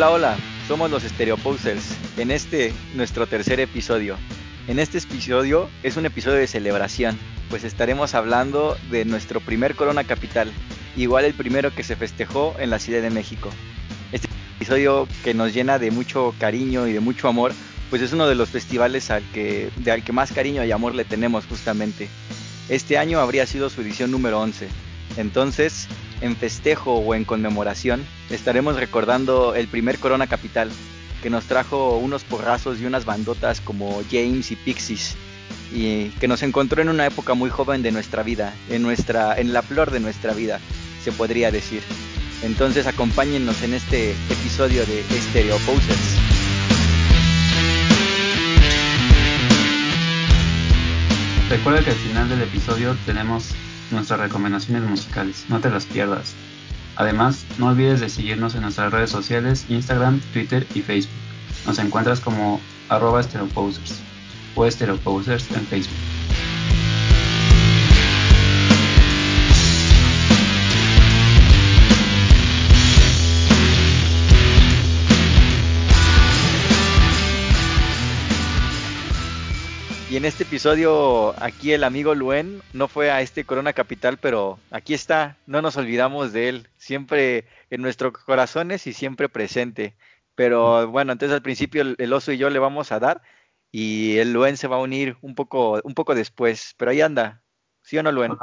Hola, hola, somos los Stereoposers, en este, nuestro tercer episodio. En este episodio es un episodio de celebración, pues estaremos hablando de nuestro primer Corona Capital, igual el primero que se festejó en la Ciudad de México. Este episodio que nos llena de mucho cariño y de mucho amor, pues es uno de los festivales al que, de al que más cariño y amor le tenemos justamente. Este año habría sido su edición número 11. Entonces, en festejo o en conmemoración, estaremos recordando el primer Corona Capital, que nos trajo unos porrazos y unas bandotas como James y Pixies, y que nos encontró en una época muy joven de nuestra vida, en, nuestra, en la flor de nuestra vida, se podría decir. Entonces acompáñennos en este episodio de Stereo Posers. Recuerda que al final del episodio tenemos nuestras recomendaciones musicales, no te las pierdas. Además, no olvides de seguirnos en nuestras redes sociales, Instagram, Twitter y Facebook. Nos encuentras como arroba o estereoposers en Facebook. Y en este episodio, aquí el amigo Luen no fue a este Corona Capital, pero aquí está, no nos olvidamos de él, siempre en nuestros corazones y siempre presente. Pero bueno, entonces al principio el, oso y yo le vamos a dar y el Luen se va a unir un poco, un poco después, pero ahí anda, ¿sí o no Luen?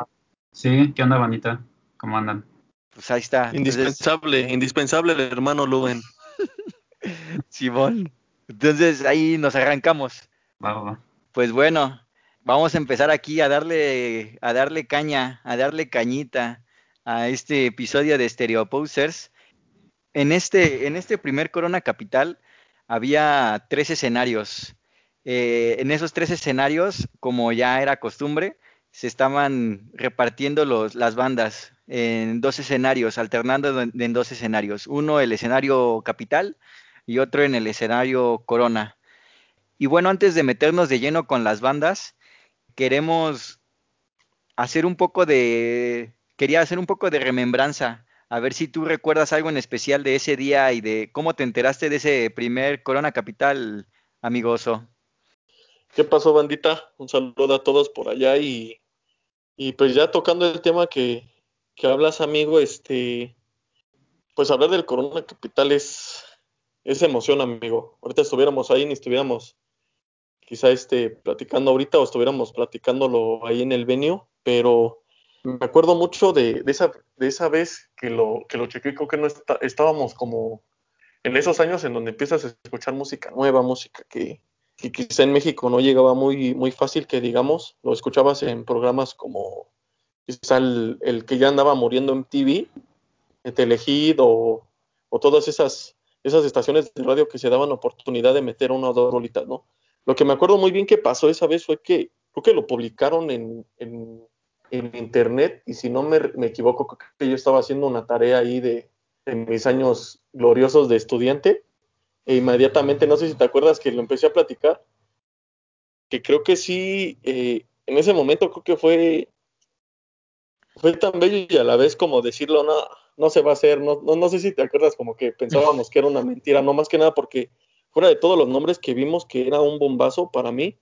Sí, ¿qué onda, Vanita? ¿Cómo andan? Pues ahí está. Entonces, Indispensable, indispensable el hermano Luen. Simón. Entonces ahí nos arrancamos. Va, va, va. Pues bueno, vamos a empezar aquí a darle, a darle caña, a darle cañita a este episodio de Stereo Posers. En este, en este primer Corona Capital había tres escenarios. Eh, en esos tres escenarios, como ya era costumbre, se estaban repartiendo las bandas en dos escenarios, alternando en, en dos escenarios. Uno el escenario capital y otro en el escenario Corona. Y bueno, antes de meternos de lleno con las bandas, queremos hacer un poco de, quería hacer un poco de remembranza, a ver si tú recuerdas algo en especial de ese día y de cómo te enteraste de ese primer Corona Capital, amigoso. ¿Qué pasó, bandita? Un saludo a todos por allá y, y pues ya tocando el tema que, que hablas, amigo, este, pues hablar del Corona Capital es, es emoción, amigo. Ahorita estuviéramos ahí ni estuviéramos quizá este, platicando ahorita o estuviéramos platicándolo ahí en el venue, pero me acuerdo mucho de, de, esa, de esa vez que lo, que lo chequé, creo que no está, estábamos como en esos años en donde empiezas a escuchar música nueva, música que, que quizá en México no llegaba muy, muy fácil, que digamos, lo escuchabas en programas como quizá el, el que ya andaba muriendo en TV, Telehit o, o todas esas, esas estaciones de radio que se daban oportunidad de meter una o dos rolitas, ¿no? Lo que me acuerdo muy bien que pasó esa vez fue que creo que lo publicaron en, en, en internet y si no me, me, equivoco, creo que yo estaba haciendo una tarea ahí de, de, mis años gloriosos de estudiante e inmediatamente, no sé si te acuerdas que lo empecé a platicar, que creo que sí, eh, en ese momento creo que fue, fue tan bello y a la vez como decirlo, no, no se va a hacer, no, no, no sé si te acuerdas como que pensábamos que era una mentira, no más que nada porque fuera de todos los nombres que vimos que era un bombazo para mí,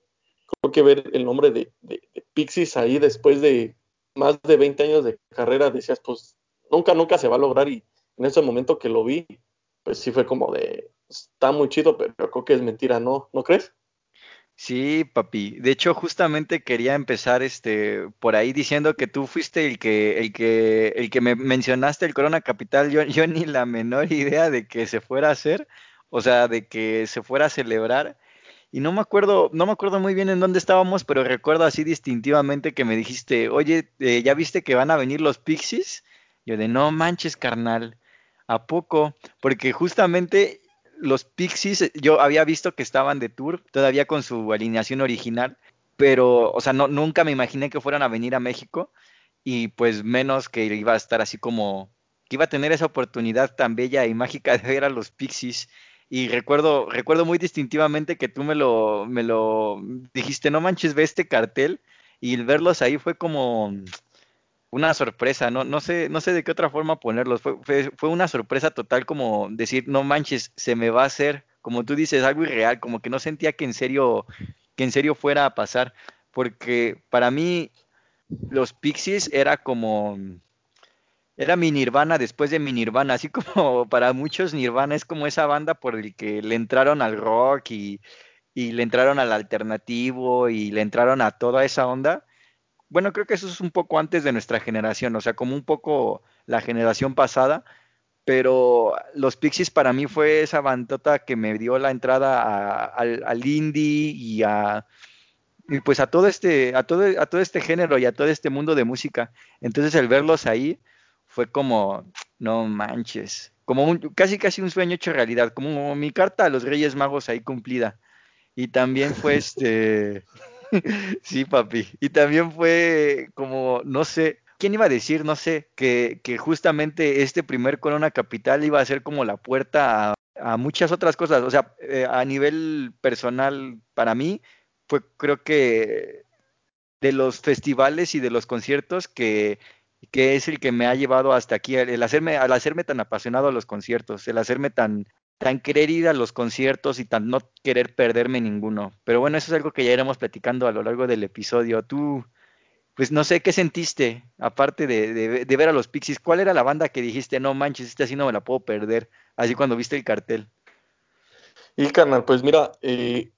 creo que ver el nombre de, de, Pixies ahí después de más de 20 años de carrera, decías, pues nunca, nunca se va a lograr y en ese momento que lo vi, pues sí fue como de, está muy chido, pero creo que es mentira, ¿no? ¿No crees? Sí, papi. De hecho, justamente quería empezar este por ahí diciendo que tú fuiste el que el que el que me mencionaste el Corona Capital. Yo, yo ni la menor idea de que se fuera a hacer o sea, de que se fuera a celebrar. Y no me acuerdo, no me acuerdo muy bien en dónde estábamos, pero recuerdo así distintivamente que me dijiste, oye, eh, ¿ya viste que van a venir los Pixies? Yo de, no manches, carnal, ¿a poco? Porque justamente los Pixies, yo había visto que estaban de tour, todavía con su alineación original, pero, o sea, no, nunca me imaginé que fueran a venir a México y pues menos que iba a estar así como, que iba a tener esa oportunidad tan bella y mágica de ver a los Pixies y recuerdo, recuerdo muy distintivamente que tú me lo, me lo dijiste, no manches, ve este cartel, y verlos ahí fue como, una sorpresa, no, no sé, no sé de qué otra forma ponerlos. Fue, fue, fue, una sorpresa total como decir, no manches, se me va a hacer, como tú dices, algo irreal, como que no sentía que en serio, que en serio fuera a pasar. Porque para mí, los Pixies era como. Era mi Nirvana después de mi Nirvana, así como para muchos Nirvana es como esa banda por el que le entraron al rock y, y le entraron al alternativo y le entraron a toda esa onda bueno, creo que eso es un poco antes de nuestra generación, o sea, como un poco la generación pasada, pero los Pixies para mí fue esa bandota que me dio la entrada al, indie y a y pues a todo este a todo a todo este género y a todo este mundo de música. Entonces el verlos ahí fue como no manches, como un, casi casi un sueño hecho realidad, como mi carta a los Reyes Magos ahí cumplida. Y también fue este sí, papi. Y también fue como, no sé, ¿quién iba a decir, no sé, que, que justamente este primer Corona Capital iba a ser como la puerta a, muchas otras cosas? O sea, eh, a nivel personal, para mí, fue creo que de los festivales y de los conciertos que, que es el que me ha llevado hasta aquí, el, hacerme, al hacerme tan apasionado a los conciertos, el hacerme tan, tan querer ir a los conciertos y tan no querer perderme ninguno. Pero bueno, eso es algo que ya iremos platicando a lo largo del episodio. Tú, pues no sé qué sentiste, aparte de, ver a los Pixies, ¿cuál era la banda que dijiste, no manches, esta así no me la puedo perder? Así cuando viste el cartel. Y canal, pues mira, eh,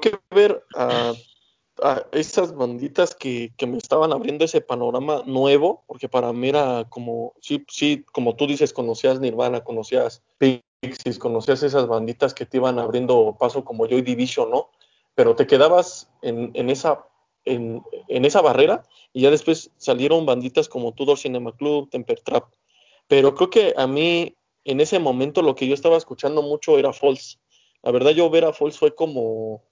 que ver a a esas banditas que, que, me estaban abriendo ese panorama nuevo, porque para mí era como, sí, sí, como tú dices, conocías Nirvana, conocías Pixies, conocías esas banditas que te iban abriendo paso como Joy Division, ¿no? Pero te quedabas en, en esa, en, en, esa barrera y ya después salieron banditas como Tudor Cinema Club, Temper Trap. Pero creo que a mí, en ese momento, lo que yo estaba escuchando mucho era False. La verdad, yo ver a False fue como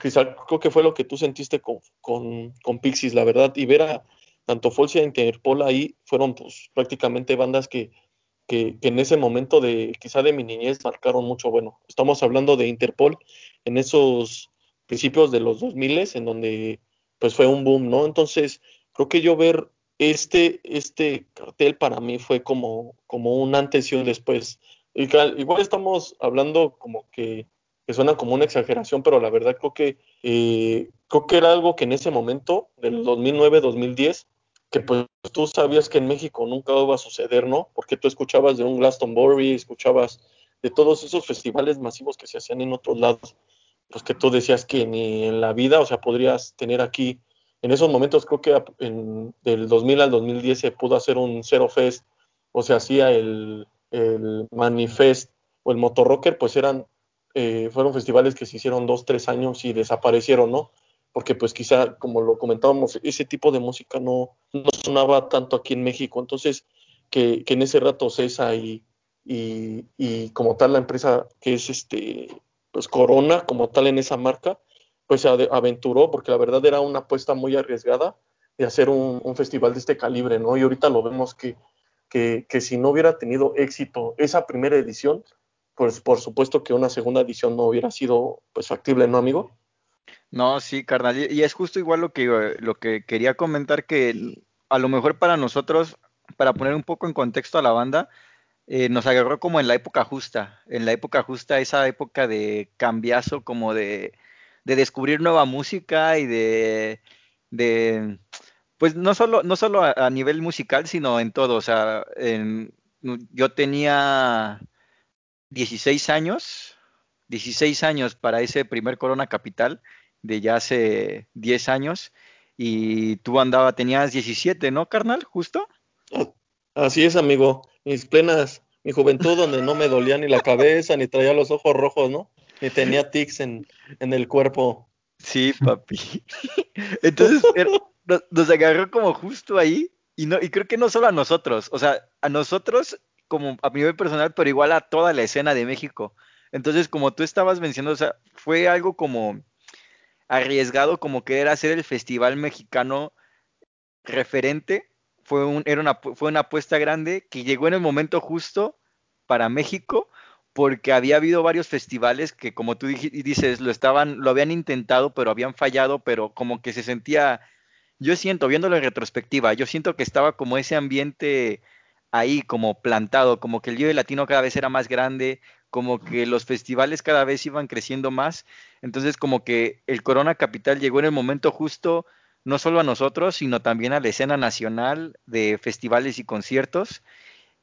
quizá creo que fue lo que tú sentiste con, con, con Pixies, la verdad, y ver a tanto Folsia e Interpol ahí fueron pues prácticamente bandas que, que, en ese momento de quizá de mi niñez marcaron mucho, bueno, estamos hablando de Interpol en esos principios de los 2000 en donde pues fue un boom, ¿no? Entonces, creo que yo ver este, este cartel para mí fue como, como un antes y un después. Igual estamos hablando como que que suena como una exageración, pero la verdad creo que, eh, creo que era algo que en ese momento, del 2009-2010, que pues tú sabías que en México nunca iba a suceder, ¿no? Porque tú escuchabas de un Glastonbury, escuchabas de todos esos festivales masivos que se hacían en otros lados, pues que tú decías que ni en la vida, o sea, podrías tener aquí, en esos momentos creo que en, del 2000 al 2010 se pudo hacer un Zero Fest, o se hacía el, el Manifest o el Motorrocker, pues eran eh, fueron festivales que se hicieron dos, tres años y desaparecieron, ¿no? Porque pues quizá, como lo comentábamos, ese tipo de música no, sonaba tanto aquí en México. Entonces, que, que en ese rato Cesa y, y, y, como tal la empresa que es este, pues Corona, como tal en esa marca, pues se aventuró, porque la verdad era una apuesta muy arriesgada de hacer un, un festival de este calibre, ¿no? Y ahorita lo vemos que, que, que si no hubiera tenido éxito esa primera edición, pues por supuesto que una segunda edición no hubiera sido pues factible, ¿no, amigo? No, sí, carnal, y es justo igual lo que, lo que quería comentar, que a lo mejor para nosotros, para poner un poco en contexto a la banda, eh, nos agarró como en la época justa, en la época justa, esa época de cambiazo, como de, de descubrir nueva música y de, de pues no solo, no solo a, nivel musical, sino en todo, o sea, yo tenía 16 años, 16 años para ese primer Corona Capital de ya hace 10 años y tú andaba, tenías 17, ¿no, carnal? ¿Justo? Así es, amigo. Mis plenas, mi juventud donde no me dolía ni la cabeza, ni traía los ojos rojos, ¿no? Ni tenía tics en, en el cuerpo. Sí, papi. Entonces, nos, nos agarró como justo ahí y, no, y creo que no solo a nosotros, o sea, a nosotros como a nivel personal, pero igual a toda la escena de México. Entonces, como tú estabas mencionando, o sea, fue algo como arriesgado, como querer hacer el festival mexicano referente. Fue, un, era una, fue una apuesta grande que llegó en el momento justo para México, porque había habido varios festivales que, como tú dices, lo estaban, lo habían intentado, pero habían fallado, pero como que se sentía yo siento, viéndolo en retrospectiva, yo siento que estaba como ese ambiente ahí, como plantado, como que el Vive Latino cada vez era más grande, como que los festivales cada vez iban creciendo más, entonces como que el Corona Capital llegó en el momento justo, no solo a nosotros, sino también a la escena nacional de festivales y conciertos.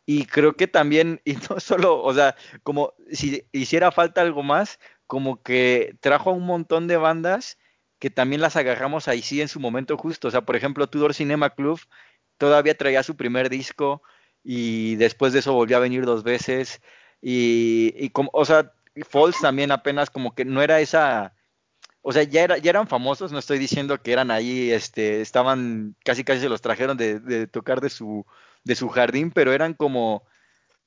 Y creo que también, y no solo, o sea, como si hiciera falta algo más, como que trajo a un montón de bandas que también las agarramos ahí sí en su momento justo. O sea, por ejemplo, Tudor Cinema Club todavía traía su primer disco y después de eso volvió a venir dos veces. Y, y como, o sea, Falls también apenas como que no era esa, o sea, ya, era, ya eran famosos, no estoy diciendo que eran ahí, este, estaban, casi casi se los trajeron de, tocar de su, de su jardín, pero eran como,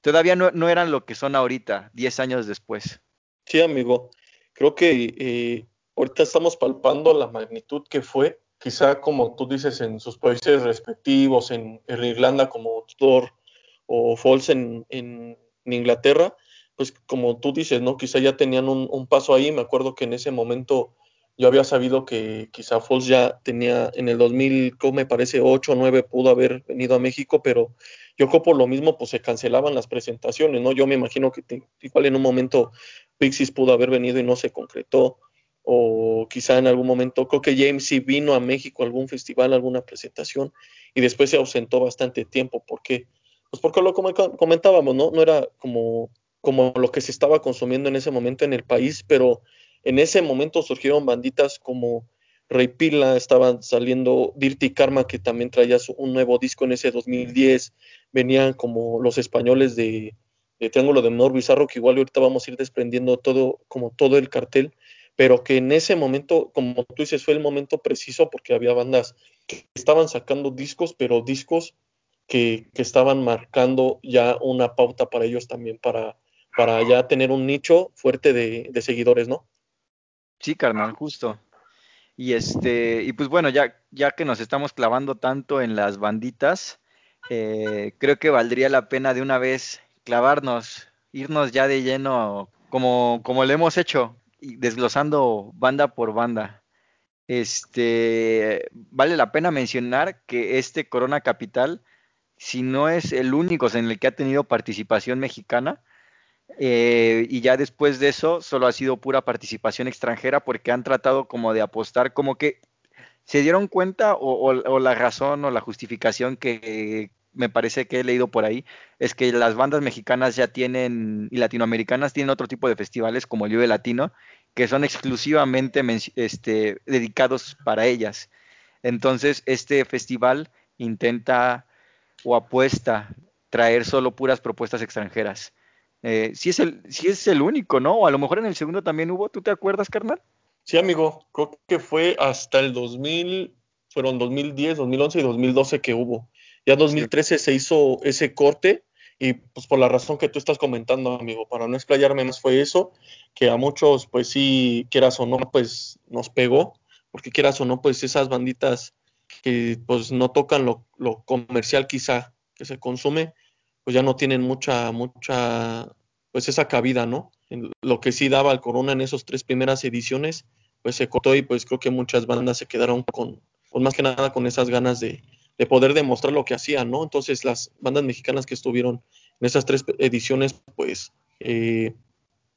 todavía no, no eran lo que son ahorita, 10 años después. Sí, amigo, creo que eh, ahorita estamos palpando la magnitud que fue, quizá como tú dices, en sus países respectivos, en, Irlanda como Tudor o Falls en, en, Inglaterra, pues como tú dices, ¿no? Quizá ya tenían un, paso ahí, me acuerdo que en ese momento yo había sabido que quizá Falls ya tenía en el 2000, como me parece, 8 o 9 pudo haber venido a México, pero yo creo por lo mismo pues se cancelaban las presentaciones, ¿no? Yo me imagino que igual en un momento Pixies pudo haber venido y no se concretó, o quizá en algún momento, creo que James sí vino a México a algún festival, alguna presentación, y después se ausentó bastante tiempo. ¿Por qué? Pues porque lo comentábamos, ¿no? No era como, como lo que se estaba consumiendo en ese momento en el país, pero en ese momento surgieron banditas como Rey Pila, estaban saliendo Dirty Karma, que también traía un nuevo disco en ese 2010, venían como los españoles de, de Triángulo de Menor Bizarro, que igual ahorita vamos a ir desprendiendo todo, como todo el cartel, pero que en ese momento, como tú dices, fue el momento preciso porque había bandas que estaban sacando discos, pero discos que, estaban marcando ya una pauta para ellos también, para, para ya tener un nicho fuerte de, de seguidores, ¿no? Sí, carnal, justo. Y este, y pues bueno, ya, ya que nos estamos clavando tanto en las banditas, eh, creo que valdría la pena de una vez clavarnos, irnos ya de lleno como, como lo hemos hecho, desglosando banda por banda. Este, vale la pena mencionar que este Corona Capital, si no es el único en el que ha tenido participación mexicana, eh, y ya después de eso solo ha sido pura participación extranjera porque han tratado como de apostar, como que se dieron cuenta o, la razón o la justificación que, me parece que he leído por ahí, es que las bandas mexicanas ya tienen, y latinoamericanas tienen otro tipo de festivales como el Vive Latino, que son exclusivamente este, dedicados para ellas. Entonces, este festival intenta o apuesta traer solo puras propuestas extranjeras. Eh, si, es el, si es el único, ¿no? O a lo mejor en el segundo también hubo, ¿tú te acuerdas, carnal? Sí, amigo, creo que fue hasta el 2000, fueron 2010, 2011 y 2012 que hubo. Ya 2013 se hizo ese corte y pues por la razón que tú estás comentando, amigo, para no explayarme más fue eso, que a muchos pues sí, quieras o no, pues nos pegó, porque quieras o no, pues esas banditas que pues no tocan lo, comercial quizá que se consume, pues ya no tienen mucha, mucha, pues esa cabida, ¿no? lo que sí daba el Corona en esas tres primeras ediciones, pues se cortó y pues creo que muchas bandas se quedaron con, más que nada con esas ganas de, de poder demostrar lo que hacían, ¿no? Entonces las bandas mexicanas que estuvieron en esas tres ediciones, pues, eh,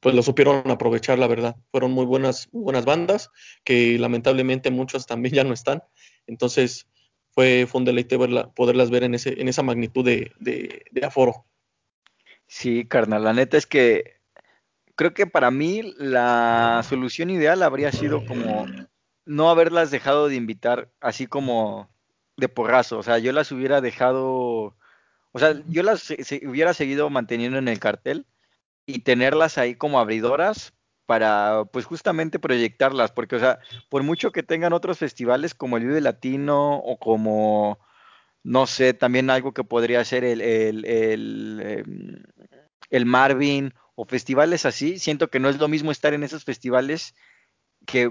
pues lo supieron aprovechar, la verdad. Fueron muy buenas, buenas bandas, que lamentablemente muchas también ya no están. Entonces fue, fue un deleite poderlas ver en, ese, en esa magnitud de, de aforo. Sí, carnal, la neta es que creo que para mí la solución ideal habría sido como no haberlas dejado de invitar, así como de porrazo. O sea, yo las hubiera dejado, o sea, yo las hubiera seguido manteniendo en el cartel y tenerlas ahí como abridoras para, pues justamente proyectarlas, porque, o sea, por mucho que tengan otros festivales como el Vive Latino o como, no sé, también algo que podría ser el, el, el, em, el Marvin o festivales así, siento que no es lo mismo estar en esos festivales que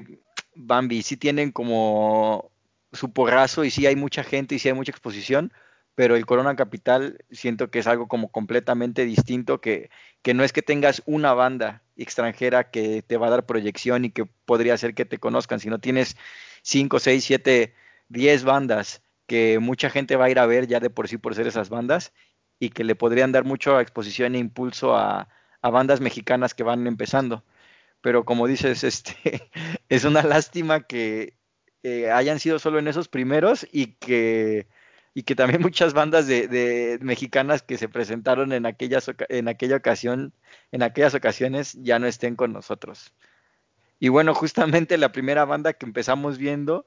Bambi, sí tienen como su porrazo y sí hay mucha gente y sí hay mucha exposición, pero el Corona Capital siento que es algo como completamente distinto, que, que no es que tengas una banda extranjera que te va a dar proyección y que podría hacer que te conozcan, sino tienes cinco, seis, siete 10 bandas que mucha gente va a ir a ver ya de por sí por ser esas bandas y que le podrían dar mucha exposición e impulso a, a bandas mexicanas que van empezando. Pero como dices, este es una lástima que eh, hayan sido solo en esos primeros y que y que también muchas bandas de, de mexicanas que se presentaron en aquellas en aquella ocasión en aquellas ocasiones ya no estén con nosotros. Y bueno, justamente la primera banda que empezamos viendo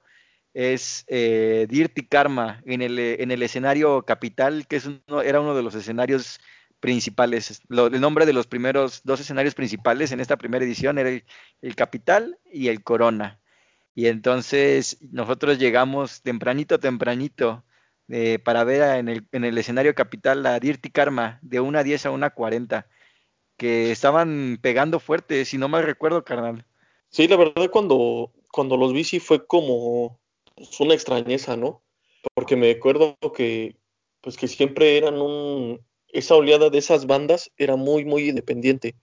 es eh, Dirty Karma en el, en el escenario Capital, que es uno, era uno de los escenarios principales. El nombre de los primeros dos escenarios principales en esta primera edición era el, el, Capital y el Corona. Y entonces nosotros llegamos tempranito, tempranito, eh, para ver en el, en el escenario Capital la Dirty Karma de una 10 a una 40, que estaban pegando fuerte, si no mal recuerdo, carnal. Sí, la verdad cuando, cuando los vi sí fue como pues, una extrañeza, ¿no? Porque me acuerdo que pues que siempre eran un esa oleada de esas bandas era muy muy independiente.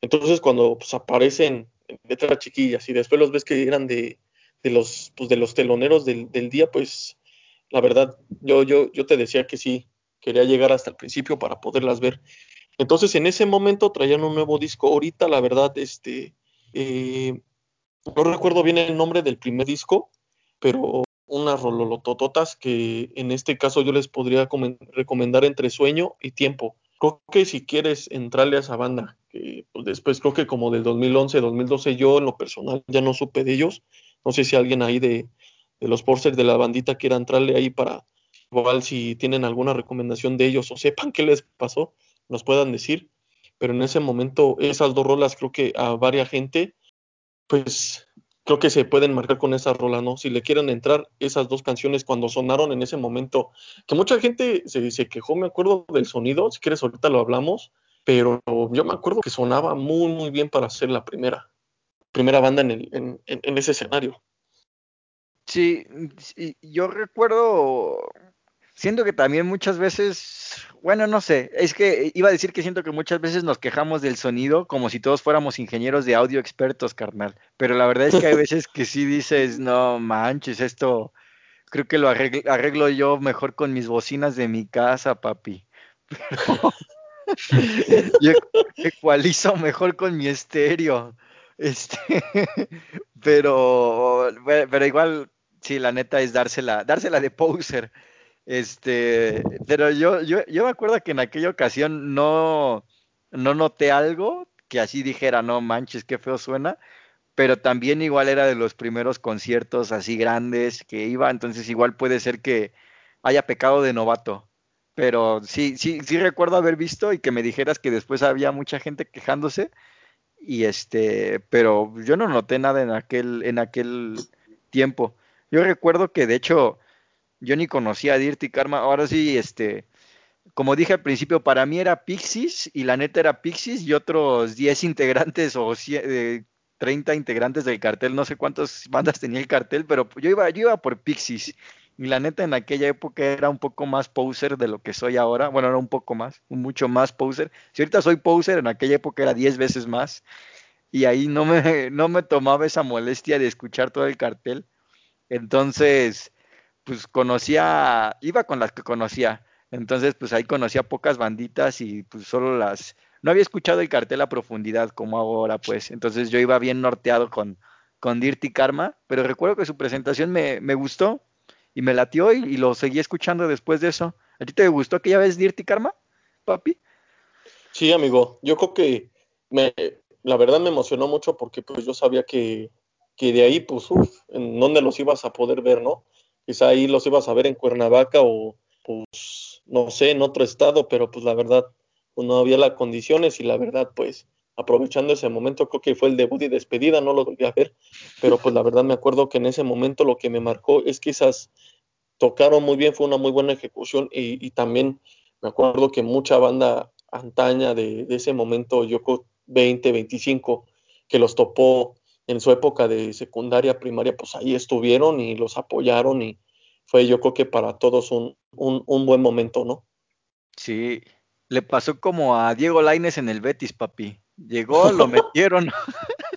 Entonces cuando pues, aparecen letras chiquillas y después los ves que eran de, de los pues, de los teloneros del, día, pues la verdad yo yo yo te decía que sí quería llegar hasta el principio para poderlas ver. Entonces en ese momento traían un nuevo disco. Ahorita la verdad este eh, no recuerdo bien el nombre del primer disco, pero unas rololotototas que en este caso yo les podría recomendar entre sueño y tiempo. Creo que si quieres entrarle a esa banda, que pues después creo que como del 2011, 2012 yo en lo personal ya no supe de ellos. No sé si alguien ahí de, de los porcers de la bandita quiera entrarle ahí para igual si tienen alguna recomendación de ellos o sepan qué les pasó, nos puedan decir. Pero en ese momento esas dos rolas creo que a varias gente pues creo que se pueden marcar con esa rola, ¿no? Si le quieren entrar esas dos canciones cuando sonaron en ese momento, que mucha gente se, se quejó, me acuerdo del sonido, si quieres ahorita lo hablamos, pero yo me acuerdo que sonaba muy, muy bien para ser la primera, primera banda en, el, en, en ese escenario. Sí, sí, yo recuerdo, siento que también muchas veces bueno, no sé, es que iba a decir que siento que muchas veces nos quejamos del sonido como si todos fuéramos ingenieros de audio expertos, carnal. Pero la verdad es que hay veces que sí dices, no manches, esto creo que lo arreglo, arreglo yo mejor con mis bocinas de mi casa, papi. Pero yo ecualizo mejor con mi estéreo. Este, pero, pero igual, sí, la neta es dársela, dársela de poser. Este, pero yo, yo, yo me acuerdo que en aquella ocasión no, no noté algo que así dijera, no manches, qué feo suena, pero también igual era de los primeros conciertos así grandes que iba, entonces igual puede ser que haya pecado de novato. Pero sí, sí, sí recuerdo haber visto y que me dijeras que después había mucha gente quejándose. Y este, pero yo no noté nada en aquel, en aquel tiempo. Yo recuerdo que de hecho yo ni conocía a Dirty Karma. Ahora sí, este, como dije al principio, para mí era Pixies y la neta era Pixies y otros 10 integrantes o 30 integrantes del cartel. No sé cuántas bandas tenía el cartel, pero yo iba, yo iba por Pixies. Y la neta en aquella época era un poco más poser de lo que soy ahora. Bueno, era un poco más, mucho más poser. Si ahorita soy poser, en aquella época era 10 veces más. Y ahí no me, no me tomaba esa molestia de escuchar todo el cartel. Entonces, pues conocía, iba con las que conocía. Entonces, pues ahí conocía pocas banditas y pues solo las... No había escuchado el cartel a profundidad como ahora, pues. Entonces yo iba bien norteado con, con Dirty Karma, pero recuerdo que su presentación me, me gustó y me latió y, lo seguí escuchando después de eso. ¿A ti te gustó aquella vez Dirty Karma, papi? Sí, amigo. Yo creo que me, la verdad me emocionó mucho porque pues yo sabía que, que de ahí, pues, uff, en dónde los ibas a poder ver, ¿no? quizá ahí los ibas a ver en Cuernavaca o pues no sé, en otro estado, pero pues la verdad pues, no había las condiciones y la verdad pues aprovechando ese momento creo que fue el debut y despedida, no lo volví a ver, pero pues la verdad me acuerdo que en ese momento lo que me marcó es que esas tocaron muy bien, fue una muy buena ejecución y, y también me acuerdo que mucha banda antaña de, de ese momento, yo 20, 25, que los topó en su época de secundaria, primaria, pues ahí estuvieron y los apoyaron y fue yo creo que para todos un, un, un buen momento, ¿no? Sí, le pasó como a Diego Laines en el Betis, papi. Llegó, lo metieron.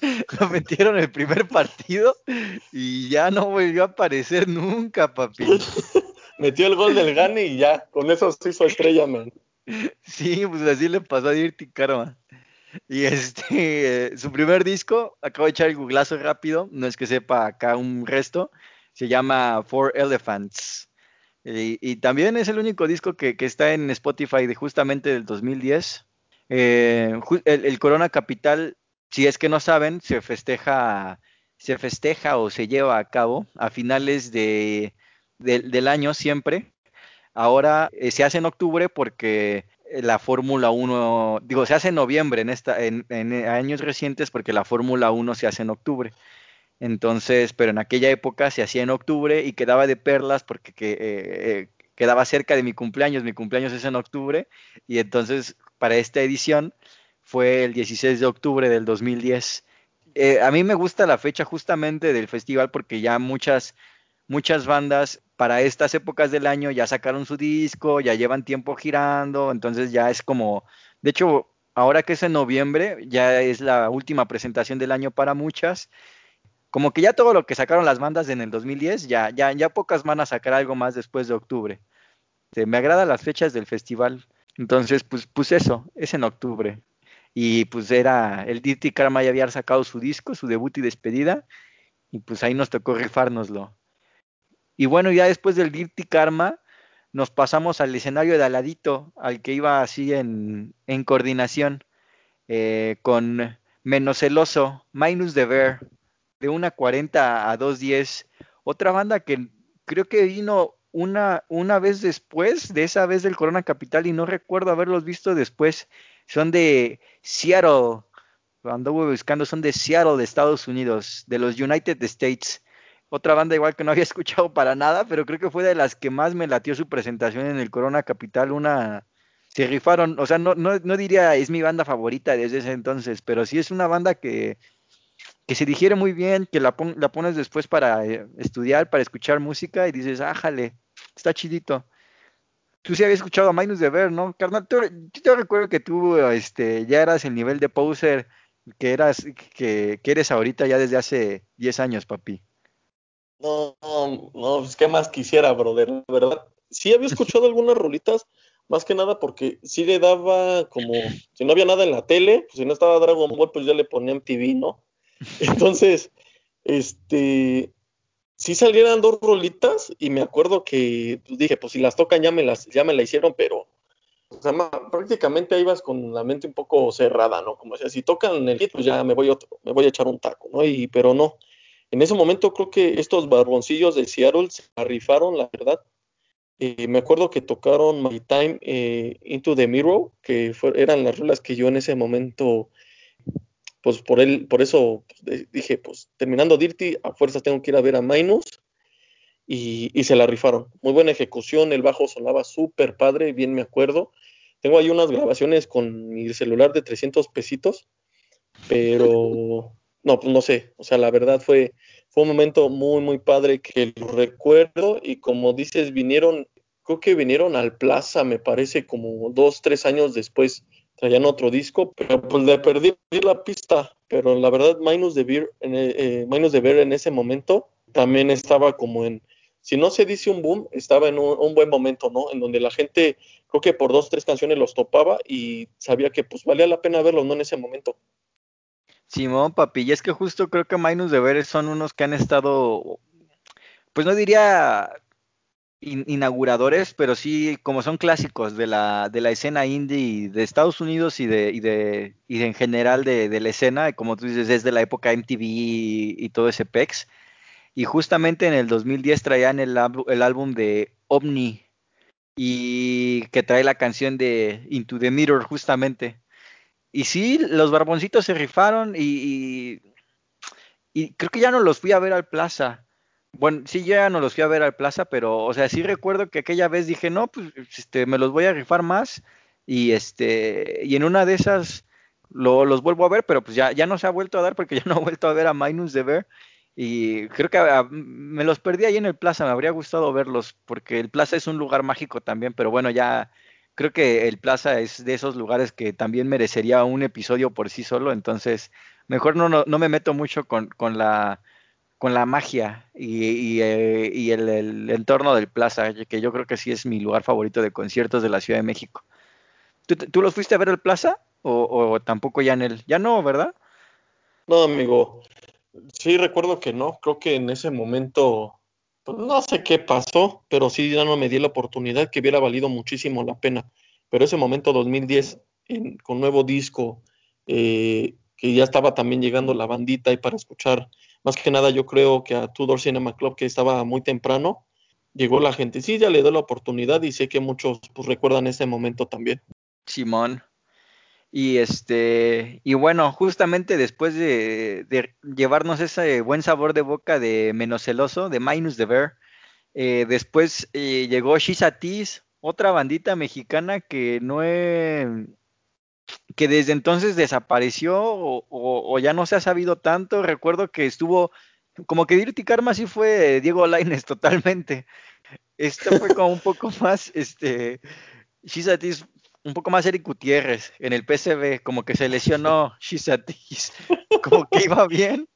lo metieron el primer partido y ya no volvió a aparecer nunca, papi. Metió el gol del Gane y ya, con eso se hizo estrella, man. Sí, pues así le pasó a Dirty Karma. Y este, su primer disco, acabo de echar el googlazo rápido, no es que sepa acá un resto, se llama Four Elephants. Y, también es el único disco que, está en Spotify de justamente del 2010. Eh, el, Corona Capital, si es que no saben, se festeja, se festeja o se lleva a cabo a finales de, del año siempre. Ahora eh, se hace en octubre porque la Fórmula 1, digo, se hace en noviembre en, esta, en, años recientes porque la Fórmula 1 se hace en octubre. Entonces, pero en aquella época se hacía en octubre y quedaba de perlas porque que, eh, quedaba cerca de mi cumpleaños. Mi cumpleaños es en octubre y entonces para esta edición fue el 16 de octubre del 2010. Eh, a mí me gusta la fecha justamente del festival porque ya muchas, muchas bandas para estas épocas del año ya sacaron su disco, ya llevan tiempo girando, entonces ya es como, de hecho, ahora que es en noviembre, ya es la última presentación del año para muchas. Como que ya todo lo que sacaron las bandas en el 2010, ya, ya, ya pocas van a sacar algo más después de octubre. me agradan las fechas del festival. Entonces, pues, pues eso, es en octubre. Y pues era, el Dirty Karma ya había sacado su disco, su debut y despedida. Y pues ahí nos tocó rifárnoslo. Y bueno, ya después del Dirty Karma, nos pasamos al escenario de aladito, al que iba así en, en coordinación, eh, con Menos Celoso, Minus the Bear, de una 40 a 210. Otra banda que creo que vino una, una vez después de esa vez del Corona Capital y no recuerdo haberlos visto después. Son de Seattle, anduve buscando, son de Seattle, de Estados Unidos, de los United States otra banda igual que no había escuchado para nada, pero creo que fue de las que más me latió su presentación en el Corona Capital, una se rifaron, o sea, no, no, no diría es mi banda favorita desde ese entonces, pero sí es una banda que, que se digiere muy bien, que la, la pones después para eh, estudiar, para escuchar música y dices, ájale, está chidito. Tú sí habías escuchado a Minus de Ver, ¿no? Carnal, yo te recuerdo que tú este, ya eras el nivel de poser que eras, que, que eres ahorita ya desde hace 10 años, papi. No, no, pues qué más quisiera, brother, la verdad. Sí había escuchado algunas rolitas, más que nada porque sí le daba como, si no había nada en la tele, pues si no estaba Dragon Ball, pues ya le ponían TV, ¿no? Entonces, este, sí salieran dos rolitas y me acuerdo que pues dije, pues si las tocan ya me las, ya me la hicieron, pero o sea, prácticamente ahí vas con la mente un poco cerrada, ¿no? Como decía, si tocan el hit, pues ya me voy otro, me voy a echar un taco, ¿no? Y, pero no, en ese momento creo que estos barboncillos de Seattle se arrifaron, la verdad. Eh, me acuerdo que tocaron My Time eh, Into the Mirror, que eran las rolas que yo en ese momento, pues por él, por eso pues, dije, pues terminando Dirty, a fuerzas tengo que ir a ver a Minus. Y, y se la rifaron. Muy buena ejecución, el bajo sonaba súper padre, bien me acuerdo. Tengo ahí unas grabaciones con mi celular de 300 pesitos, pero no, pues no sé, o sea, la verdad fue, fue un momento muy, muy padre que lo recuerdo y como dices, vinieron, creo que vinieron al Plaza, me parece, como dos, tres años después, traían otro disco, pero pues le perdí la pista, pero la verdad, Minus de Beer, en, eh de Beer en ese momento también estaba como en, si no se dice un boom, estaba en un, un, buen momento, ¿no? En donde la gente, creo que por dos, tres canciones los topaba y sabía que pues valía la pena verlos, ¿no? En ese momento. Simón, papi, y es que justo creo que Minus de Veres son unos que han estado, pues no diría inauguradores, pero sí como son clásicos de la, de la escena indie de Estados Unidos y de, y de, y en general de, de, la escena, como tú dices, desde la época MTV y, todo ese PEX. Y justamente en el 2010 traían el, el álbum de Omni y que trae la canción de Into the Mirror justamente. Y sí, los barboncitos se rifaron y, y, creo que ya no los fui a ver al Plaza. Bueno, sí, ya no los fui a ver al Plaza, pero, o sea, sí recuerdo que aquella vez dije, no, pues, este, me los voy a rifar más y este, y en una de esas lo, los vuelvo a ver, pero pues ya, ya no se ha vuelto a dar porque ya no he vuelto a ver a Minus de Ver y creo que ah, me los perdí ahí en el Plaza, me habría gustado verlos porque el Plaza es un lugar mágico también, pero bueno, ya creo que el Plaza es de esos lugares que también merecería un episodio por sí solo, entonces mejor no, no, no me meto mucho con, con la con la magia y, eh, y el, el, entorno del Plaza, que yo creo que sí es mi lugar favorito de conciertos de la Ciudad de México. ¿Tú, tú los fuiste a ver el Plaza o, o tampoco ya en él? Ya no, ¿verdad? No, amigo. Sí, recuerdo que no. Creo que en ese momento, pues no sé qué pasó, pero sí ya no me di la oportunidad que hubiera valido muchísimo la pena. Pero ese momento 2010, en, con nuevo disco, eh, que ya estaba también llegando la bandita y para escuchar, más que nada yo creo que a Tudor Cinema Club, que estaba muy temprano, llegó la gente. Sí, ya le doy la oportunidad y sé que muchos pues, recuerdan ese momento también. Simón. Y este, y bueno, justamente después de, llevarnos ese buen sabor de boca de Menos Celoso, de Minus the Bear, eh, después eh, llegó Shizatis, otra bandita mexicana que no he, que desde entonces desapareció o, ya no se ha sabido tanto. Recuerdo que estuvo, como que Dirty Karma sí fue Diego Laines totalmente. Esto fue como un poco más, este, Shizatis un poco más Eric Gutiérrez en el PCB, como que se lesionó Shizatis, como que iba bien.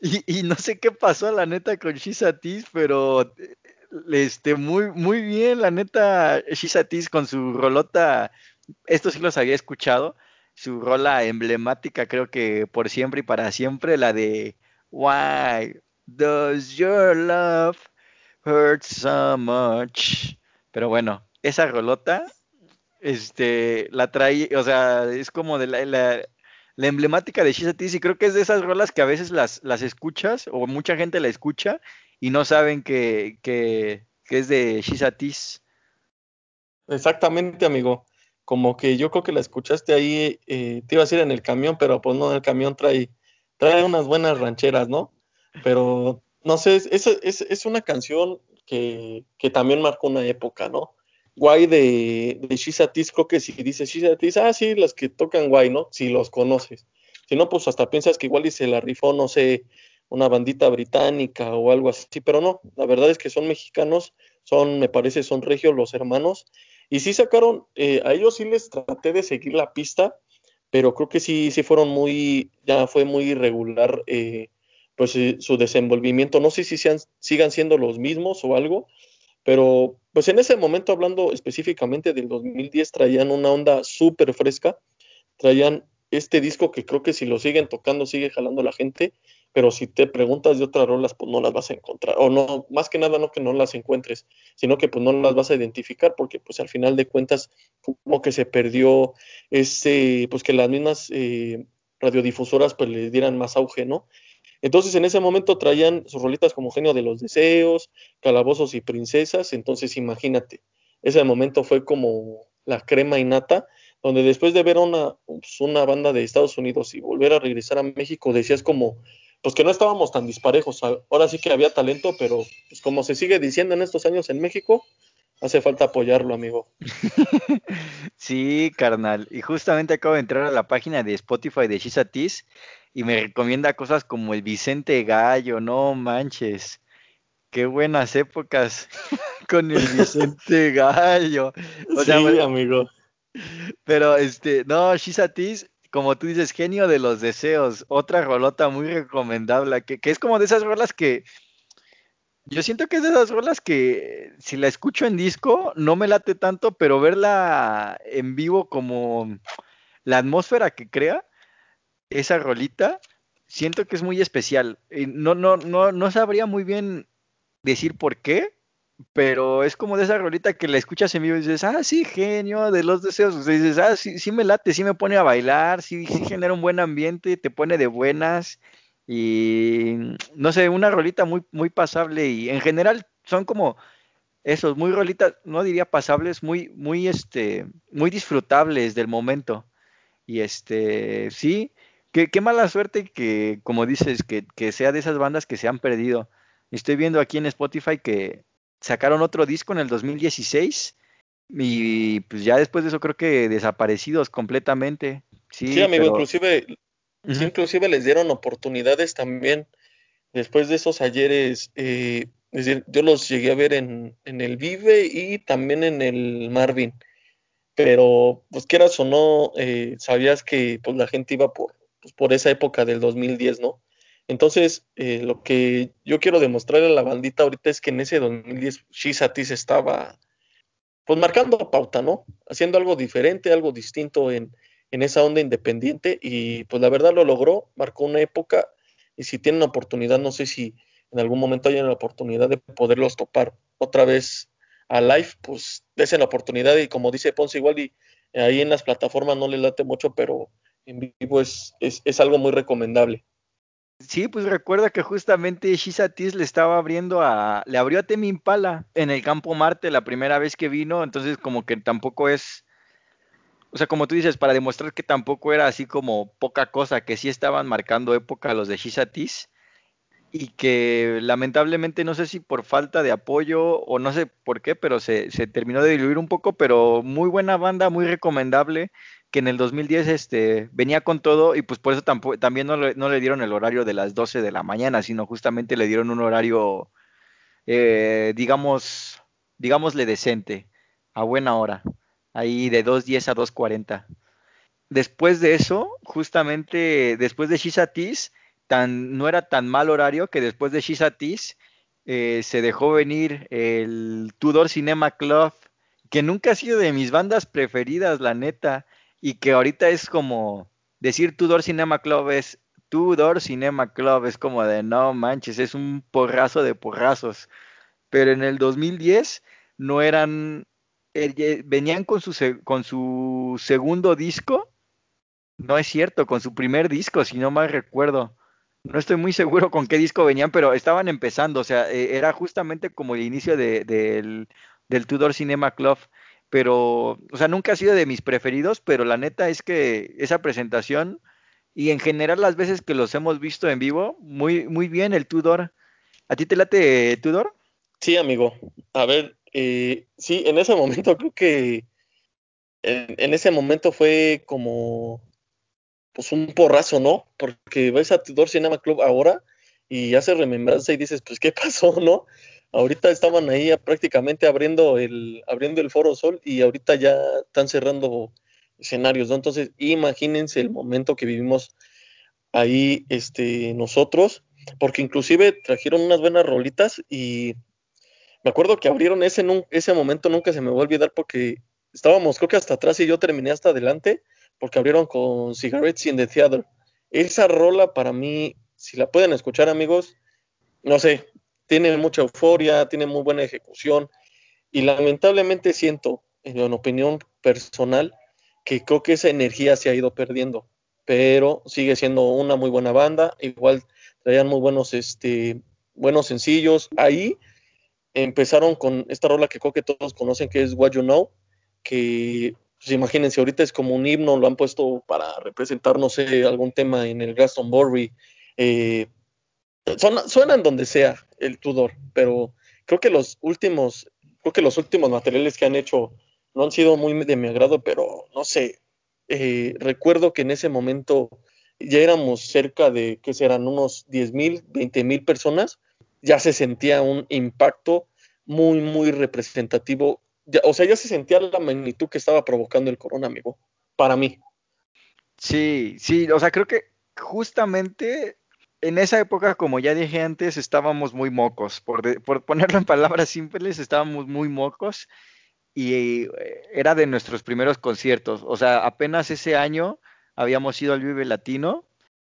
Y, y, no sé qué pasó, la neta, con Shizatis, pero este, muy, muy bien, la neta, Shizatis con su rolota, esto sí los había escuchado, su rola emblemática, creo que por siempre y para siempre, la de Why does your love hurt so much? Pero bueno, esa rolota este, la trae, o sea, es como de la, la, emblemática de Shizatis y creo que es de esas rolas que a veces las, las escuchas o mucha gente la escucha y no saben que, que, que es de Shizatis. Exactamente, amigo. Como que yo creo que la escuchaste ahí, eh, te iba a decir en el camión, pero pues no, el camión trae, trae unas buenas rancheras, ¿no? Pero no sé, es, es, es una canción que, que también marcó una época, ¿no? Guay de, de Shizatis, creo que si dices Shizatis, ah, sí, las que tocan guay, ¿no? Si los conoces. Si no, pues hasta piensas que igual y se la rifó, no sé, una bandita británica o algo así, pero no, la verdad es que son mexicanos, son, me parece, son regios los hermanos, y sí sacaron, eh, a ellos sí les traté de seguir la pista, pero creo que sí, sí fueron muy, ya fue muy irregular, eh, pues eh, su desenvolvimiento, no sé si sean, sigan siendo los mismos o algo, pero pues en ese momento, hablando específicamente del 2010, traían una onda súper fresca, traían este disco que creo que si lo siguen tocando sigue jalando la gente, pero si te preguntas de otras rolas, pues no las vas a encontrar, o no, más que nada no que no las encuentres, sino que pues no las vas a identificar, porque pues al final de cuentas como que se perdió ese, pues que las mismas eh, radiodifusoras pues le dieran más auge, ¿no? Entonces en ese momento traían sus rolitas como Genio de los Deseos, Calabozos y Princesas, entonces imagínate, ese momento fue como la crema innata, donde después de ver una, pues, una banda de Estados Unidos y volver a regresar a México, decías como, pues que no estábamos tan disparejos, ahora sí que había talento, pero pues como se sigue diciendo en estos años en México, hace falta apoyarlo, amigo. sí, carnal, y justamente acabo de entrar a la página de Spotify de Shizatis y me recomienda cosas como el Vicente Gallo, no manches. Qué buenas épocas con el Vicente Gallo. O sea, sí, amigo. Pero este, no, Shizatis, como tú dices, genio de los deseos, otra rolota muy recomendable, que, que es como de esas rolas que yo siento que es de esas rolas que si la escucho en disco no me late tanto, pero verla en vivo como la atmósfera que crea, esa rolita, siento que es muy especial. No, no, no, no sabría muy bien decir por qué, pero es como de esa rolita que la escuchas en vivo y dices, ah, sí, genio de los deseos. Dices, ah, sí, sí me late, sí me pone a bailar, sí, sí genera un buen ambiente, te pone de buenas. Y no sé, una rolita muy, muy pasable y en general son como esos, muy rolitas, no diría pasables, muy, muy, este, muy disfrutables del momento. Y este, sí, Qué, qué, mala suerte que, como dices, que, que, sea de esas bandas que se han perdido. Estoy viendo aquí en Spotify que sacaron otro disco en el 2016 y pues ya después de eso creo que desaparecidos completamente. Sí, sí amigo, pero... inclusive, uh -huh. inclusive les dieron oportunidades también después de esos ayeres. Eh, es decir, yo los llegué a ver en, en el Vive y también en el Marvin. Pero, pues quieras o no, eh, sabías que pues, la gente iba por, pues, por esa época del 2010, ¿no? Entonces, eh, lo que yo quiero demostrarle a la bandita ahorita es que en ese 2010 Shizatis estaba, pues marcando pauta, ¿no? Haciendo algo diferente, algo distinto en, en esa onda independiente y pues la verdad lo logró, marcó una época y si tienen oportunidad, no sé si en algún momento hayan la oportunidad de poderlos topar otra vez a live, pues desen la oportunidad y como dice Ponce igual y ahí en las plataformas no le late mucho, pero en vivo es, es, algo muy recomendable. Sí, pues recuerda que justamente Shisa le estaba abriendo a, le abrió a Temi Impala en el campo Marte la primera vez que vino, entonces como que tampoco es, o sea, como tú dices, para demostrar que tampoco era así como poca cosa, que sí estaban marcando época los de Shisa y que lamentablemente no sé si por falta de apoyo o no sé por qué, pero se, se, terminó de diluir un poco, pero muy buena banda, muy recomendable, que en el 2010 este, venía con todo y pues por eso tampoco, también no le, no le dieron el horario de las 12 de la mañana, sino justamente le dieron un horario, eh, digamos, digámosle decente, a buena hora, ahí de 2.10 a 2.40. Después de eso, justamente después de Shizatis, tan, no era tan mal horario que después de Shizatis eh, se dejó venir el Tudor Cinema Club, que nunca ha sido de mis bandas preferidas, la neta, y que ahorita es como decir Tudor Cinema Club es Tudor Cinema Club, es como de no manches, es un porrazo de porrazos. Pero en el 2010 no eran, venían con su, con su segundo disco, no es cierto, con su primer disco, si no mal recuerdo no estoy muy seguro con qué disco venían, pero estaban empezando, o sea, eh, era justamente como el inicio de, del, del Tudor Cinema Club, pero, o sea, nunca ha sido de mis preferidos, pero la neta es que esa presentación y en general las veces que los hemos visto en vivo, muy, muy bien el Tudor. ¿A ti te late Tudor? Sí, amigo. A ver, eh, sí, en ese momento creo que en ese momento fue como pues un porrazo, ¿no? Porque ves a Tudor Cinema Club ahora y hace remembranza y dices, pues, ¿qué pasó, no? Ahorita estaban ahí prácticamente abriendo el, abriendo el Foro Sol y ahorita ya están cerrando escenarios, ¿no? Entonces, imagínense el momento que vivimos ahí este, nosotros, porque inclusive trajeron unas buenas rolitas y me acuerdo que abrieron ese, ese momento, nunca se me va a olvidar porque estábamos creo que hasta atrás y yo terminé hasta adelante porque abrieron con Cigarettes in the Theater. Esa rola para mí, si la pueden escuchar amigos, no sé, tiene mucha euforia, tiene muy buena ejecución y lamentablemente siento, en opinión personal, que creo que esa energía se ha ido perdiendo, pero sigue siendo una muy buena banda, igual traían muy buenos, este, buenos sencillos. Ahí empezaron con esta rola que creo que todos conocen, que es What You Know, que pues imagínense, ahorita es como un himno, lo han puesto para representar, no sé, algún tema en el Glastonbury. Eh, suenan donde sea el Tudor, pero creo que los últimos, creo que los últimos materiales que han hecho no han sido muy de mi agrado, pero no sé, eh, recuerdo que en ese momento ya éramos cerca de, que serán unos 10 mil, 20 mil personas, ya se sentía un impacto muy, muy representativo o sea, ya se sentía la magnitud que estaba provocando el corona, amigo, para mí. Sí, sí, o sea, creo que justamente en esa época, como ya dije antes, estábamos muy mocos, por, por ponerlo en palabras simples, estábamos muy mocos y eh, era de nuestros primeros conciertos, o sea, apenas ese año habíamos ido al Vive Latino.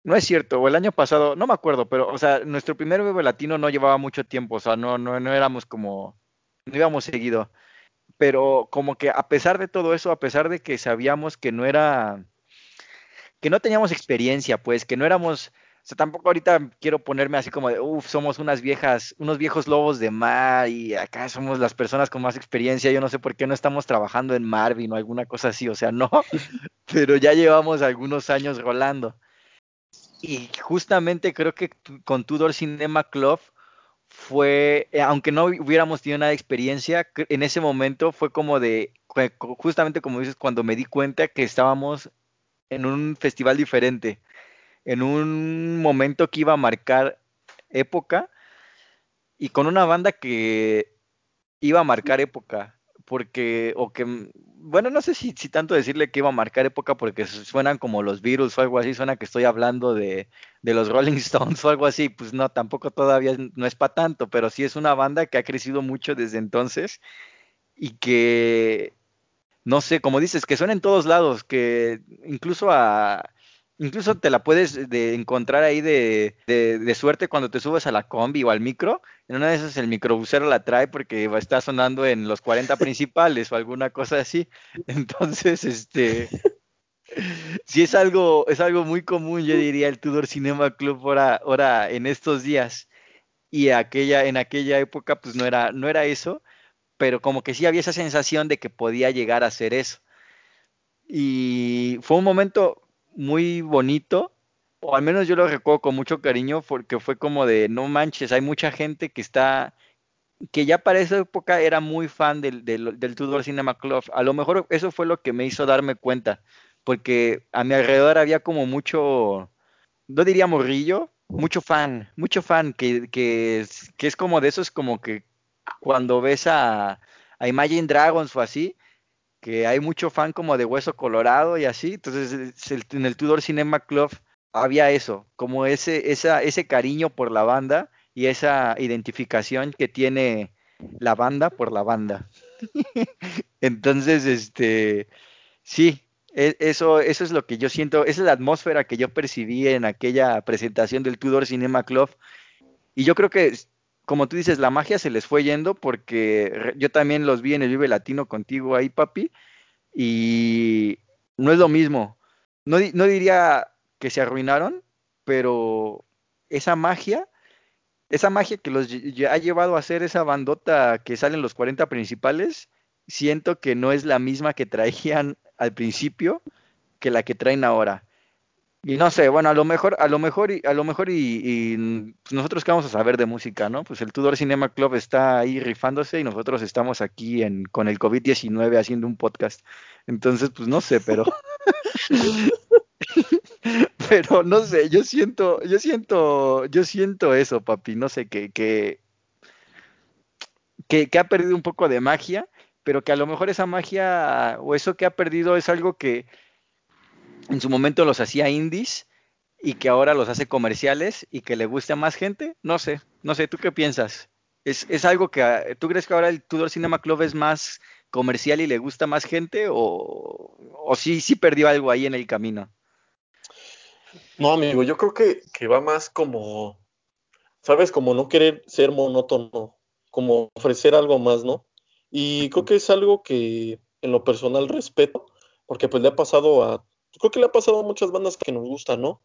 No es cierto, o el año pasado, no me acuerdo, pero, o sea, nuestro primer Vive Latino no llevaba mucho tiempo, o sea, no, no, no éramos como, no íbamos seguido pero como que a pesar de todo eso, a pesar de que sabíamos que no era, que no teníamos experiencia, pues, que no éramos, o sea, tampoco ahorita quiero ponerme así como de, uff, somos unas viejas, unos viejos lobos de mar y acá somos las personas con más experiencia, yo no sé por qué no estamos trabajando en Marvin o alguna cosa así, o sea, no, pero ya llevamos algunos años rolando. Y justamente creo que con Tudor Cinema Club fue, eh, aunque no hubiéramos tenido nada de experiencia, en ese momento fue como de, justamente como dices, cuando me di cuenta que estábamos en un festival diferente, en un momento que iba a marcar época y con una banda que iba a marcar época, porque, o que, bueno, no sé si, tanto decirle que iba a marcar época porque suenan como los Beatles o algo así, suena que estoy hablando de, de los Rolling Stones o algo así, pues no, tampoco todavía no es para tanto, pero sí es una banda que ha crecido mucho desde entonces y que, no sé, como dices, que suena en todos lados, que incluso a Incluso te la puedes de encontrar ahí de, de, suerte cuando te subes a la combi o al micro. En una de esas el microbusero la trae porque estar sonando en los 40 principales o alguna cosa así. Entonces, este, sí es algo, es algo muy común, yo diría, el Tudor Cinema Club ahora, ahora en estos días. Y aquella, en aquella época, pues no era, no era eso, pero como que sí había esa sensación de que podía llegar a ser eso. Y fue un momento, muy bonito, o al menos yo lo recuerdo con mucho cariño, porque fue como de, no manches, hay mucha gente que está, que ya para esa época era muy fan del, del, del Tudor Cinema Club. A lo mejor eso fue lo que me hizo darme cuenta, porque a mi alrededor había como mucho, no diría morrillo, mucho fan, mucho fan, que, que, que es como de esos como que cuando ves a, a Imagine Dragons o así, que hay mucho fan como de Hueso Colorado y así, entonces en el Tudor Cinema Club había eso, como ese, esa, ese cariño por la banda y esa identificación que tiene la banda por la banda. entonces, este, sí, e, eso, eso es lo que yo siento, esa es la atmósfera que yo percibí en aquella presentación del Tudor Cinema Club. Y yo creo que como tú dices, la magia se les fue yendo porque yo también los vi en el Vive Latino contigo ahí, papi, y no es lo mismo. No, no diría que se arruinaron, pero esa magia, esa magia que los ha llevado a hacer esa bandota que salen los 40 principales, siento que no es la misma que traían al principio que la que traen ahora. Y no sé, bueno, a lo mejor, a lo mejor, y, a lo mejor y, pues nosotros que vamos a saber de música, ¿no? Pues el Tudor Cinema Club está ahí rifándose y nosotros estamos aquí en, con el COVID-19 haciendo un podcast. Entonces, pues no sé, pero pero no sé, yo siento, yo siento, yo siento eso, papi, no sé, que, que, que, que ha perdido un poco de magia, pero que a lo mejor esa magia o eso que ha perdido es algo que en su momento los hacía indies y que ahora los hace comerciales y que le guste a más gente, no sé, no sé, ¿tú qué piensas? ¿Es, es algo que, tú crees que ahora el Tudor Cinema Club es más comercial y le gusta más gente o, o sí, sí perdió algo ahí en el camino? No, amigo, yo creo que, que va más como, sabes, como no querer ser monótono, como ofrecer algo más, ¿no? Y creo que es algo que en lo personal respeto, porque pues le ha pasado a creo que le ha pasado a muchas bandas que nos gustan, ¿no?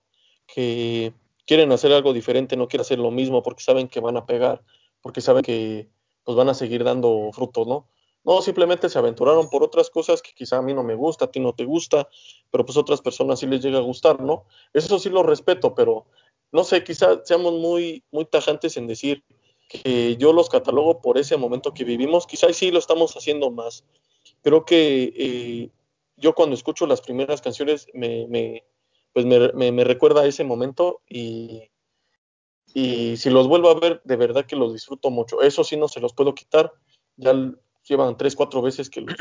Que quieren hacer algo diferente, no quieren hacer lo mismo porque saben que van a pegar, porque saben que pues van a seguir dando frutos, ¿no? No, simplemente se aventuraron por otras cosas que quizá a mí no me gusta, a ti no te gusta, pero pues a otras personas sí les llega a gustar, ¿no? Eso sí lo respeto, pero no sé, quizá seamos muy, muy tajantes en decir que yo los catalogo por ese momento que vivimos, quizá sí lo estamos haciendo más. Creo que eh, yo cuando escucho las primeras canciones me, me pues me, me, recuerda a ese momento y, y si los vuelvo a ver, de verdad que los disfruto mucho. Eso sí no se los puedo quitar. Ya llevan tres, cuatro veces que los,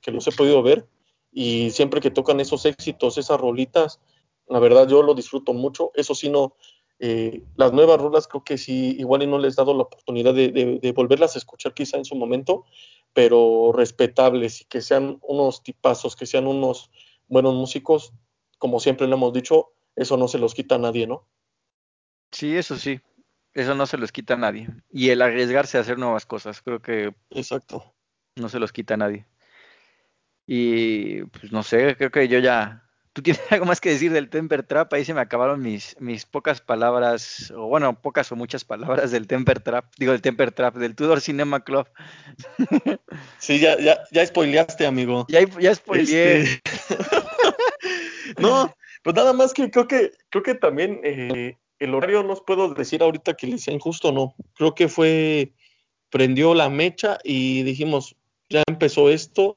que, los he podido ver y siempre que tocan esos éxitos, esas rolitas, la verdad yo lo disfruto mucho. Eso sí no, eh, las nuevas rolas creo que sí, igual y no les he dado la oportunidad de, de, volverlas a escuchar quizá en su momento, pero respetables y que sean unos tipazos, que sean unos buenos músicos, como siempre le hemos dicho, eso no se los quita a nadie, ¿no? Sí, eso sí, eso no se los quita a nadie. Y el arriesgarse a hacer nuevas cosas, creo que... Exacto. No se los quita a nadie. Y pues no sé, creo que yo ya ¿Tú tienes algo más que decir del Temper Trap? Ahí se me acabaron mis, mis pocas palabras, o bueno, pocas o muchas palabras del Temper Trap, digo del Temper Trap, del Tudor Cinema Club. Sí, ya, ya, ya spoileaste, amigo. Ya, ya spoileé. Este, no, pues nada más que creo que, creo que también eh, el horario no os puedo decir ahorita que le sea injusto o no. Creo que fue, prendió la mecha y dijimos, ya empezó esto,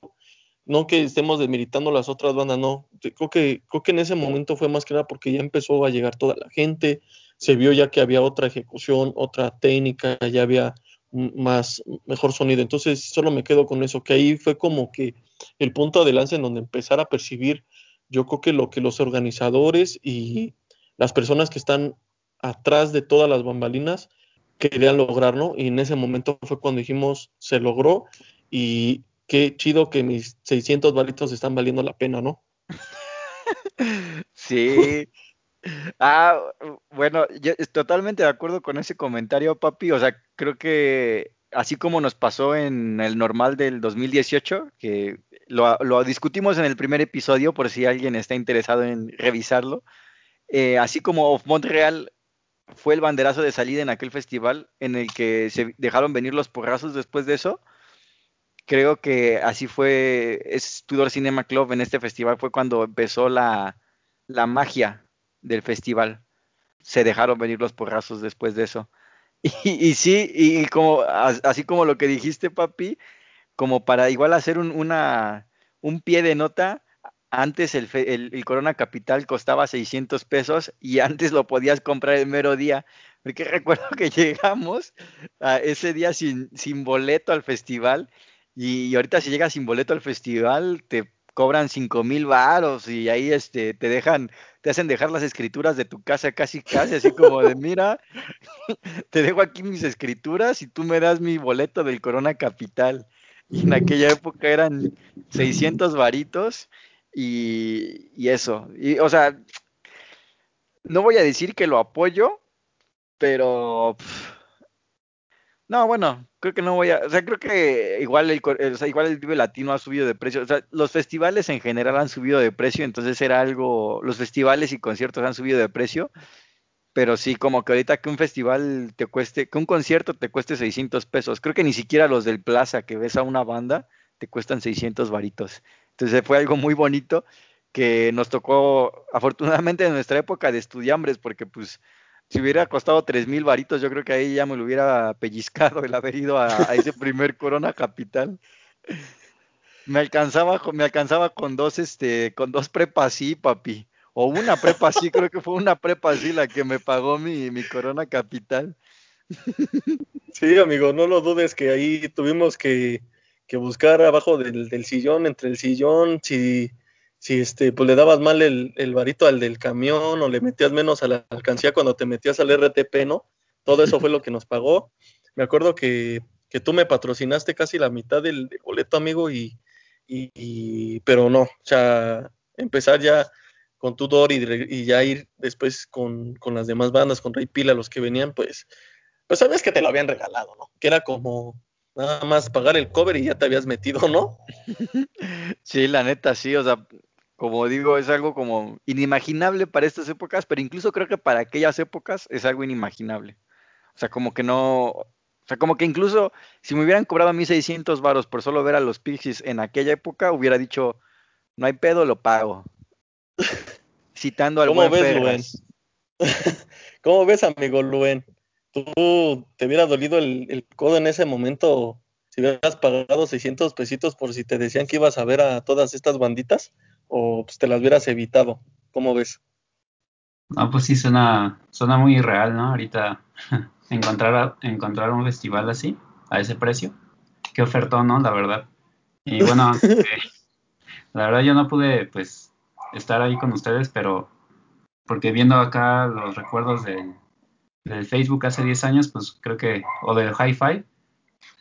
no que estemos desmilitando las otras bandas, no. Creo que, creo que en ese momento fue más que nada porque ya empezó a llegar toda la gente, se vio ya que había otra ejecución, otra técnica, ya había más mejor sonido. Entonces solo me quedo con eso, que ahí fue como que el punto de lanza en donde empezar a percibir, yo creo que lo que los organizadores y las personas que están atrás de todas las bambalinas querían lograr, ¿no? Y en ese momento fue cuando dijimos, se logró y qué chido que mis 600 balitos están valiendo la pena, ¿no? Sí. Ah, bueno, yo totalmente de acuerdo con ese comentario, papi. O sea, creo que así como nos pasó en el normal del 2018, que lo, discutimos en el primer episodio por si alguien está interesado en revisarlo, eh, así como Of Montreal fue el banderazo de salida en aquel festival en el que se dejaron venir los porrazos después de eso. Creo que así fue, es Tudor Cinema Club en este festival, fue cuando empezó la, la magia del festival. Se dejaron venir los porrazos después de eso. Y, sí, y como, así como lo que dijiste, papi, como para igual hacer un, una, un pie de nota, antes el, el, Corona Capital costaba 600 pesos y antes lo podías comprar el mero día. Porque recuerdo que llegamos a ese día sin, sin boleto al festival y, ahorita si llegas sin boleto al festival te cobran cinco mil varos y ahí este te dejan, te hacen dejar las escrituras de tu casa casi casi así como de mira, te dejo aquí mis escrituras y tú me das mi boleto del Corona Capital. Y en aquella época eran 600 varitos y, eso. Y, o sea, no voy a decir que lo apoyo, pero... no, bueno, creo que no voy a... O sea, creo que igual el, o sea, igual el Vive Latino ha subido de precio. O sea, los festivales en general han subido de precio, entonces era algo... Los festivales y conciertos han subido de precio. Pero sí, como que ahorita que un festival te cueste, que un concierto te cueste 600 pesos. Creo que ni siquiera los del Plaza, que ves a una banda, te cuestan 600 varitos. Entonces fue algo muy bonito que nos tocó, afortunadamente en nuestra época de estudiambres, porque pues si hubiera costado tres mil varitos, yo creo que ahí ya me lo hubiera pellizcado el haber ido a, ese primer Corona Capital. Me alcanzaba, me alcanzaba con dos, este, con dos prepas sí, papi. O una prepa sí, creo que fue una prepa sí la que me pagó mi, mi Corona Capital. Sí, amigo, no lo dudes que ahí tuvimos que, buscar abajo del, del, sillón, entre el sillón, si, si este, pues le dabas mal el, el, varito al del camión o le metías menos a la alcancía cuando te metías al RTP, ¿no? Todo eso fue lo que nos pagó. Me acuerdo que, que tú me patrocinaste casi la mitad del, boleto, amigo, y, y, pero no, o sea, empezar ya con Tudor y, y ya ir después con, con, las demás bandas, con Rey Pila, los que venían, pues, pues sabes que te lo habían regalado, ¿no? Que era como, nada más pagar el cover y ya te habías metido, ¿no? sí, la neta, sí, o sea, como digo, es algo como inimaginable para estas épocas, pero incluso creo que para aquellas épocas es algo inimaginable. O sea, como que no, o sea, como que incluso si me hubieran cobrado a mí 600 varos por solo ver a los Pixies en aquella época, hubiera dicho, no hay pedo, lo pago. Citando al ¿Cómo ves, Luen? ¿Cómo ves, amigo Luen? ¿Tú te hubiera dolido el, codo en ese momento si hubieras pagado 600 pesitos por si te decían que ibas a ver a todas estas banditas? ¿O pues, te las hubieras evitado? ¿Cómo ves? No, pues sí, suena, suena muy irreal, ¿no? Ahorita encontrar, encontrar un festival así, a ese precio. Qué ofertón, ¿no? La verdad. Y bueno, la verdad yo no pude, pues, estar ahí con ustedes, pero porque viendo acá los recuerdos del del Facebook hace 10 años, pues creo que, o del Hi-Fi,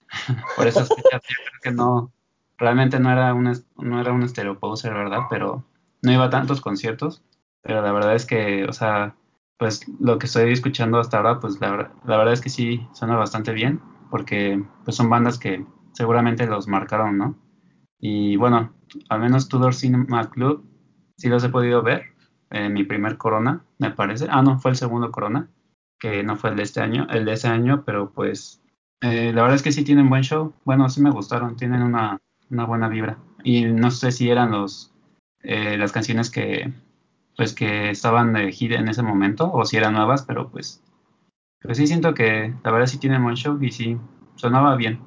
por esas fechas yo creo que no, realmente no era un, no era un ¿verdad? Pero no iba a tantos conciertos, pero la verdad es que, o sea, pues lo que estoy escuchando hasta ahora, pues la, la verdad es que sí suena bastante bien, porque pues son bandas que seguramente los marcaron, ¿no? Y bueno, al menos Tudor Cinema Club sí los he podido ver, en mi primer Corona, me parece. Ah, no, fue el segundo Corona que no fue el de este año, el de ese año, pero pues eh, la verdad es que sí tienen buen show. Bueno, sí me gustaron, tienen una, una buena vibra. Y no sé si eran los eh, las canciones que pues que estaban de hit en ese momento o si eran nuevas, pero pues pero sí siento que la verdad sí tienen buen show y sí sonaba bien.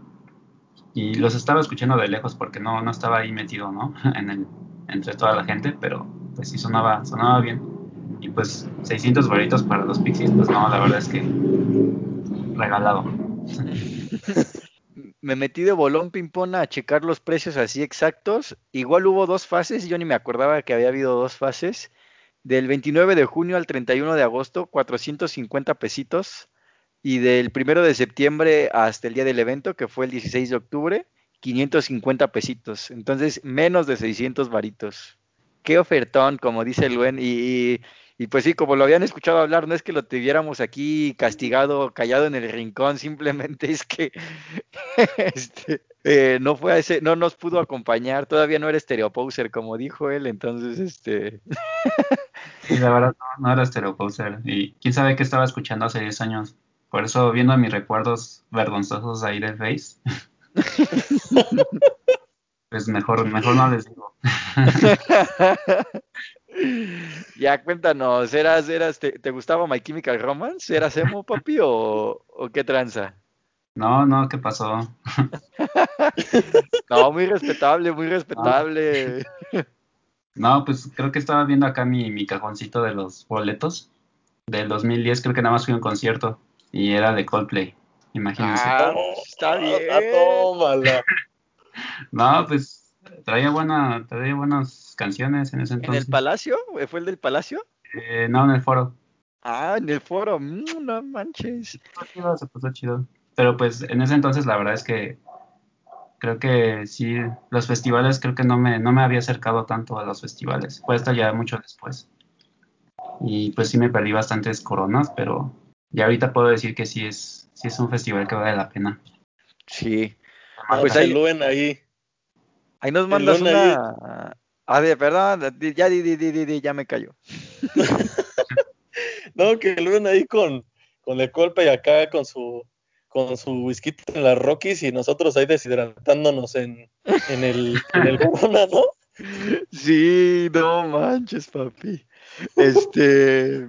Y los estaba escuchando de lejos porque no, no estaba ahí metido, ¿no? en el, entre toda la gente, pero pues sí sonaba, sonaba bien. Y pues 600 varitos para los Pixies, pues no, la verdad es que regalado. me metí de bolón ping-pong a checar los precios así exactos. Igual hubo dos fases, yo ni me acordaba que había habido dos fases. Del 29 de junio al 31 de agosto, 450 pesitos. Y del 1 de septiembre hasta el día del evento, que fue el 16 de octubre, 550 pesitos. Entonces, menos de 600 varitos. Qué ofertón, como dice el buen. Y, y, pues sí, como lo habían escuchado hablar, no es que lo tuviéramos aquí castigado, callado en el rincón, simplemente es que este, eh, no fue a ese, no nos pudo acompañar, todavía no era estereopouser, como dijo él, entonces este. sí, la verdad no, no era estereopouser. Y quién sabe qué estaba escuchando hace 10 años. Por eso, viendo mis recuerdos vergonzosos ahí del Face, pues mejor, mejor no les digo. Ya cuéntanos, ¿eras, eras, te, gustaba My Chemical Romance? ¿Eras emo, papi, o, o qué tranza? No, no, ¿qué pasó? no, muy respetable, muy respetable. No. pues creo que estaba viendo acá mi, mi cajoncito de los boletos del 2010, creo que nada más fui a un concierto y era de Coldplay, imagínense. Ah, está bien. Tómala. no, pues traía buena, traía buenas canciones en ese entonces. ¿En el Palacio? ¿Fue el del Palacio? Eh, no, en el foro. Ah, en el foro, mm, no manches. Se puso chido. Pero pues en ese entonces la verdad es que creo que sí, los festivales creo que no me, no me había acercado tanto a los festivales. Fue hasta ya mucho después. Y pues sí me perdí bastantes coronas, pero ya ahorita puedo decir que sí es, sí es un festival que vale la pena. Sí. pues ahí, ahí. Ahí nos mandas una... A ver, perdón, ya di, di, di, di, ya me cayó. no, que lo ahí con, con el golpe y acá con su con su whisky en las Rockies y nosotros ahí deshidratándonos en, en el, en el Corona, ¿no? Sí, no manches, papi. Este,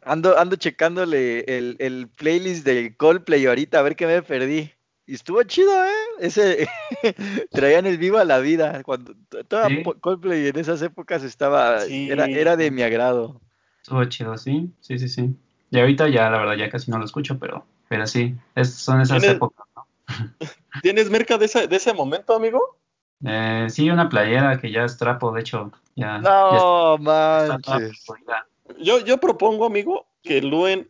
ando, ando checándole el, el playlist de Coldplay ahorita a ver qué me perdí. Y estuvo chido, ¿eh? Ese traían el vivo a la vida. Cuando toda Coldplay en esas épocas estaba, era, era de mi agrado. Estuvo chido, sí, sí, sí, sí. Y ahorita ya, la verdad, ya casi no lo escucho, pero pero sí, son esas épocas, ¿no? ¿Tienes merca de ese, de ese momento, amigo? Eh, sí, una playera que ya es trapo, de hecho. Ya, no, manches. Yo, yo propongo, amigo, que Luen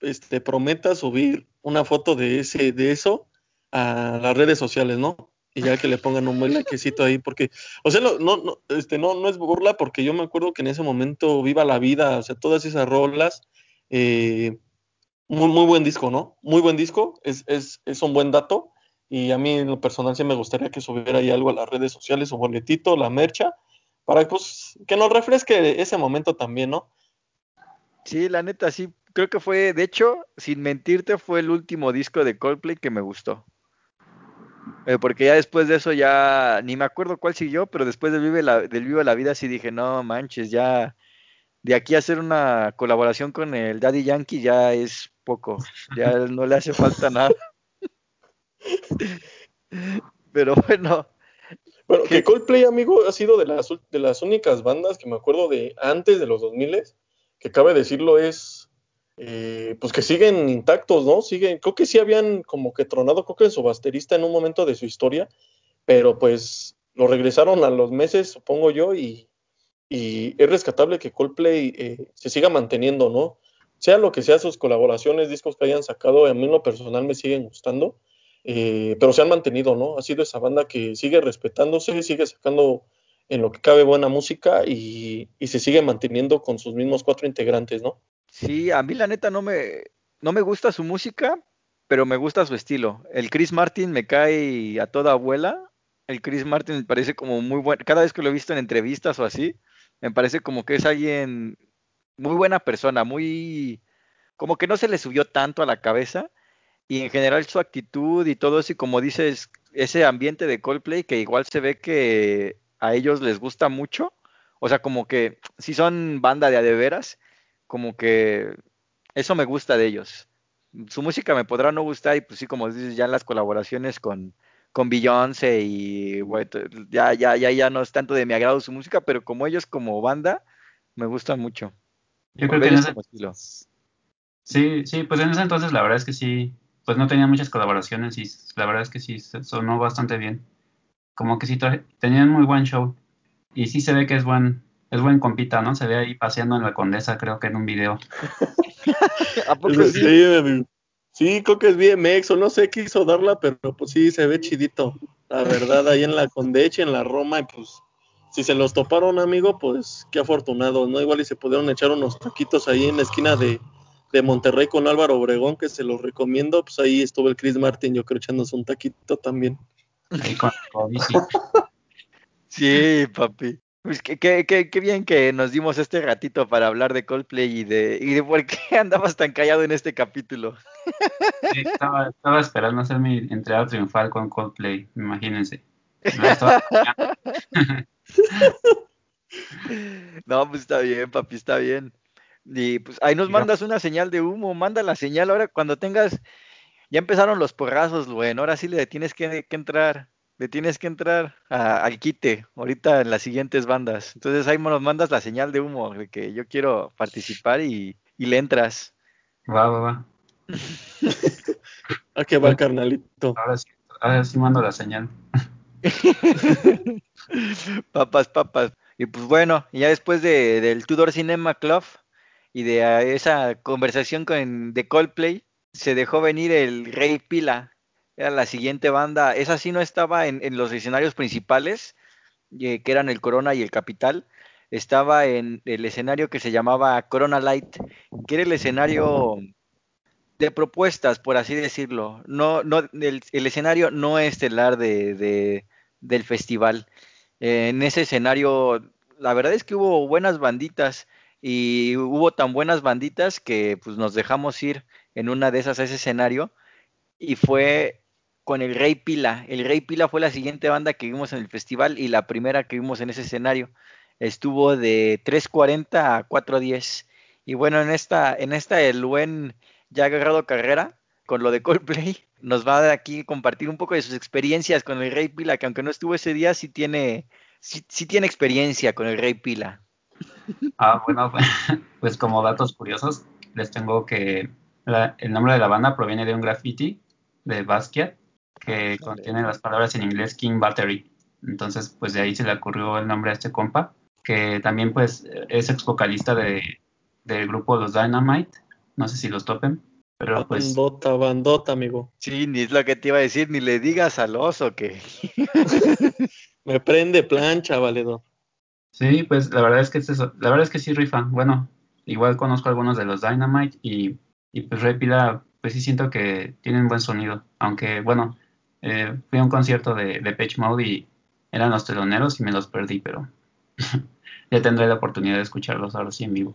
este, prometa subir una foto de ese, de eso a las redes sociales, ¿no? Y ya que le pongan un buen likecito ahí, porque, o sea, no, no, este, no, no es burla, porque yo me acuerdo que en ese momento Viva la Vida, o sea, todas esas rolas, eh, muy, muy buen disco, ¿no? Muy buen disco, es, es, es un buen dato. Y a mí en lo personal sí me gustaría que subiera ahí algo a las redes sociales, un boletito, la mercha, para pues, que nos refresque ese momento también, ¿no? Sí, la neta, sí, creo que fue, de hecho, sin mentirte, fue el último disco de Coldplay que me gustó. Eh, porque ya después de eso ya ni me acuerdo cuál siguió, pero después del Vive la, del Vive la Vida sí dije, no manches, ya de aquí a hacer una colaboración con el Daddy Yankee ya es poco, ya no le hace falta nada. Pero bueno. Bueno, que Coldplay, amigo, ha sido de las, de las únicas bandas que me acuerdo de antes de los 2000 que cabe decirlo es, eh, pues que siguen intactos, ¿no? Siguen, creo que sí habían como que tronado, creo que en su basterista en un momento de su historia, pero pues lo regresaron a los meses, supongo yo, y, es rescatable que Coldplay eh, se siga manteniendo, ¿no? sea lo que sea sus colaboraciones, discos que hayan sacado, a mí en lo personal me siguen gustando, eh, pero se han mantenido, ¿no? Ha sido esa banda que sigue respetándose, sigue sacando en lo que cabe buena música y, se sigue manteniendo con sus mismos cuatro integrantes, ¿no? Sí, a mí la neta no me, no me gusta su música, pero me gusta su estilo. El Chris Martin me cae a toda abuela. El Chris Martin me parece como muy bueno. Cada vez que lo he visto en entrevistas o así, me parece como que es alguien muy buena persona, muy como que no se le subió tanto a la cabeza y en general su actitud y todo eso y como dices, ese ambiente de Coldplay que igual se ve que a ellos les gusta mucho, o sea, como que si son banda de adeveras, como que eso me gusta de ellos. Su música me podrá no gustar y pues sí, como dices, ya en las colaboraciones con, con Beyoncé y bueno, ya, ya, ya, ya no es tanto de mi agrado su música, pero como ellos como banda, me gustan mucho. Yo creo que en ese... Sí, sí, pues en ese entonces la verdad es que sí, pues no tenía muchas colaboraciones y la verdad es que sí sonó bastante bien. Como que sí tenían muy buen show y sí se ve que es buen es buen compita, ¿no? Se ve ahí paseando en la Condesa, creo que en un video. ¿A poco sí? Sí, creo que es BMX o no sé, quiso darla, pero pues sí, se ve chidito. La verdad, ahí en la Condeche, en la Roma, y pues si se los toparon, amigo, pues qué afortunados, ¿no? Igual y se pudieron echar unos taquitos ahí en la esquina de, de Monterrey con Álvaro Obregón, que se los recomiendo. Pues ahí estuvo el Chris Martin, yo creo, echándose un taquito también. Ahí con, sí, papi. Pues qué, qué, qué, bien que nos dimos este ratito para hablar de Coldplay y de, y de por qué andabas tan callado en este capítulo. estaba, estaba, esperando hacer mi entrada triunfal con Coldplay, imagínense. no, pues está bien, papi, está bien. Y pues ahí nos mandas una señal de humo, manda la señal ahora cuando tengas, ya empezaron los porrazos, bueno, ahora sí le tienes que, que entrar le tienes que entrar al quite ahorita en las siguientes bandas. Entonces ahí nos mandas la señal de humo de que yo quiero participar y, le entras. Va, va, va. ¿A qué va, carnalito? Ahora sí, ahora sí mando la señal. papas, papas. Y pues bueno, ya después de, del Tudor Cinema Club y de esa conversación con, de Coldplay, se dejó venir el Rey Pila, era la siguiente banda. Esa sí no estaba en, los escenarios principales, eh, que eran el Corona y el Capital. Estaba en el escenario que se llamaba Corona Light, que era el escenario de propuestas, por así decirlo. No, no, el, escenario no estelar de, del festival. en ese escenario, la verdad es que hubo buenas banditas y hubo tan buenas banditas que pues nos dejamos ir en una de esas a ese escenario y fue con el Rey Pila. El Rey Pila fue la siguiente banda que vimos en el festival y la primera que vimos en ese escenario. Estuvo de 3.40 a 4.10. Y bueno, en esta, en esta el buen ya agarrado carrera con lo de Coldplay. Nos va a aquí compartir un poco de sus experiencias con el Rey Pila, que aunque no estuvo ese día, sí tiene, sí, tiene experiencia con el Rey Pila. Ah, bueno, pues como datos curiosos, les tengo que el nombre de la banda proviene de un graffiti de Basquiat que contiene las palabras en inglés King Battery. Entonces, pues de ahí se le ocurrió el nombre a este compa, que también pues es ex vocalista de, del grupo Los Dynamite. No sé si los topen, pero pues... Bandota, bandota, amigo. Sí, ni es lo que te iba a decir, ni le digas al oso que... Me prende plancha, valedor. Sí, pues la verdad es que es eso. La verdad es que sí rifa. Bueno, igual conozco algunos de los Dynamite y, y pues Repida, pues sí siento que tienen buen sonido. Aunque, bueno, eh, fui a un concierto de, de Page Mode y eran los teloneros y me los perdí, pero ya tendré la oportunidad de escucharlos ahora sí en vivo,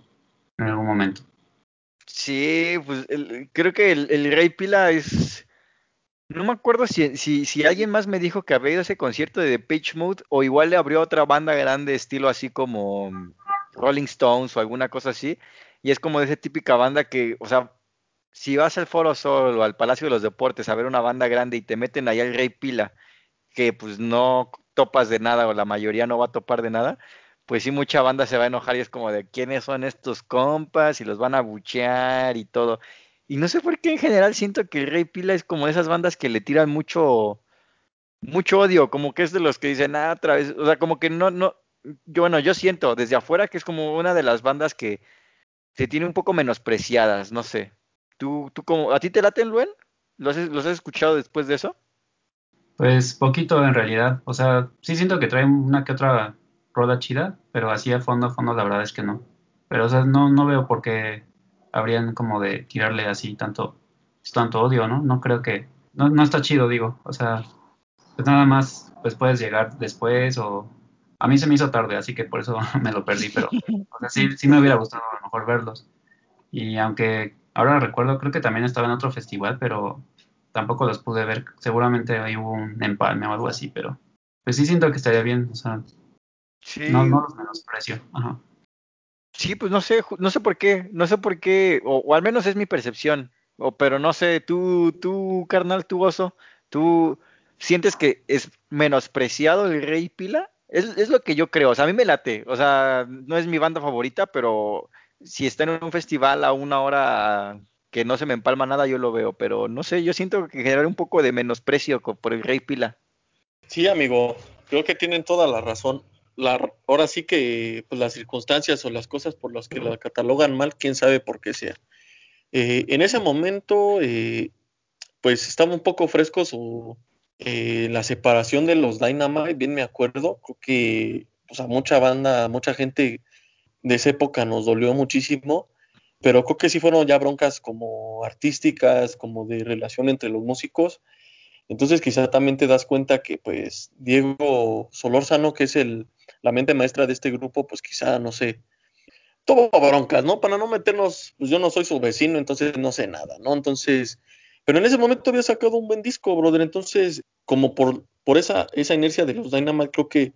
en algún momento. Sí, pues creo que el, Rey Pila es... No me acuerdo si, si, si, alguien más me dijo que había ido a ese concierto de Page Mode o igual le abrió otra banda grande estilo así como Rolling Stones o alguna cosa así. Y es como de esa típica banda que, o sea, si vas al Foro Sol o al Palacio de los Deportes a ver una banda grande y te meten ahí al Rey Pila, que pues no topas de nada o la mayoría no va a topar de nada, pues sí mucha banda se va a enojar y es como de quiénes son estos compas y los van a buchear y todo. Y no sé por qué en general siento que el Rey Pila es como de esas bandas que le tiran mucho mucho odio, como que es de los que dicen, ah, otra vez, o sea, como que no, no, yo, bueno, yo siento desde afuera que es como una de las bandas que se tiene un poco menospreciadas, no sé. ¿Tú, tú como, ¿A ti te late Luen? ¿Los has, ¿Los has escuchado después de eso? Pues poquito en realidad. O sea, sí siento que traen una que otra roda chida, pero así a fondo, a fondo la verdad es que no. Pero o sea, no, no veo por qué habrían como de tirarle así tanto, tanto odio, ¿no? No creo que, no, no está chido, digo. O sea, pues nada más, pues puedes llegar después o... A mí se me hizo tarde, así que por eso me lo perdí, pero o sea, sí, sí me hubiera gustado a lo mejor verlos. Y aunque Ahora recuerdo, creo que también estaba en otro festival, pero tampoco los pude ver. Seguramente ahí hubo un empalme o algo así, pero pues sí siento que estaría bien. O sea, no, no los menosprecio. Ajá. Sí, pues no sé, no sé por qué, no sé por qué, o, al menos es mi percepción, o, pero no sé, tú, tú, carnal, tú oso, tú sientes que es menospreciado el Rey Pila, es, es lo que yo creo, o sea, a mí me late, o sea, no es mi banda favorita, pero si está en un festival a una hora que no se me empalma nada, yo lo veo, pero no sé, yo siento que genera un poco de menosprecio por el Rey Pila. Sí, amigo, creo que tienen toda la razón. La, ahora sí que pues, las circunstancias o las cosas por las que la catalogan mal, quién sabe por qué sea. Eh, en ese momento, eh, pues estaba un poco fresco su, eh, la separación de los Dynamite, bien me acuerdo, creo que pues, a mucha banda, mucha gente de esa época nos dolió muchísimo, pero creo que sí fueron ya broncas como artísticas, como de relación entre los músicos. Entonces quizá también te das cuenta que pues Diego Solórzano, que es el, la mente maestra de este grupo, pues quizá, no sé, todo broncas, ¿no? Para no meternos, pues yo no soy su vecino, entonces no sé nada, ¿no? Entonces, pero en ese momento había sacado un buen disco, brother, entonces como por, por esa, esa inercia de los Dynamite, creo que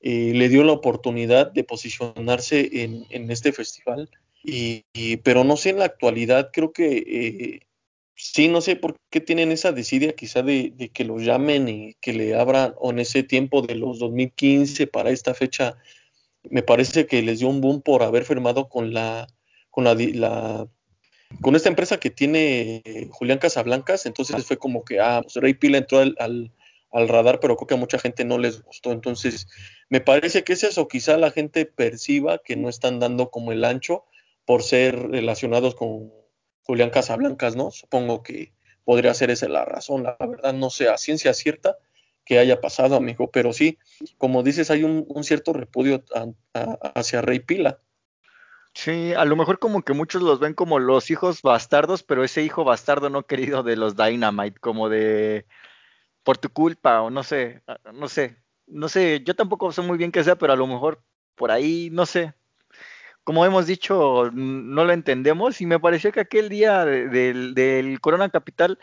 eh, le dio la oportunidad de posicionarse en, en este festival. Y, pero no sé en la actualidad, creo que eh, sí, no sé por qué tienen esa desidia quizá de, que los llamen y que le abran, o en ese tiempo de los 2015 para esta fecha, me parece que les dio un boom por haber firmado con la, con la, la con esta empresa que tiene Julián Casablancas, entonces fue como que, ah, pues Rey Pila entró al, al, al, radar, pero creo que a mucha gente no les gustó. Entonces, me parece que es eso, quizá la gente perciba que no están dando como el ancho por ser relacionados con Julián Casablancas, ¿no? Supongo que podría ser esa la razón, la verdad no sé a ciencia cierta que haya pasado, amigo, pero sí, como dices, hay un, cierto repudio hacia Rey Pila. Sí, a lo mejor como que muchos los ven como los hijos bastardos, pero ese hijo bastardo no querido de los Dynamite, como de por tu culpa o no sé, ah, no sé, no sé, yo tampoco sé muy bien qué sea, pero a lo mejor por ahí, no sé. Como hemos dicho, no lo entendemos y me pareció que aquel día del, Corona Capital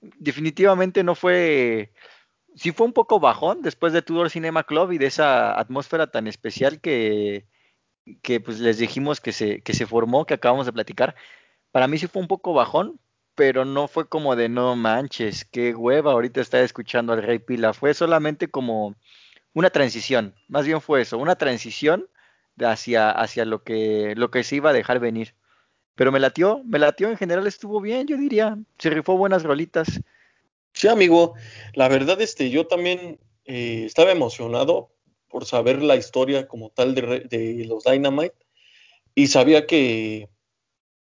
definitivamente no fue, sí fue un poco bajón después de Tudor Cinema Club y de esa atmósfera tan especial que, que pues les dijimos que se, que se formó, que acabamos de platicar, para mí sí fue un poco bajón, pero no fue como de no manches, qué hueva ahorita está escuchando al Rey Pila, fue solamente como una transición, más bien fue eso, una transición hacia, hacia lo, que, lo que se iba a dejar venir. Pero me latió, me latió en general, estuvo bien, yo diría, se rifó buenas rolitas. Sí, amigo, la verdad, este, yo también eh, estaba emocionado por saber la historia como tal de, los Dynamite y sabía que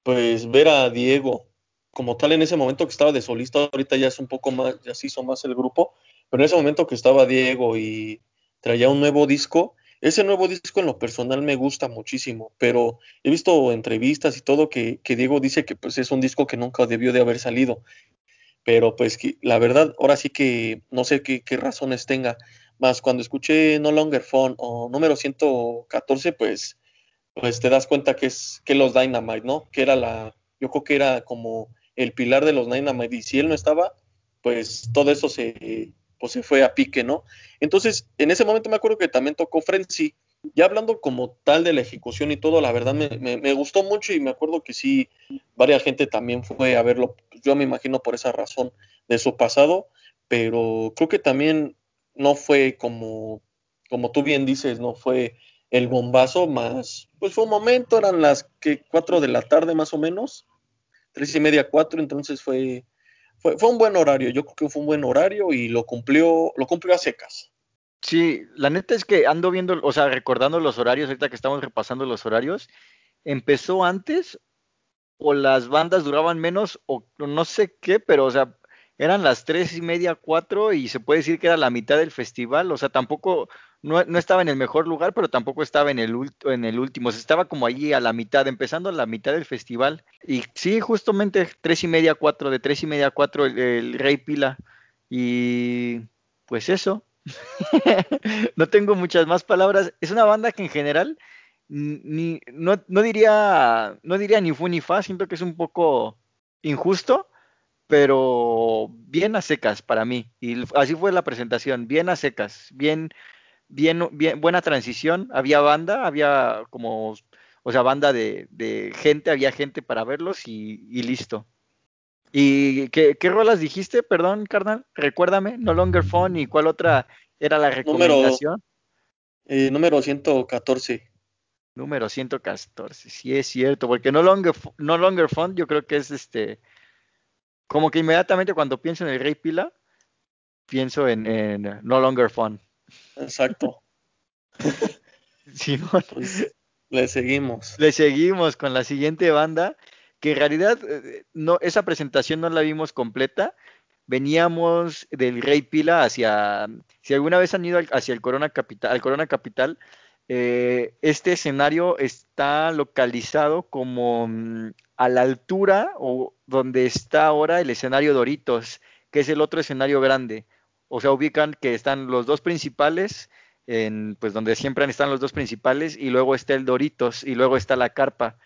pues ver a Diego como tal en ese momento que estaba de solista, ahorita ya es un poco más, ya se hizo más el grupo, pero en ese momento que estaba Diego y traía un nuevo disco, ese nuevo disco en lo personal me gusta muchísimo, pero he visto entrevistas y todo que, que Diego dice que pues es un disco que nunca debió de haber salido, pero pues que, la verdad ahora sí que no sé qué, razones tenga, más cuando escuché No Longer Phone o número 114, pues, pues te das cuenta que es que los Dynamite, ¿no? Que era la, yo creo que era como el pilar de los Dynamite y si él no estaba, pues todo eso se, pues se fue a pique, ¿no? Entonces, en ese momento me acuerdo que también tocó Frenzy, ya hablando como tal de la ejecución y todo, la verdad me, me, gustó mucho y me acuerdo que sí, varias gente también fue a verlo, yo me imagino por esa razón de su pasado, pero creo que también no fue como, como tú bien dices, no fue el bombazo más, pues fue un momento, eran las que cuatro de la tarde más o menos, tres y media, cuatro, entonces fue, fue, fue un buen horario, yo creo que fue un buen horario y lo cumplió, lo cumplió a secas. Sí, la neta es que ando viendo, o sea, recordando los horarios, ahorita que estamos repasando los horarios, empezó antes o las bandas duraban menos o no sé qué, pero o sea, eran las tres y media, cuatro, y se puede decir que era la mitad del festival, o sea, tampoco, no, no estaba en el mejor lugar, pero tampoco estaba en el, en el último, o estaba como allí a la mitad, empezando a la mitad del festival, y sí, justamente tres y media, cuatro, de tres y media cuatro, el, el Rey Pila, y pues eso, no tengo muchas más palabras, es una banda que en general, ni, no, no diría, no diría ni fu ni fa, siento que es un poco injusto, pero bien a secas para mí. Y así fue la presentación, bien a secas, bien, bien, bien buena transición. Había banda, había como, o sea, banda de, de gente, había gente para verlos y, y listo. ¿Y qué, qué, rolas dijiste? Perdón, carnal, recuérdame, No Longer Phone y cuál otra era la recomendación. Número, eh, número 114. Número 114, sí es cierto, porque no longer, no longer fun, yo creo que es este, como que inmediatamente cuando pienso en el Rey Pila, pienso en, en No Longer Fun. Exacto. sí, pues, le seguimos. Le seguimos con la siguiente banda, que en realidad eh, no, esa presentación no la vimos completa. Veníamos del Rey Pila hacia, si alguna vez han ido hacia el Corona Capital, al Corona Capital, eh, este escenario está localizado como mm, a la altura o donde está ahora el escenario Doritos, que es el otro escenario grande. O sea, ubican que están los dos principales, en, pues donde siempre están los dos principales, y luego está el Doritos, y luego está la carpa.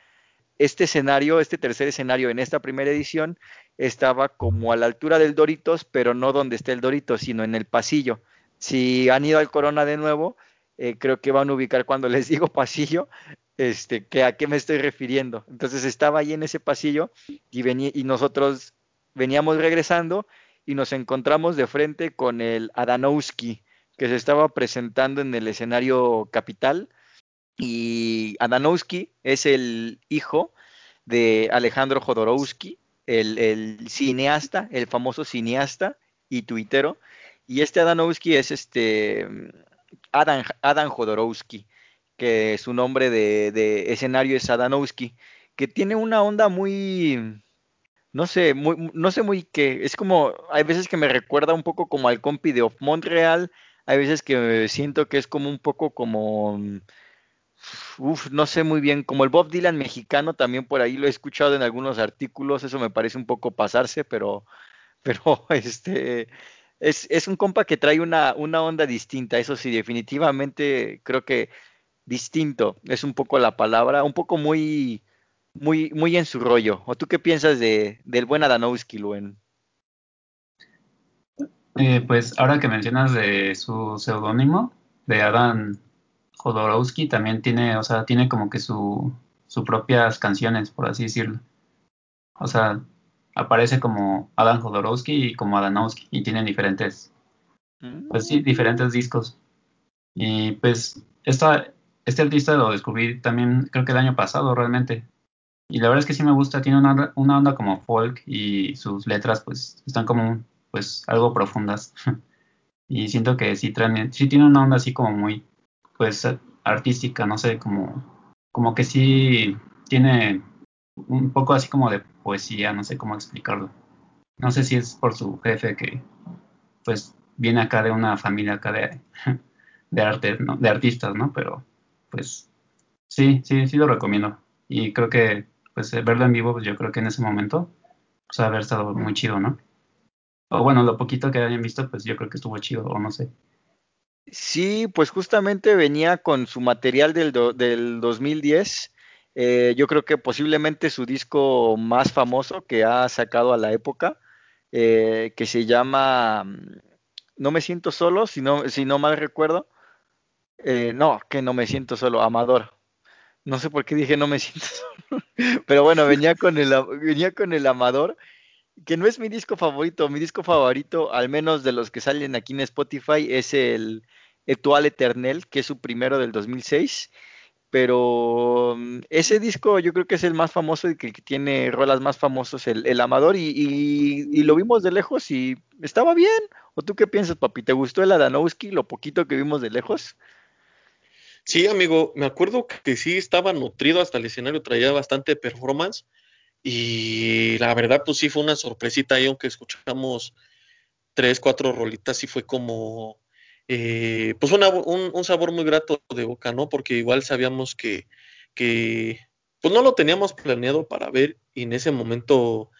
Este escenario, este tercer escenario en esta primera edición, estaba como a la altura del Doritos, pero no donde está el Doritos, sino en el pasillo. Si han ido al Corona de nuevo, eh, creo que van a ubicar cuando les digo pasillo, este, que a qué me estoy refiriendo. Entonces estaba ahí en ese pasillo y, y nosotros veníamos regresando y nos encontramos de frente con el Adanowski, que se estaba presentando en el escenario capital. Y Adanowski es el hijo de Alejandro Jodorowsky, el, el cineasta, el famoso cineasta y tuitero. Y este Adanowski es este Adam, Adam Jodorowsky, que su nombre de, escenario es Adanowski, que tiene una onda muy, no sé, muy, no sé muy qué, es como, hay veces que me recuerda un poco como al compi de Montreal, hay veces que siento que es como un poco como, uff, no sé muy bien, como el Bob Dylan mexicano, también por ahí lo he escuchado en algunos artículos, eso me parece un poco pasarse, pero, pero este, es, es un compa que trae una, una onda distinta, eso sí, definitivamente creo que distinto es un poco la palabra, un poco muy, muy, muy en su rollo. ¿O tú qué piensas de, del buen Adanowski, Luen? Eh, pues ahora que mencionas de su seudónimo, de Adam Jodorowsky, también tiene, o sea, tiene como que su, sus propias canciones, por así decirlo. O sea, aparece como Adam Jodorowsky y como Adanowski y tienen diferentes, pues sí, diferentes discos. Y pues esta, este artista lo descubrí también creo que el año pasado realmente. Y la verdad es que sí me gusta, tiene una, una onda como folk y sus letras pues están como pues algo profundas. y siento que sí, sí tiene una onda así como muy pues artística, no sé, como, como que sí tiene un poco así como de poesía, no sé cómo explicarlo. No sé si es por su jefe que pues viene acá de una familia acá de, de arte, ¿no? de artistas, ¿no? Pero pues sí, sí, sí lo recomiendo. Y creo que pues verlo en vivo, pues yo creo que en ese momento, pues haber estado muy chido, ¿no? O bueno, lo poquito que hayan visto, pues yo creo que estuvo chido, o no sé. Sí, pues justamente venía con su material del, del 2010 eh, yo creo que posiblemente su disco más famoso que ha sacado a la época, eh, que se llama mm, No me siento solo, si no, si no mal recuerdo. Eh, no, que no me siento solo, Amador. No sé por qué dije no me siento solo. Pero bueno, venía con el, venía con el Amador, que no es mi disco favorito. Mi disco favorito, al menos de los que salen aquí en Spotify, es el Etual Eternel, que es su primero del 2006 pero mm, ese disco yo creo que es el más famoso y que, tiene rolas más famosos, el, Amador, y, lo vimos de lejos y estaba bien. ¿O tú qué piensas, papi? ¿Te gustó el Adanowski, lo poquito que vimos de lejos? Sí, amigo, me acuerdo que sí estaba nutrido hasta el escenario, traía bastante performance y la verdad pues sí fue una sorpresita ahí, aunque escuchamos tres, cuatro rolitas y fue como eh, pues un, sabor muy grato de boca, ¿no? Porque igual sabíamos que, que, pues no lo teníamos planeado para ver y en ese momento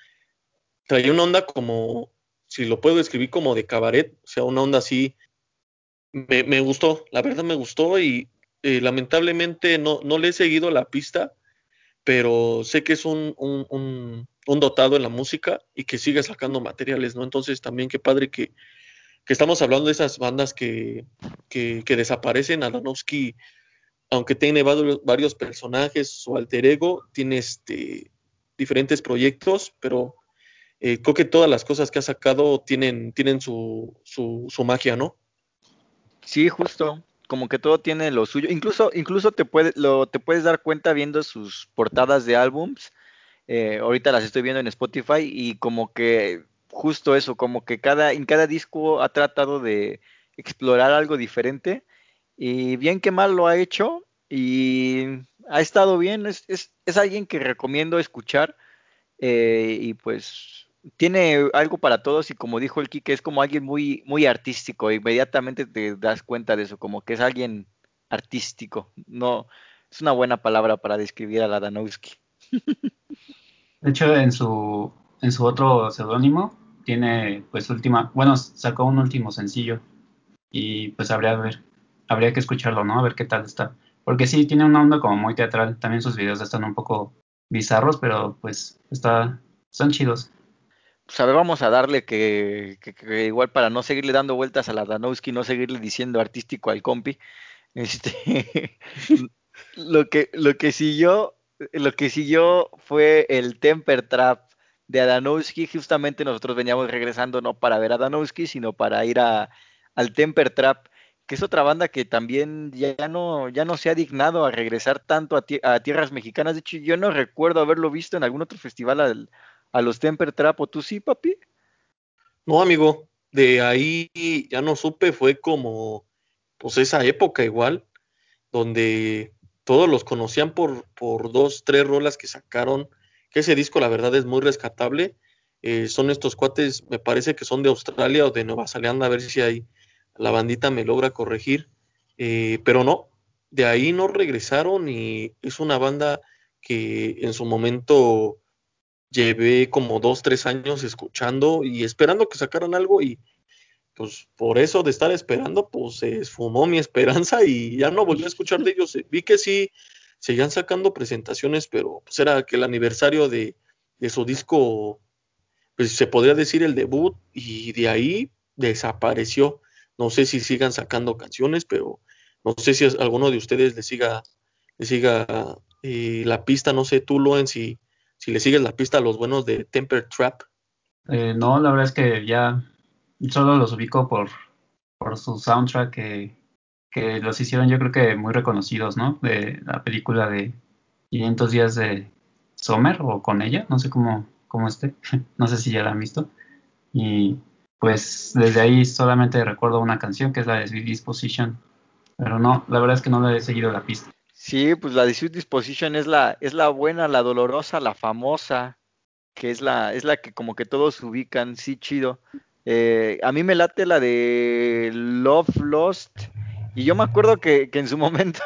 traía una onda como, si lo puedo describir como de cabaret, o sea, una onda así, me, gustó, la verdad me gustó y eh, lamentablemente no, no le he seguido la pista, pero sé que es un, un, dotado en la música y que sigue sacando materiales, ¿no? Entonces también qué padre que, que estamos hablando de esas bandas que, que, desaparecen. Aronofsky, aunque tiene varios, personajes, su alter ego, tiene este, diferentes proyectos, pero eh, creo que todas las cosas que ha sacado tienen, tienen su, su, su magia, ¿no? Sí, justo. Como que todo tiene lo suyo. Incluso, incluso te, puede, lo, te puedes dar cuenta viendo sus portadas de álbums. Eh, ahorita las estoy viendo en Spotify y como que justo eso, como que cada, en cada disco ha tratado de explorar algo diferente y bien que mal lo ha hecho y ha estado bien, es, es, es alguien que recomiendo escuchar eh, y pues tiene algo para todos y como dijo el Kike, es como alguien muy, muy artístico, inmediatamente te das cuenta de eso, como que es alguien artístico, no, es una buena palabra para describir a la Danowski. De hecho, en su, en su otro seudónimo tiene pues última, bueno, sacó un último sencillo y pues habría, ver, habría que escucharlo, ¿no? A ver qué tal está. Porque sí, tiene una onda como muy teatral, también sus videos están un poco bizarros, pero pues está, son chidos. Pues a vamos a darle que, que, igual para no seguirle dando vueltas a la Danowski, no seguirle diciendo artístico al compi, este, lo que, lo que siguió, lo que siguió fue el Temper Trap de Adanowski, justamente nosotros veníamos regresando no para ver a Adanowski, sino para ir a, al Temper Trap, que es otra banda que también ya no, ya no se ha dignado a regresar tanto a, tierras mexicanas. De hecho, yo no recuerdo haberlo visto en algún otro festival a los Temper Trap, ¿o tú sí, papi? No, amigo, de ahí ya no supe, fue como, pues esa época igual, donde todos los conocían por, por dos, tres rolas que sacaron que ese disco la verdad es muy rescatable. Eh, son estos cuates, me parece que son de Australia o de Nueva Zelanda, a ver si ahí la bandita me logra corregir, eh, pero no, de ahí no regresaron y es una banda que en su momento llevé como dos, tres años escuchando y esperando que sacaran algo y pues por eso de estar esperando, pues se esfumó mi esperanza y ya no volví a escuchar de ellos. Vi que sí seguían sacando presentaciones, pero pues era que el aniversario de, su disco, pues se podría decir el debut, y de ahí desapareció. No sé si sigan sacando canciones, pero no sé si alguno de ustedes le siga, le siga eh, la pista, no sé tú, Loen, si, si le sigues la pista a los buenos de Temper Trap. Eh, no, la verdad es que ya solo los ubico por, por su soundtrack que que los hicieron yo creo que muy reconocidos, ¿no? De la película de 500 días de Sommer o con ella, no sé cómo, cómo esté, no sé si ya la han visto. Y pues desde ahí solamente recuerdo una canción que es la de Sweet Disposition, pero no, la verdad es que no le he seguido la pista. Sí, pues la de Sweet Disposition es la, es la buena, la dolorosa, la famosa, que es la, es la que como que todos ubican, sí, chido. Eh, a mí me late la de Love Lost y yo me acuerdo que, en su momento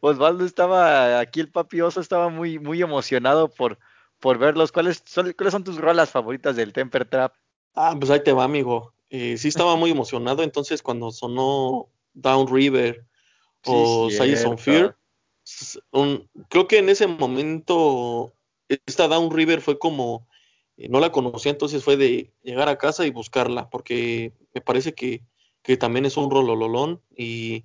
Osvaldo estaba, aquí el papi oso estaba muy, muy emocionado por, por verlos. ¿Cuáles son, ¿Cuáles son tus rolas favoritas del Temper Trap? Ah, pues ahí te va, amigo. Eh, sí estaba muy emocionado, entonces cuando sonó Down River o sí, on Fear, creo que en ese momento esta Down River fue como, eh, no la conocía, entonces fue de llegar a casa y buscarla, porque me parece que que también es un rolololón. Y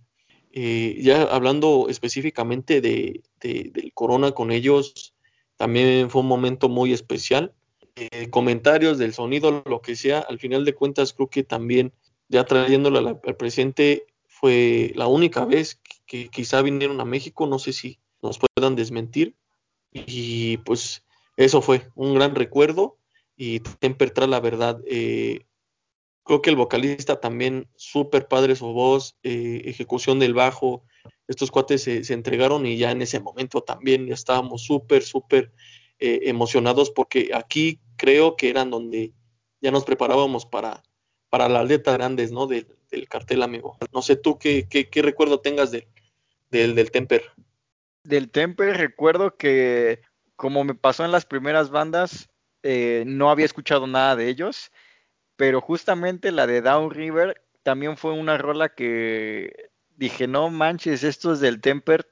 eh, ya hablando específicamente de, del corona con ellos, también fue un momento muy especial. Eh, comentarios del sonido, lo que sea, al final de cuentas creo que también, ya trayéndolo al, presente, fue la única vez que, quizá vinieron a México, no sé si nos puedan desmentir. Y pues eso fue un gran recuerdo y Temper la verdad, eh, Creo que el vocalista también, súper padre su voz, eh, ejecución del bajo. Estos cuates se, entregaron y ya en ese momento también estábamos súper, súper eh, emocionados porque aquí creo que eran donde ya nos preparábamos para, para las letras grandes, ¿no? del cartel, amigo. No sé tú qué, qué, recuerdo tengas del, del Temper. Del Temper recuerdo que, como me pasó en las primeras bandas, eh, no había escuchado nada de ellos pero justamente la de Down River también fue una rola que dije, no manches, estos del Temper,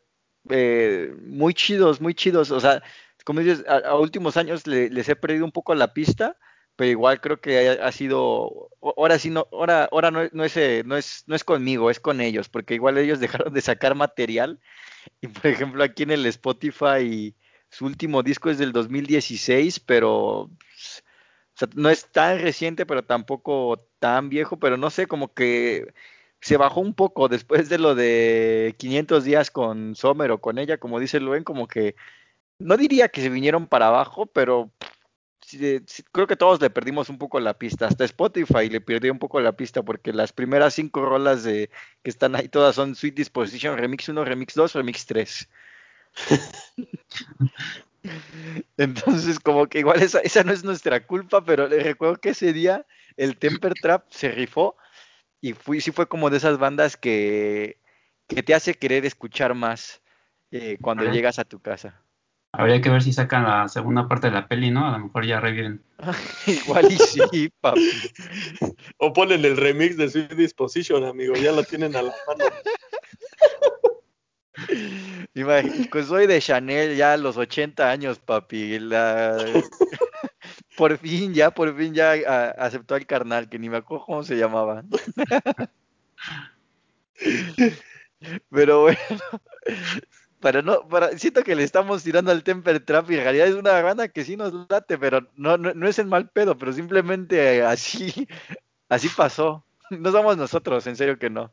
eh, muy chidos, muy chidos, o sea, como dices, a, últimos años les he perdido un poco la pista, pero igual creo que ha, sido, ahora sí, no, ahora, ahora no, no, es, eh, no, es, no es conmigo, es con ellos, porque igual ellos dejaron de sacar material, y por ejemplo aquí en el Spotify su último disco es del 2016, pero sea, no es tan reciente, pero tampoco tan viejo, pero no sé, como que se bajó un poco después de lo de 500 días con Sommer o con ella, como dice Luen, como que no diría que se vinieron para abajo, pero creo que todos le perdimos un poco la pista. Hasta Spotify le perdió un poco la pista porque las primeras cinco rolas de, que están ahí todas son Sweet Disposition, Remix 1, Remix 2, Remix 3. Entonces, como que igual esa, esa no es nuestra culpa, pero le recuerdo que ese día el Temper Trap se rifó y fui, sí fue como de esas bandas que, que te hace querer escuchar más eh, cuando llegas a tu casa. Habría que ver si sacan la segunda parte de la peli, ¿no? A lo mejor ya reviven. Igual y sí, papi. O ponen el remix de Sweet Disposition, amigo, ya lo tienen a la mano. pues soy de Chanel ya a los 80 años, papi. por fin, ya, por fin ya aceptó al carnal, que ni me acuerdo cómo se llamaba. Pero bueno, para no, para, siento que le estamos tirando al Temper Trap y en realidad es una banda que sí nos late, pero no, no, es el mal pedo, pero simplemente así, así pasó. No somos nosotros, en serio que no.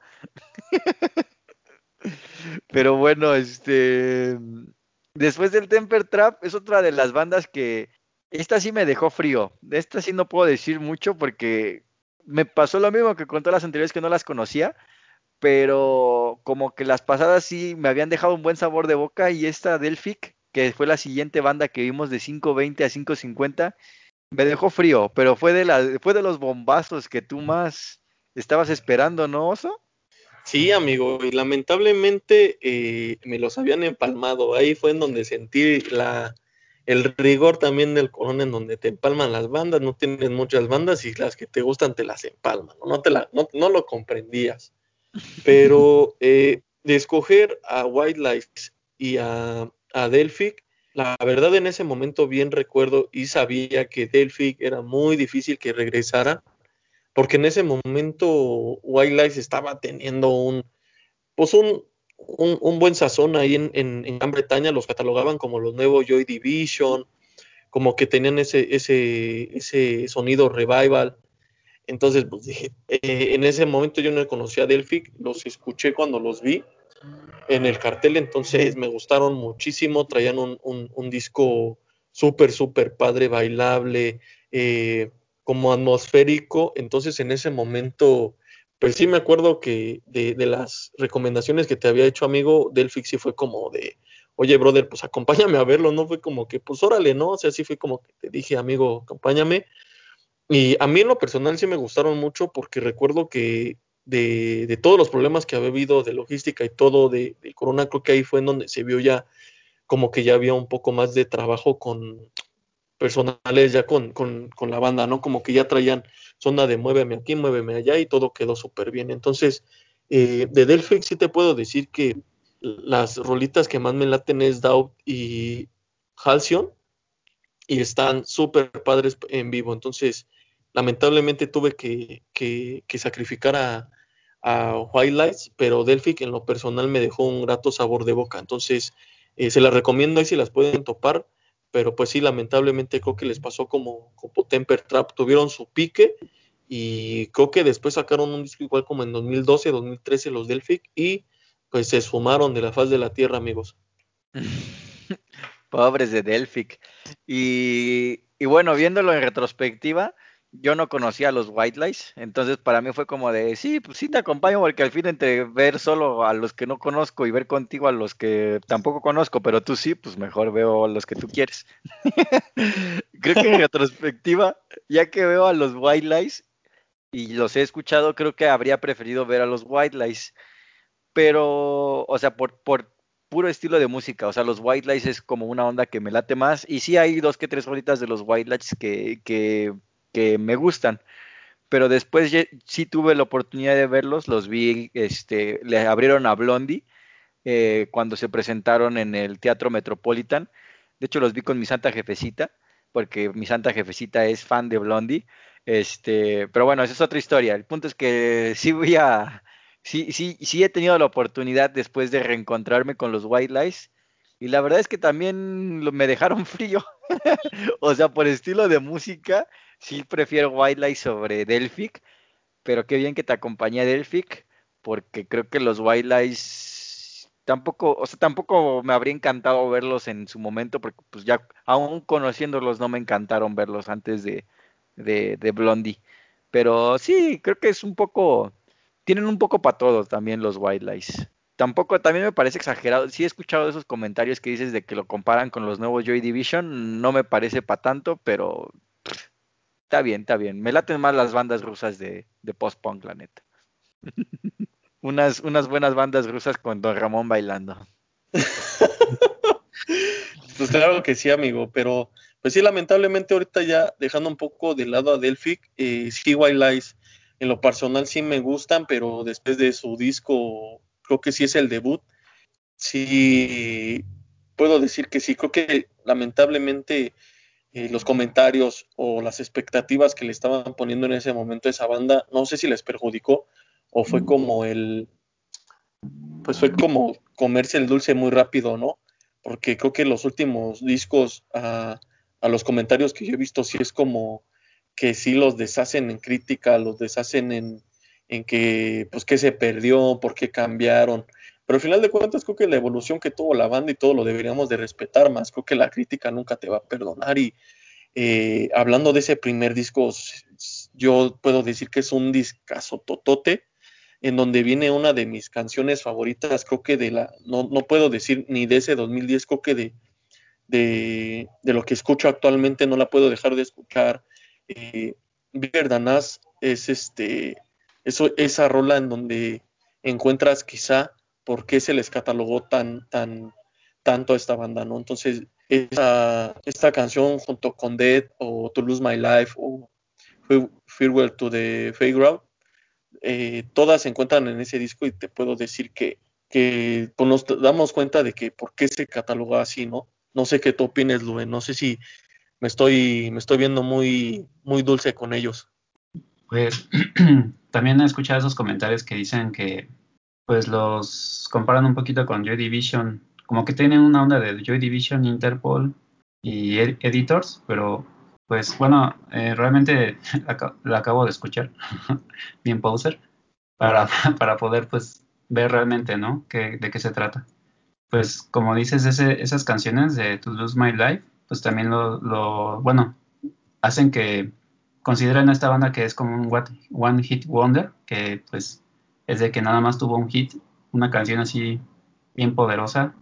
pero bueno, este, después del Temper Trap es otra de las bandas que, esta sí me dejó frío. Esta sí no puedo decir mucho porque me pasó lo mismo que con todas las anteriores que no las conocía pero como que las pasadas sí me habían dejado un buen sabor de boca y esta Delphic, que fue la siguiente banda que vimos de 5.20 a 5.50, me dejó frío, pero fue de, la, fue de los bombazos que tú más estabas esperando, ¿no, Oso? Sí, amigo, y lamentablemente eh, me los habían empalmado. Ahí fue en donde sentí la, el rigor también del corona, en donde te empalman las bandas, no tienes muchas bandas y las que te gustan te las empalman, no, te la, no, no lo comprendías. Pero eh, de escoger a Lights y a, a Delphic, la verdad en ese momento bien recuerdo y sabía que Delphic era muy difícil que regresara, porque en ese momento Lights estaba teniendo un, pues un, un, buen sazón ahí en, en, Gran Bretaña, los catalogaban como los nuevos Joy Division, como que tenían ese, ese, ese sonido revival. Entonces, pues dije, eh, en ese momento yo no conocía a Delphic, los escuché cuando los vi en el cartel, entonces me gustaron muchísimo, traían un, un, disco súper, súper padre, bailable, eh, como atmosférico, entonces en ese momento, pues sí me acuerdo que de, de, las recomendaciones que te había hecho amigo, Delphic sí fue como de, oye brother, pues acompáñame a verlo, no fue como que, pues órale, ¿no? O sea, sí fue como que te dije, amigo, acompáñame, y a mí en lo personal sí me gustaron mucho porque recuerdo que de, de todos los problemas que había habido de logística y todo de, Corona, creo que ahí fue en donde se vio ya como que ya había un poco más de trabajo con personales ya con, con, con la banda, ¿no? Como que ya traían zona de muéveme aquí, muéveme allá y todo quedó súper bien. Entonces, eh, de Delphic sí te puedo decir que las rolitas que más me laten es Doubt y Halcyon y están súper padres en vivo. Entonces, lamentablemente tuve que, sacrificar a, White Lights, pero Delphic en lo personal me dejó un grato sabor de boca. Entonces, eh, se las recomiendo ahí si las pueden topar, pero pues sí, lamentablemente creo que les pasó como, como Temper Trap, tuvieron su pique y creo que después sacaron un disco igual como en 2012, 2013 los Delphic y pues se esfumaron de la faz de la tierra, amigos. Pobres de Delphic. Y bueno, viéndolo en retrospectiva, yo no conocía a los White Lies, entonces para mí fue como de, sí, pues sí te acompaño, porque al fin entre ver solo a los que no conozco y ver contigo a los que tampoco conozco, pero tú sí, pues mejor veo a los que tú quieres. creo que en retrospectiva, ya que veo a los White Lies y los he escuchado, creo que habría preferido ver a los White Lies, pero, o sea, por, por puro estilo de música, o sea, los White Lies es como una onda que me late más, y sí hay dos que tres horitas de los White Lies que, que que me gustan. Pero después sí tuve la oportunidad de verlos, los vi, este, le abrieron a Blondie eh, cuando se presentaron en el Teatro Metropolitan. De hecho, los vi con mi santa jefecita, porque mi santa jefecita es fan de Blondie. Este, pero bueno, esa es otra historia. El punto es que sí voy a, sí, sí, sí he tenido la oportunidad después de reencontrarme con los White Lies. Y la verdad es que también me dejaron frío. o sea, por estilo de música, sí prefiero Wildlife sobre Delphic, pero qué bien que te acompañé Delphic, porque creo que los Lies tampoco, o sea, tampoco me habría encantado verlos en su momento, porque pues ya aún conociéndolos no me encantaron verlos antes de, de, Blondie. Pero sí, creo que es un poco, tienen un poco para todos también los Lies. Tampoco, también me parece exagerado. Sí he escuchado esos comentarios que dices de que lo comparan con los nuevos Joy Division. No me parece para tanto, pero está bien, está bien. Me laten más las bandas rusas de, de post-punk, la neta. unas, unas buenas bandas rusas con Don Ramón bailando. pues claro que sí, amigo, pero pues sí, lamentablemente ahorita ya dejando un poco de lado a Delphic, eh, White Lies en lo personal sí me gustan, pero después de su disco, creo que sí es el debut, sí puedo decir que sí, creo que lamentablemente eh, los comentarios o las expectativas que le estaban poniendo en ese momento a esa banda, no sé si les perjudicó o fue como el, pues fue como comerse el dulce muy rápido, ¿no? Porque creo que los últimos discos, a, a los comentarios que yo he visto, sí es como que sí los deshacen en crítica, los deshacen en, en que, pues, qué se perdió, por qué cambiaron. Pero al final de cuentas, creo que la evolución que tuvo la banda y todo lo deberíamos de respetar más. Creo que la crítica nunca te va a perdonar. Y eh, hablando de ese primer disco, yo puedo decir que es un discazo totote, en donde viene una de mis canciones favoritas, creo que de la, no, no puedo decir ni de ese 2010, creo que de, de, de lo que escucho actualmente, no la puedo dejar de escuchar eh, Danás es este, eso, esa rola en donde encuentras quizá por qué se les catalogó tan, tan, tanto a esta banda, ¿no? Entonces, esta, esta canción junto con Dead o To Lose My Life o Farewell to the Fairground, eh, todas se encuentran en ese disco y te puedo decir que, que pues nos damos cuenta de que por qué se catalogó así, ¿no? No sé qué tú opines, Luen, no sé si me estoy, me estoy viendo muy, muy dulce con ellos. Pues también he escuchado esos comentarios que dicen que pues los comparan un poquito con Joy Division, como que tienen una onda de Joy Division, Interpol y Editors, pero pues bueno, eh, realmente la, acabo de escuchar, bien poser, para, para poder pues ver realmente, ¿no? Que, de qué se trata. Pues como dices, ese, esas canciones de To Lose My Life, pues también lo, lo, bueno, hacen que consideren a esta banda que es como un one hit wonder, que pues es de que nada más tuvo un hit, una canción así bien poderosa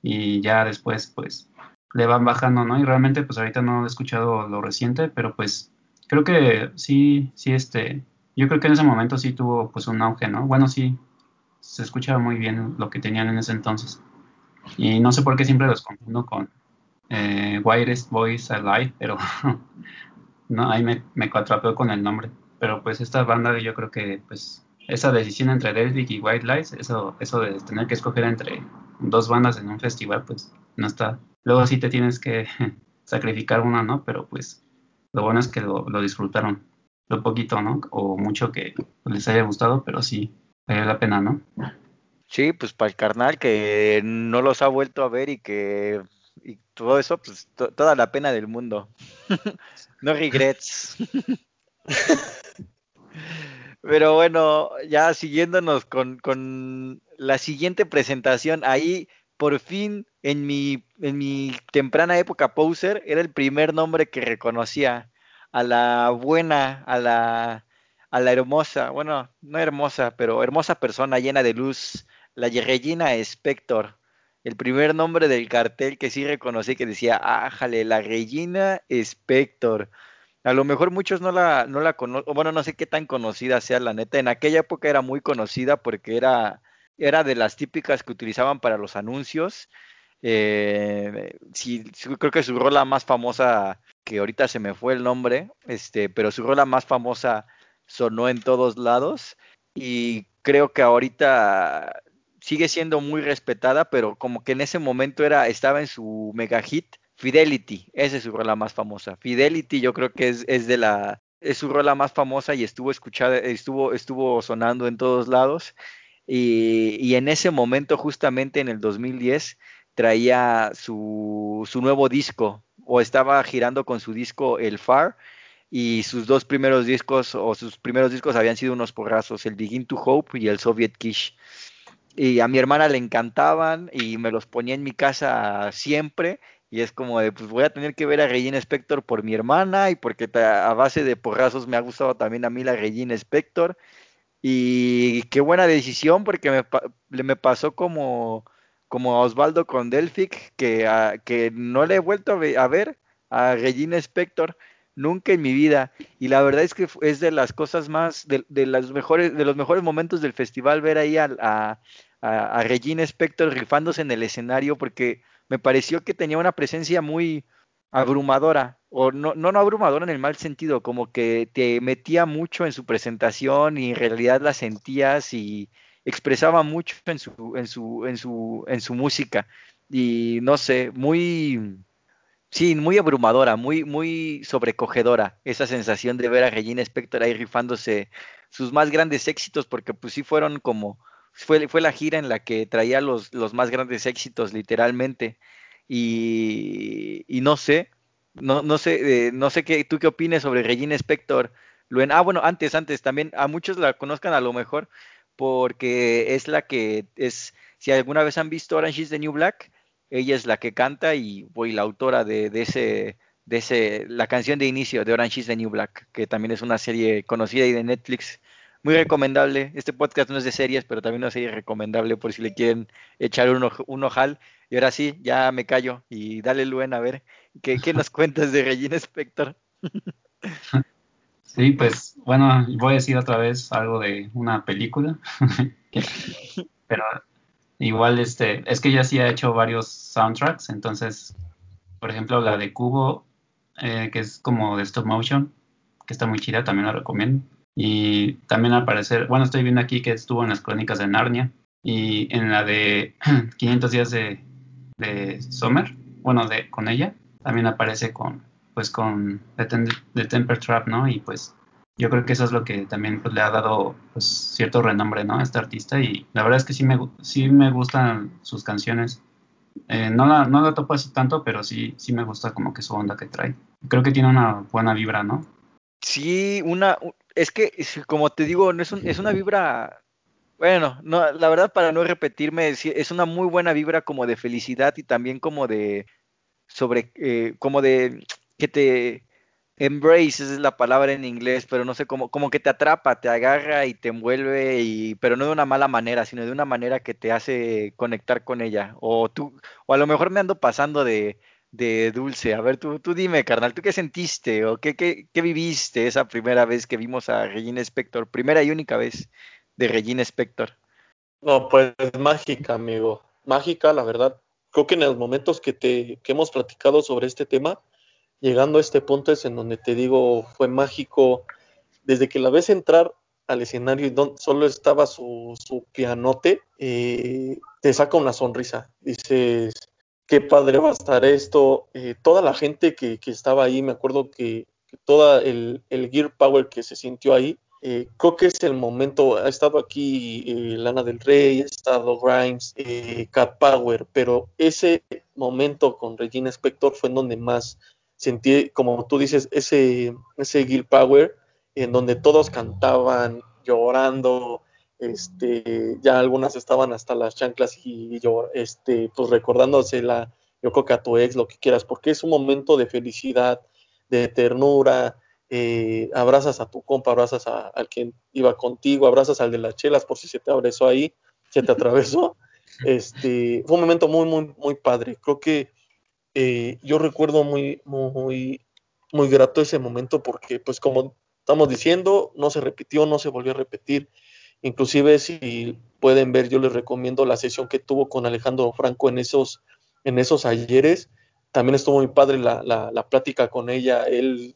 y ya después pues le van bajando, ¿no? Y realmente pues ahorita no he escuchado lo reciente, pero pues creo que sí, sí, este, yo creo que en ese momento sí tuvo pues un auge, ¿no? Bueno, sí, se escuchaba muy bien lo que tenían en ese entonces. Y no sé por qué siempre los confundo con eh, Wireless Voice Alive, pero no, ahí me, me con el nombre. Pero pues esta banda yo creo que pues esa decisión entre Delvic y White Lies, eso, eso de tener que escoger entre dos bandas en un festival, pues no está. Luego sí te tienes que sacrificar una, ¿no? Pero pues lo bueno es que lo, disfrutaron. Lo poquito, ¿no? O mucho que les haya gustado, pero sí, vale la pena, ¿no? Sí, pues para el carnal que no los ha vuelto a ver y que y todo eso, pues toda la pena del mundo. no regrets. Pero bueno, ya siguiéndonos con, con, la siguiente presentación, ahí por fin en mi, en mi temprana época poser era el primer nombre que reconocía a la buena, a la, a la hermosa, bueno, no hermosa, pero hermosa persona llena de luz, la Regina Spector el primer nombre del cartel que sí reconocí que decía, ájale, la Regina Spector. A lo mejor muchos no la, no la conocen, bueno, no sé qué tan conocida sea la neta. En aquella época era muy conocida porque era, era de las típicas que utilizaban para los anuncios. Eh, sí, creo que su rola más famosa, que ahorita se me fue el nombre, este, pero su rola más famosa sonó en todos lados. Y creo que ahorita sigue siendo muy respetada, pero como que en ese momento era, estaba en su mega hit, Fidelity, esa es su rola más famosa. Fidelity yo creo que es, es de la, es su rola más famosa y estuvo escuchada, estuvo, estuvo sonando en todos lados. Y, y, en ese momento, justamente en el 2010, traía su, su nuevo disco, o estaba girando con su disco El Far, y sus dos primeros discos o sus primeros discos habían sido unos porrazos, el Begin to Hope y el Soviet Kish. Y a mi hermana le encantaban y me los ponía en mi casa siempre y es como de, pues voy a tener que ver a Regina Spector por mi hermana y porque a base de porrazos me ha gustado también a mí la Regina Spector. Y qué buena decisión porque me, me pasó como, como a Osvaldo con Delphic, que, que no le he vuelto a, ver a Regina Spector nunca en mi vida. Y la verdad es que es de las cosas más, de, de las mejores, de los mejores momentos del festival ver ahí a, a, a Regina Spector rifándose en el escenario porque me pareció que tenía una presencia muy abrumadora, o no, no, no abrumadora en el mal sentido, como que te metía mucho en su presentación y en realidad la sentías y expresaba mucho en su, en su, en su, en su música. Y no sé, muy, sí, muy abrumadora, muy, muy sobrecogedora esa sensación de ver a Regina Spector ahí rifándose sus más grandes éxitos, porque pues sí fueron como fue, fue la gira en la que traía los, los más grandes éxitos, literalmente. Y, y no sé, no, no sé, eh, no sé qué, tú qué opines sobre Regina Spector. Luen. Ah, bueno, antes, antes, también a muchos la conozcan a lo mejor porque es la que es, si alguna vez han visto Orange is the New Black, ella es la que canta y voy la autora de, de ese, de ese, la canción de inicio de Orange is the New Black, que también es una serie conocida y de Netflix muy recomendable. Este podcast no es de series, pero también una serie recomendable por si le quieren echar un, un ojal. Y ahora sí, ya me callo y dale Luen a ver qué, qué nos cuentas de Regina Spector. Sí, pues bueno, voy a decir otra vez algo de una película, pero igual este, es que ella sí ha hecho varios soundtracks, entonces, por ejemplo, la de Cubo, eh, que es como de stop motion, que está muy chida, también la recomiendo. Y también al parecer, bueno, estoy viendo aquí que estuvo en las crónicas de Narnia y en la de 500 días de, de Summer, bueno, de, con ella, también aparece con, pues con The, Temper Trap, ¿no? Y pues yo creo que eso es lo que también pues, le ha dado pues, cierto renombre, ¿no? A este artista y la verdad es que sí me, sí me gustan sus canciones. Eh, no, la, no la topo así tanto, pero sí, sí me gusta como que su onda que trae. Creo que tiene una buena vibra, ¿no? Sí, una, es que, como te digo, no es, un, es una vibra, bueno, no, la verdad para no repetirme, es una muy buena vibra como de felicidad y también como de, sobre, eh, como de, que te, embrace, esa es la palabra en inglés, pero no sé, cómo, como que te atrapa, te agarra y te envuelve, y, pero no de una mala manera, sino de una manera que te hace conectar con ella. O tú, o a lo mejor me ando pasando de, de Dulce. A ver, tú, tú dime, carnal, ¿tú qué sentiste o qué, qué, qué viviste esa primera vez que vimos a Regina Spector? Primera y única vez de Regina Spector. No, pues mágica, amigo. Mágica, la verdad. Creo que en los momentos que, te, que hemos platicado sobre este tema, llegando a este punto es en donde te digo, fue mágico. Desde que la ves entrar al escenario y donde solo estaba su, pianote, eh, te saca una sonrisa. Dices, qué padre va a estar esto. Eh, toda la gente que, que, estaba ahí, me acuerdo que, que todo el, el, Gear Power que se sintió ahí, eh, creo que es el momento. Ha estado aquí Lana del Rey, ha estado Grimes, Cat Power, pero ese momento con Regina Spector fue en donde más sentí, como tú dices, ese, ese Gear Power, en donde todos cantaban, llorando, este, ya algunas estaban hasta las chanclas y, yo, este, pues recordándose la, yo creo que a tu ex, lo que quieras, porque es un momento de felicidad, de ternura, eh, abrazas a tu compa, abrazas a, al quien iba contigo, abrazas al de las chelas por si se te abrazó ahí, se te atravesó. Este, fue un momento muy, muy, muy padre. Creo que eh, yo recuerdo muy, muy, muy grato ese momento porque, pues como estamos diciendo, no se repitió, no se volvió a repetir. Inclusive si pueden ver, yo les recomiendo la sesión que tuvo con Alejandro Franco en esos, en esos ayeres. También estuvo muy padre la, la, la plática con ella. Él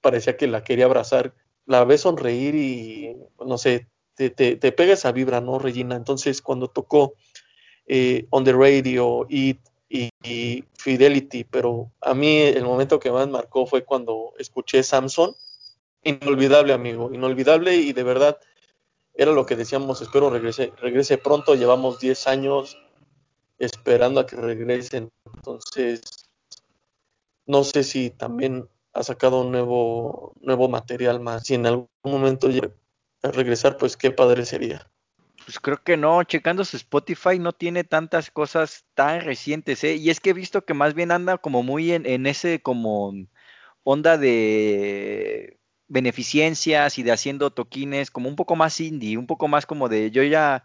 parecía que la quería abrazar. La ve sonreír y, no sé, te, te, te pega esa vibra, ¿no, Regina? Entonces, cuando tocó eh, On the Radio y, y, Fidelity, pero a mí el momento que más marcó fue cuando escuché Samson. Inolvidable, amigo, inolvidable y de verdad era lo que decíamos, espero regrese, regrese pronto, llevamos 10 años esperando a que regresen, entonces no sé si también ha sacado un nuevo, nuevo material más. Si en algún momento llega a regresar, pues qué padre sería. Pues creo que no, checando su Spotify no tiene tantas cosas tan recientes, ¿eh? Y es que he visto que más bien anda como muy en, en ese como onda de beneficencias y de haciendo toquines, como un poco más indie, un poco más como de yo ya,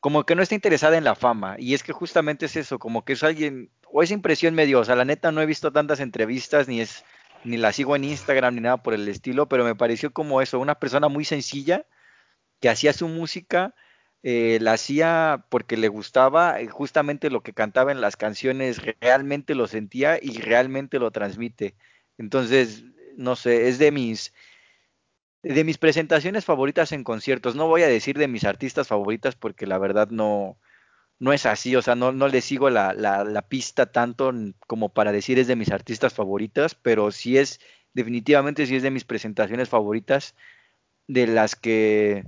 como que no está interesada en la fama. Y es que justamente es eso, como que es alguien, o esa impresión medio, o sea, la neta no he visto tantas entrevistas, ni es, ni la sigo en Instagram, ni nada por el estilo, pero me pareció como eso, una persona muy sencilla que hacía su música eh, la hacía porque le gustaba eh, justamente lo que cantaba en las canciones, realmente lo sentía y realmente lo transmite. Entonces, no sé, es de mis de mis presentaciones favoritas en conciertos. No voy a decir de mis artistas favoritas porque la verdad no, no es así, o sea, no, no le sigo la, la, la, pista tanto como para decir es de mis artistas favoritas, pero sí es, definitivamente sí es de mis presentaciones favoritas, de las que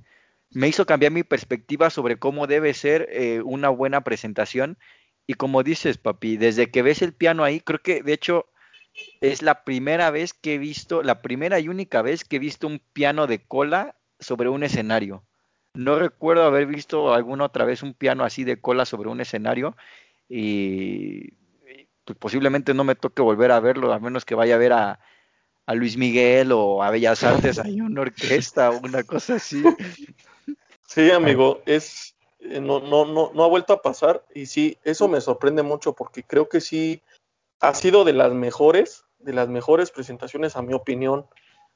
me hizo cambiar mi perspectiva sobre cómo debe ser eh, una buena presentación. Y como dices, papi, desde que ves el piano ahí, creo que de hecho es la primera vez que he visto, la primera y única vez que he visto un piano de cola sobre un escenario. No recuerdo haber visto alguna otra vez un piano así de cola sobre un escenario y pues posiblemente no me toque volver a verlo, a menos que vaya a ver a, a Luis Miguel o a Bellas Artes, hay una orquesta o una cosa así. Sí, amigo, es eh, no, no, no, no ha vuelto a pasar y sí, eso me sorprende mucho porque creo que sí ha sido de las mejores, de las mejores presentaciones, a mi opinión,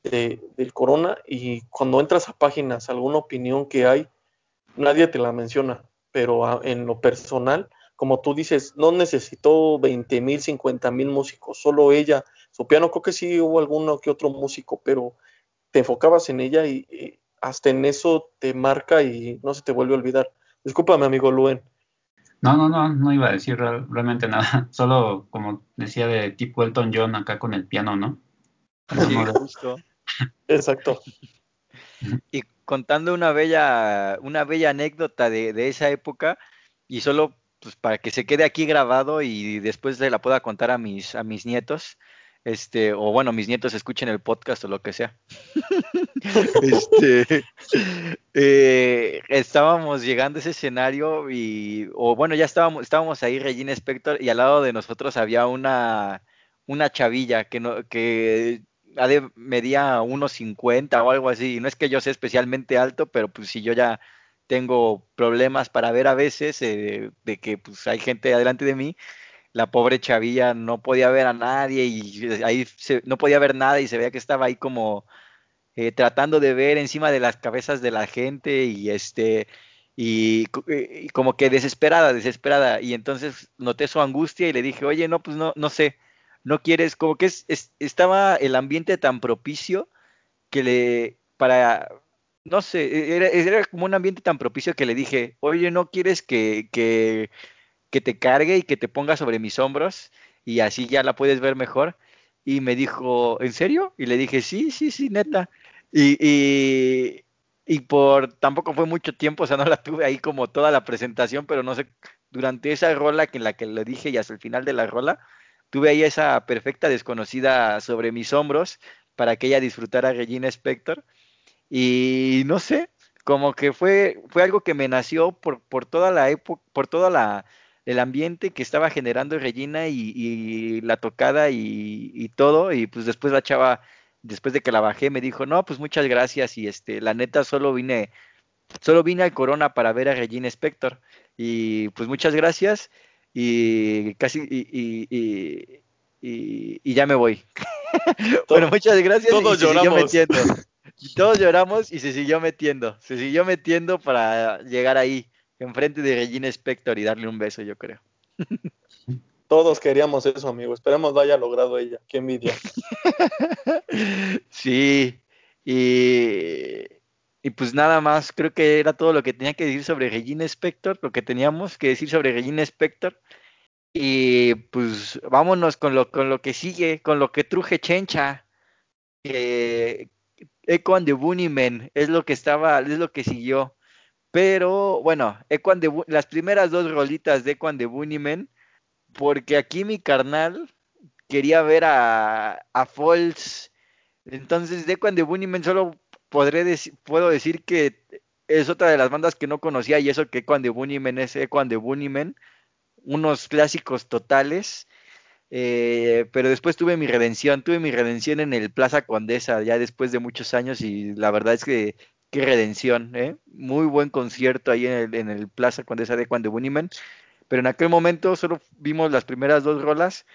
de, del Corona y cuando entras a páginas, alguna opinión que hay, nadie te la menciona, pero en lo personal, como tú dices, no necesitó 20 mil, 50 mil músicos, solo ella, su piano, creo que sí hubo alguno que otro músico, pero te enfocabas en ella y, hasta en eso te marca y no se te vuelve a olvidar. Discúlpame, amigo Luen. No, no, no, no iba a decir realmente nada. Solo como decía de tipo Elton John acá con el piano, ¿no? Sí, justo. Exacto. Y contando una bella, una bella anécdota de, de, esa época, y solo pues, para que se quede aquí grabado y después se la pueda contar a mis, a mis nietos este, o bueno, mis nietos escuchen el podcast o lo que sea. este, eh, estábamos llegando a ese escenario y, o bueno, ya estábamos, estábamos ahí, Regina Spector, y al lado de nosotros había una, una chavilla que no, que medía 1.50 o algo así. Y no es que yo sea especialmente alto, pero pues si yo ya tengo problemas para ver a veces eh, de que pues hay gente adelante de mí la pobre chavilla no podía ver a nadie y ahí se, no podía ver nada y se veía que estaba ahí como eh, tratando de ver encima de las cabezas de la gente y este y, y, como que desesperada, desesperada. Y entonces noté su angustia y le dije, oye, no, pues no, no sé, no quieres, como que es, es, estaba el ambiente tan propicio que le, para, no sé, era, era como un ambiente tan propicio que le dije, oye, no quieres que, que que te cargue y que te ponga sobre mis hombros y así ya la puedes ver mejor. Y me dijo, ¿en serio? Y le dije, sí, sí, sí, neta. Y, y, y por, tampoco fue mucho tiempo, o sea, no la tuve ahí como toda la presentación, pero no sé, durante esa rola que en la que le dije y hasta el final de la rola, tuve ahí esa perfecta desconocida sobre mis hombros para que ella disfrutara Regina Spector. Y no sé, como que fue, fue algo que me nació por, por toda la época, por toda la, el ambiente que estaba generando Regina y, la tocada y, todo, y pues después la chava, después de que la bajé, me dijo, no, pues muchas gracias, y este, la neta solo vine, solo vine al Corona para ver a Regina Spector, y pues muchas gracias, y casi, y, y ya me voy. bueno, muchas gracias. Todos y lloramos. Metiendo. Y todos lloramos y se siguió metiendo, se siguió metiendo para llegar ahí enfrente de Regina Spector y darle un beso, yo creo. Todos queríamos eso, amigo. Esperemos lo haya logrado ella. Qué envidia. sí. Y, y pues nada más, creo que era todo lo que tenía que decir sobre Regina Spector, lo que teníamos que decir sobre Regina Spector. Y pues vámonos con lo, con lo que sigue, con lo que truje Chencha. Eh, Echo and the Bunnymen es lo que estaba, es lo que siguió. Pero bueno, Equan de, las primeras dos rolitas de Equan de Bunnymen, porque aquí mi carnal, quería ver a, a Falls. Entonces, de cuando Bunnymen solo podré decir, puedo decir que es otra de las bandas que no conocía y eso que Equan de Bunnymen es Equan de Bunnymen, unos clásicos totales. Eh, pero después tuve mi redención, tuve mi redención en el Plaza Condesa ya después de muchos años y la verdad es que qué redención, ¿eh? muy buen concierto ahí en el, en el Plaza Condesa de Equan de Bunnymen, pero en aquel momento solo vimos las primeras dos rolas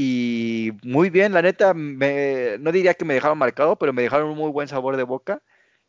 y muy bien, la neta, no diría que me dejaron marcado, pero me dejaron un muy buen sabor de boca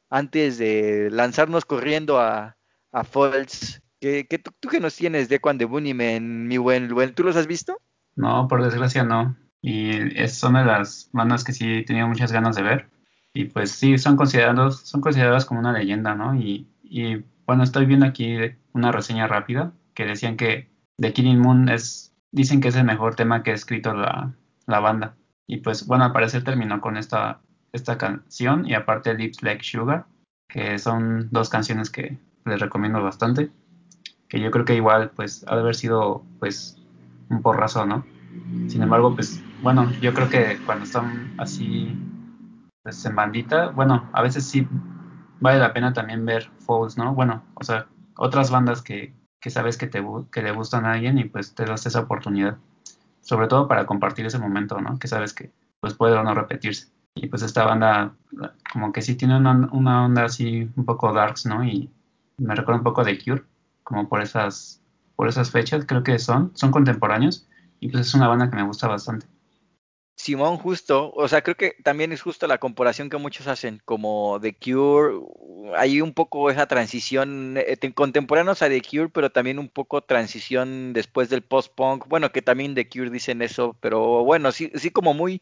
antes de lanzarnos corriendo a, a Falls. ¿Qué, tú, qué nos tienes de Quan de Bunnymen, mi buen Luen? ¿Tú los has visto? No, por desgracia no. Y es, son de las bandas que sí tenido muchas ganas de ver. Y pues sí, son considerados, son consideradas como una leyenda, ¿no? Y, y bueno, estoy viendo aquí una reseña rápida que decían que The Killing Moon es dicen que es el mejor tema que ha escrito la, banda. Y pues bueno, al parecer terminó con esta, esta canción y aparte Lips Like Sugar, que son dos canciones que les recomiendo bastante, que yo creo que igual pues ha de haber sido pues un porrazo, ¿no? Sin embargo, pues bueno, yo creo que cuando están así en bandita, bueno, a veces sí vale la pena también ver Falls, ¿no? Bueno, o sea, otras bandas que, que sabes que, te, que le gustan a alguien y pues te das esa oportunidad. Sobre todo para compartir ese momento, ¿no? Que sabes que pues puede o no repetirse. Y pues esta banda como que sí tiene una, una onda así un poco darks, ¿no? Y me recuerda un poco de Cure, como por esas, por esas fechas creo que son, son contemporáneos y pues es una banda que me gusta bastante. Simón, justo, o sea, creo que también es justo la comparación que muchos hacen, como The Cure, hay un poco esa transición, eh, contemporáneos a The Cure, pero también un poco transición después del post-punk, bueno, que también The Cure dicen eso, pero bueno, sí, sí como muy,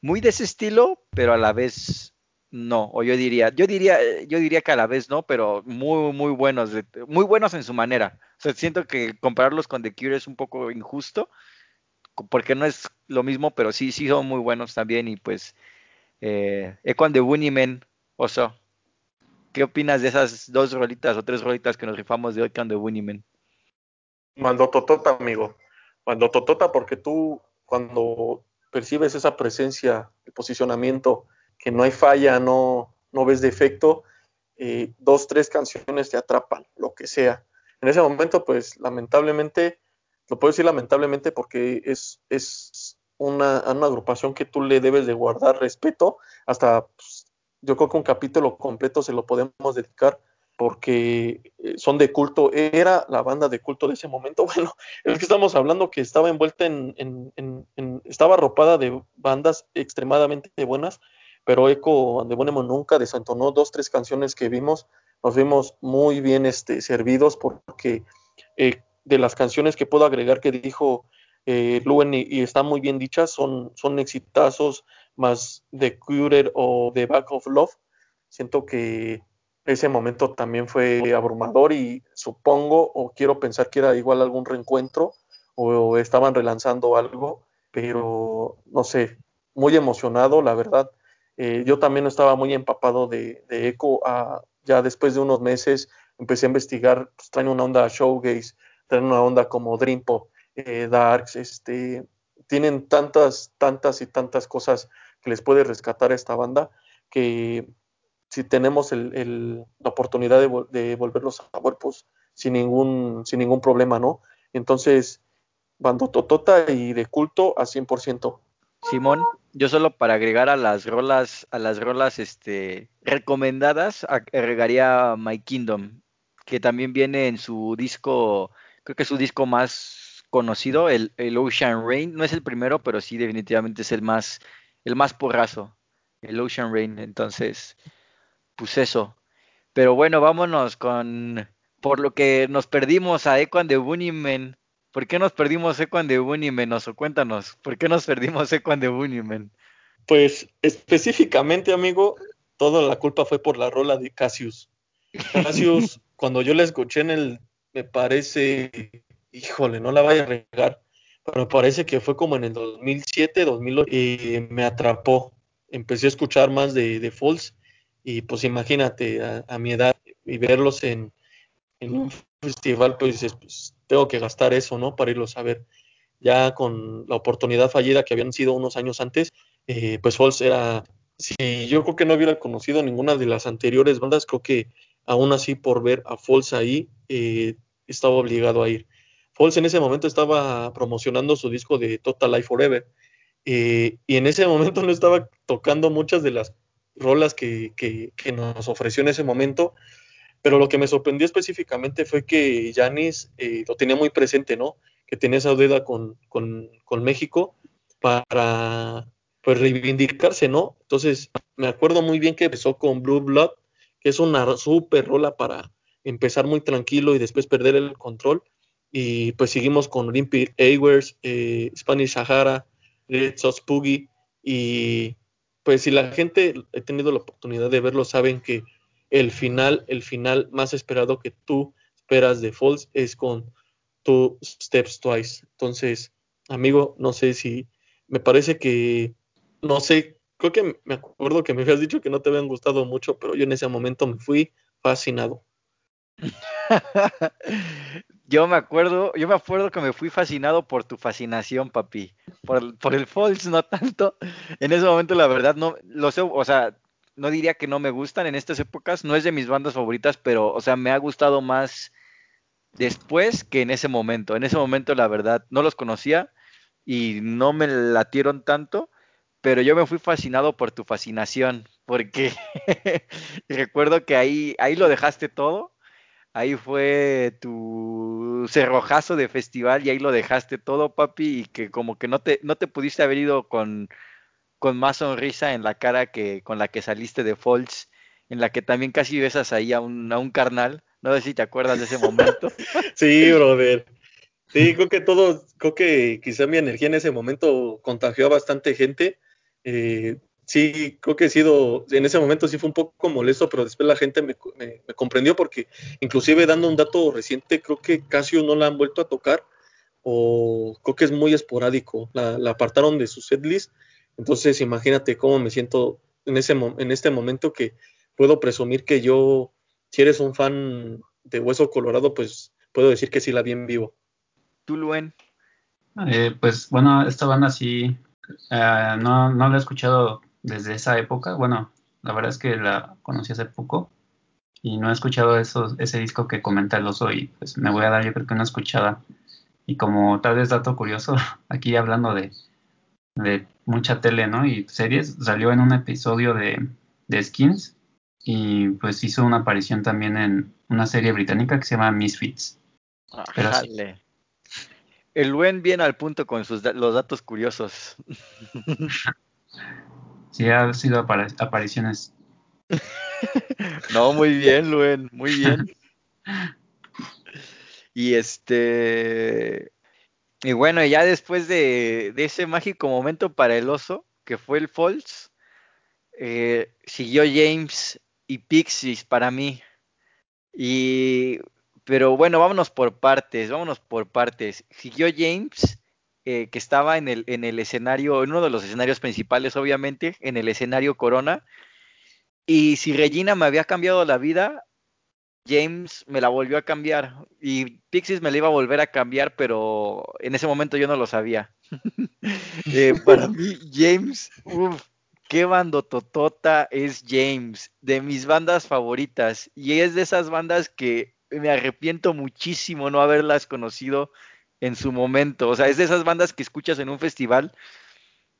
muy de ese estilo, pero a la vez no, o yo diría, yo diría, yo diría que a la vez no, pero muy, muy buenos, muy buenos en su manera. O sea, siento que compararlos con The Cure es un poco injusto, porque no es lo mismo, pero sí, sí son muy buenos también. Y pues, eh, Equan de Bunnymen, Oso, ¿qué opinas de esas dos rolitas o tres rolitas que nos rifamos de Equan de Bunnymen? Mando totota, amigo. Mando totota porque tú, cuando percibes esa presencia, el posicionamiento, que no hay falla, no, no ves defecto, eh, dos, tres canciones te atrapan, lo que sea. En ese momento, pues lamentablemente, lo puedo decir lamentablemente porque es, es una, una agrupación que tú le debes de guardar respeto, hasta pues, yo creo que un capítulo completo se lo podemos dedicar porque eh, son de culto, era la banda de culto de ese momento. Bueno, es que estamos hablando que estaba envuelta en, en, estaba arropada de bandas extremadamente buenas, pero Eco de Bonemo nunca desentonó dos, tres canciones que vimos, nos vimos muy bien este, servidos porque eh, de las canciones que puedo agregar que dijo eh, Luen y, están muy bien dichas, son, son exitazos más de Cured o de Back of Love. Siento que ese momento también fue abrumador y supongo o quiero pensar que era igual algún reencuentro o, estaban relanzando algo, pero no sé, muy emocionado, la verdad. Eh, yo también estaba muy empapado de, de Echo. ya después de unos meses empecé a investigar, pues, traen una onda showgaze, traen una onda como Dream Pop, eh, Darks, este, tienen tantas, tantas y tantas cosas que les puede rescatar a esta banda que si tenemos la oportunidad de, volverlos a ver, pues sin ningún, sin ningún problema, ¿no? Entonces, bando totota y de culto a 100%. Simón, yo solo para agregar a las rolas, a las rolas este, recomendadas, agregaría My Kingdom, que también viene en su disco creo que es su disco más conocido, el, Ocean Rain. No es el primero, pero sí definitivamente es el más, el más porrazo, el Ocean Rain. Entonces, pues eso. Pero bueno, vámonos con por lo que nos perdimos a Equan de Bunnymen. ¿Por qué nos perdimos Equan de Bunnymen? Oso, cuéntanos, ¿por qué nos perdimos Equan de Bunnymen? Pues específicamente, amigo, toda la culpa fue por la rola de Cassius. Cassius, cuando yo la escuché en el me parece, híjole, no la vaya a regar, pero me parece que fue como en el 2007, 2008, y me atrapó. Empecé a escuchar más de, de Falls y pues imagínate a, mi edad y verlos en, un festival, pues, pues, tengo que gastar eso, ¿no? Para irlos a ver. ya con la oportunidad fallida que habían sido unos años antes, eh, pues Falls era, si yo creo que no hubiera conocido ninguna de las anteriores bandas, creo que aún así por ver a Falls ahí, eh, estaba obligado a ir. Falls en ese momento estaba promocionando su disco de Total Life Forever eh, y en ese momento no estaba tocando muchas de las rolas que, nos ofreció en ese momento, pero lo que me sorprendió específicamente fue que Janis eh, lo tenía muy presente, ¿no? Que tenía esa deuda con, con, con México para pues, reivindicarse, ¿no? Entonces, me acuerdo muy bien que empezó con Blue Blood, que es una super rola para empezar muy tranquilo y después perder el control. Y pues seguimos con Olympic Airways, eh, Spanish Sahara, Red Sauce Poogie. Y pues si la gente ha tenido la oportunidad de verlo, saben que el final, el final más esperado que tú esperas de Falls es con Two Steps Twice. Entonces, amigo, no sé si me parece que, no sé, creo que me acuerdo que me habías dicho que no te habían gustado mucho, pero yo en ese momento me fui fascinado. yo me acuerdo, yo me acuerdo que me fui fascinado por tu fascinación, papi. Por, por el Falls, no tanto. En ese momento, la verdad, no, lo o sea, no diría que no me gustan en estas épocas, no es de mis bandas favoritas, pero, o sea, me ha gustado más después que en ese momento. En ese momento, la verdad, no los conocía y no me latieron tanto, pero yo me fui fascinado por tu fascinación, porque recuerdo que ahí, ahí lo dejaste todo ahí fue tu cerrojazo de festival y ahí lo dejaste todo, papi, y que como que no te, no te pudiste haber ido con, con más sonrisa en la cara que con la que saliste de Falls, en la que también casi besas ahí a un, a un carnal. No sé si te acuerdas de ese momento. sí, brother. Sí, creo que todo, creo que quizá mi energía en ese momento contagió a bastante gente. Eh, sí, creo que he sido, en ese momento sí fue un poco molesto, pero después la gente me, comprendió porque inclusive dando un dato reciente, creo que Casio no la han vuelto a tocar o creo que es muy esporádico, la, apartaron de su setlist, entonces imagínate cómo me siento en, ese, en este momento que puedo presumir que yo, si eres un fan de Hueso Colorado, pues puedo decir que sí la vi en vivo. ¿Tú, Luen? Eh, pues bueno, esta banda sí, eh, no, no la he escuchado desde esa época. Bueno, la verdad es que la conocí hace poco y no he escuchado eso, ese disco que comenta el oso y pues me voy a dar yo creo que una escuchada. Y como tal vez dato curioso, aquí hablando de, de mucha tele, ¿no? Y series, salió en un episodio de, de Skins y pues hizo una aparición también en una serie británica que se llama Misfits. Pero El buen viene al punto con sus los datos curiosos. Sí, ha sido apariciones. no, muy bien, Luen, muy bien. y este. Y bueno, ya después de, ese mágico momento para el oso, que fue el False, eh, siguió James y Pixies para mí. Y. Pero bueno, vámonos por partes, vámonos por partes. Siguió James eh, que estaba en el, en el escenario, en uno de los escenarios principales, obviamente, en el escenario Corona. Y si Regina me había cambiado la vida, James me la volvió a cambiar. Y Pixies me la iba a volver a cambiar, pero en ese momento yo no lo sabía. Eh, para mí, James, uff, qué bandototota es James, de mis bandas favoritas. Y es de esas bandas que me arrepiento muchísimo no haberlas conocido en su momento. O sea, es de esas bandas que escuchas en un festival.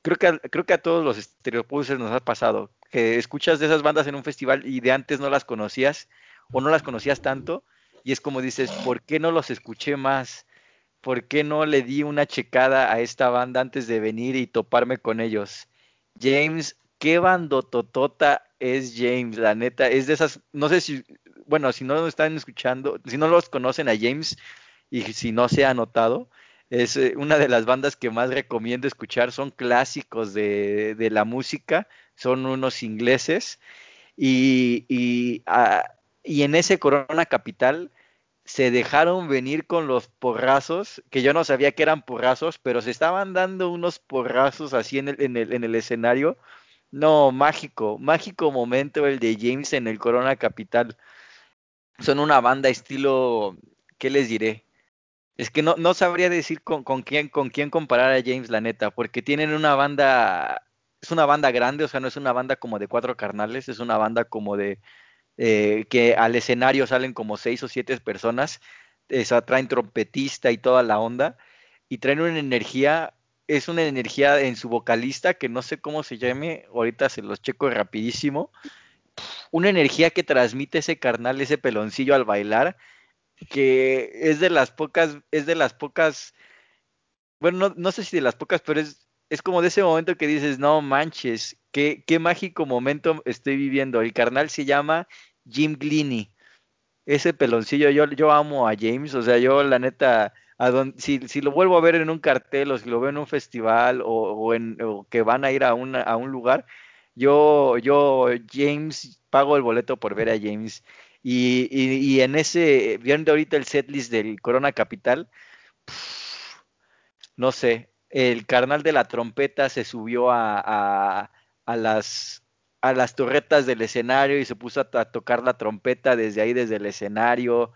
Creo que, a, creo que a todos los estereopusers nos ha pasado, que escuchas de esas bandas en un festival y de antes no las conocías o no las conocías tanto y es como dices, ¿por qué no los escuché más? ¿Por qué no le di una checada a esta banda antes de venir y toparme con ellos? James, qué bandototota es James, la neta, es de esas, no sé si, bueno, si no lo están escuchando, si no los conocen a James, y si no se ha notado, es eh, una de las bandas que más recomiendo escuchar, son clásicos de, la música, son unos ingleses y, y, y en ese Corona Capital se dejaron venir con los porrazos, que yo no sabía que eran porrazos, pero se estaban dando unos porrazos así en el, en el, en el escenario. No, mágico, mágico momento el de James en el Corona Capital. Son una banda estilo, ¿qué les diré? Es que no, no sabría decir con, con, quién, con quién comparar a James, la neta, porque tienen una banda, es una banda grande, o sea, no es una banda como de cuatro carnales, es una banda como de, eh, que al escenario salen como seis o siete personas, esa, traen trompetista y toda la onda, y traen una energía, es una energía en su vocalista que no sé cómo se llame, ahorita se los checo rapidísimo, una energía que transmite ese carnal, ese peloncillo al bailar, que es de las pocas, es de las pocas, bueno, no, no sé si de las pocas, pero es, es como de ese momento que dices, no manches, qué, qué mágico momento estoy viviendo. El carnal se llama Jim Gleaney. Ese peloncillo, yo, yo amo a James, o sea, yo la neta, a si, si, lo vuelvo a ver en un cartel o si lo veo en un festival o, en, o que van a ir a, una, a un lugar, yo, yo, James, pago el boleto por ver a James. Y, y, en ese, viendo ahorita el setlist del Corona Capital, no sé, el carnal de la trompeta se subió a, a, a, las, a las torretas del escenario y se puso a, tocar la trompeta desde ahí, desde el escenario.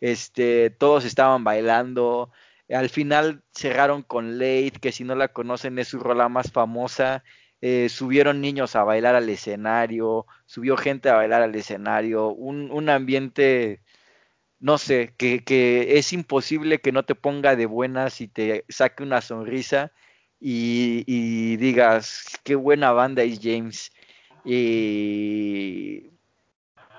Este, todos estaban bailando. Al final cerraron con Late, que si no la conocen es su rola más famosa. Eh, subieron niños a bailar al escenario, subió gente a bailar al escenario, un, un ambiente, no sé, que, que, es imposible que no te ponga de buenas y te saque una sonrisa y, y digas, qué buena banda es James. Y,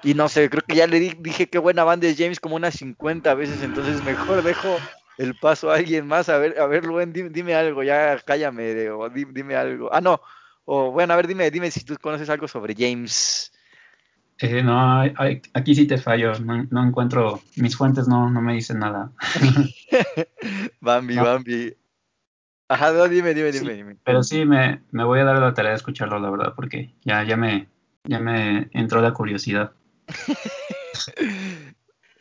y no sé, creo que ya le dije qué buena banda es James como unas 50 veces, entonces mejor dejo el paso a alguien más. A ver, a ver, Luen, dime, algo, ya cállame, o dime algo. Ah, no, o bueno, a ver, dime, dime si tú conoces algo sobre James. Eh, no, aquí sí te fallo, no, encuentro, mis fuentes no, no me dicen nada. Bambi, Bambi. Ajá, no, dime, dime, dime, dime. Pero sí, me, me, voy a dar la tarea de escucharlo, la verdad, porque ya, ya, me, ya me entró la curiosidad.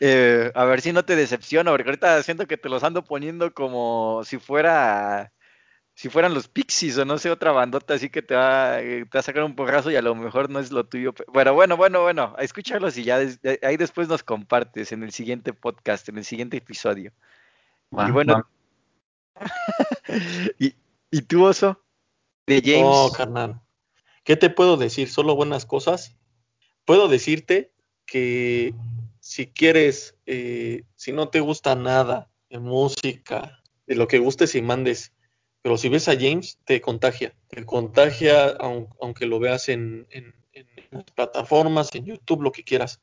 Eh, a ver si no te decepciono, porque ahorita siento que te los ando poniendo como si fuera si fueran los Pixies o no sé, otra bandota así que te va, eh, te va a sacar un porrazo y a lo mejor no es lo tuyo. Bueno, bueno, bueno, bueno, a escucharlos y ya ahí después nos compartes en el siguiente podcast, en el siguiente episodio. y bueno. ¿Y, ¿Y tú, oso? De James. No, carnal. ¿Qué te puedo decir? ¿Solo buenas cosas? Puedo decirte que si quieres, eh, si no te gusta nada de música, de lo que gustes y mandes, pero si ves a James, te contagia. Te contagia, aunque lo veas en, plataformas, en YouTube, lo que quieras.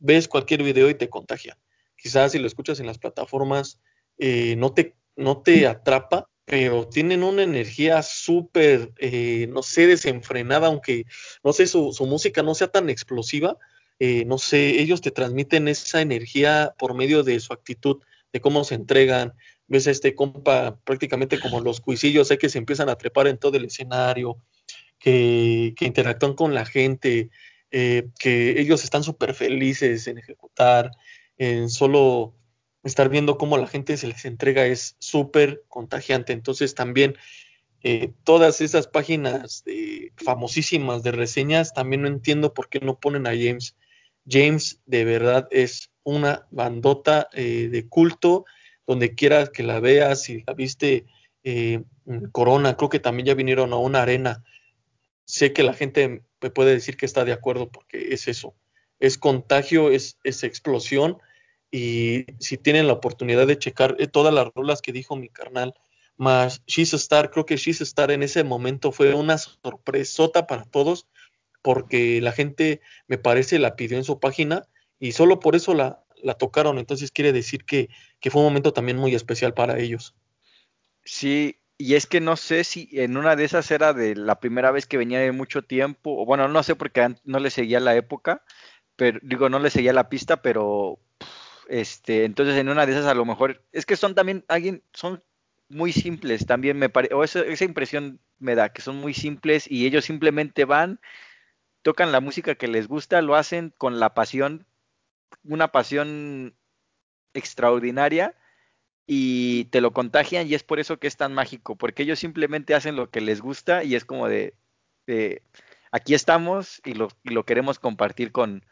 Ves cualquier video y te contagia. Quizás si lo escuchas en las plataformas, eh, no, te, no te atrapa, pero tienen una energía súper, eh, no sé, desenfrenada, aunque, no sé, su, música no sea tan explosiva. Eh, no sé, ellos te transmiten esa energía por medio de su actitud, de cómo se entregan, ves a este compa prácticamente como los cuisillos, hay que se empiezan a trepar en todo el escenario, que, interactúan con la gente, eh, que ellos están súper felices en ejecutar, en solo estar viendo cómo la gente se les entrega es súper contagiante. Entonces también eh, todas esas páginas famosísimas de reseñas, también no entiendo por qué no ponen a James. James de verdad es una bandota eh, de culto. Donde quieras que la veas, si la viste eh, Corona, creo que también ya vinieron a una arena. Sé que la gente me puede decir que está de acuerdo porque es eso, es contagio, es, es explosión. Y si tienen la oportunidad de checar eh, todas las rolas que dijo mi carnal, más She's Star, creo que She's Star en ese momento fue una sorpresota para todos porque la gente me parece la pidió en su página y solo por eso la, la tocaron, entonces quiere decir que, fue un momento también muy especial para ellos. Sí, y es que no sé si en una de esas era de la primera vez que venía de mucho tiempo, o bueno, no sé porque no le seguía la época, pero digo, no le seguía la pista, pero este, entonces en una de esas a lo mejor, es que son también, alguien, son muy simples, también me parece, o esa impresión me da, que son muy simples y ellos simplemente van, tocan la música que les gusta, lo hacen con la pasión una pasión extraordinaria y te lo contagian y es por eso que es tan mágico, porque ellos simplemente hacen lo que les gusta y es como de, aquí estamos y lo, y lo queremos compartir con,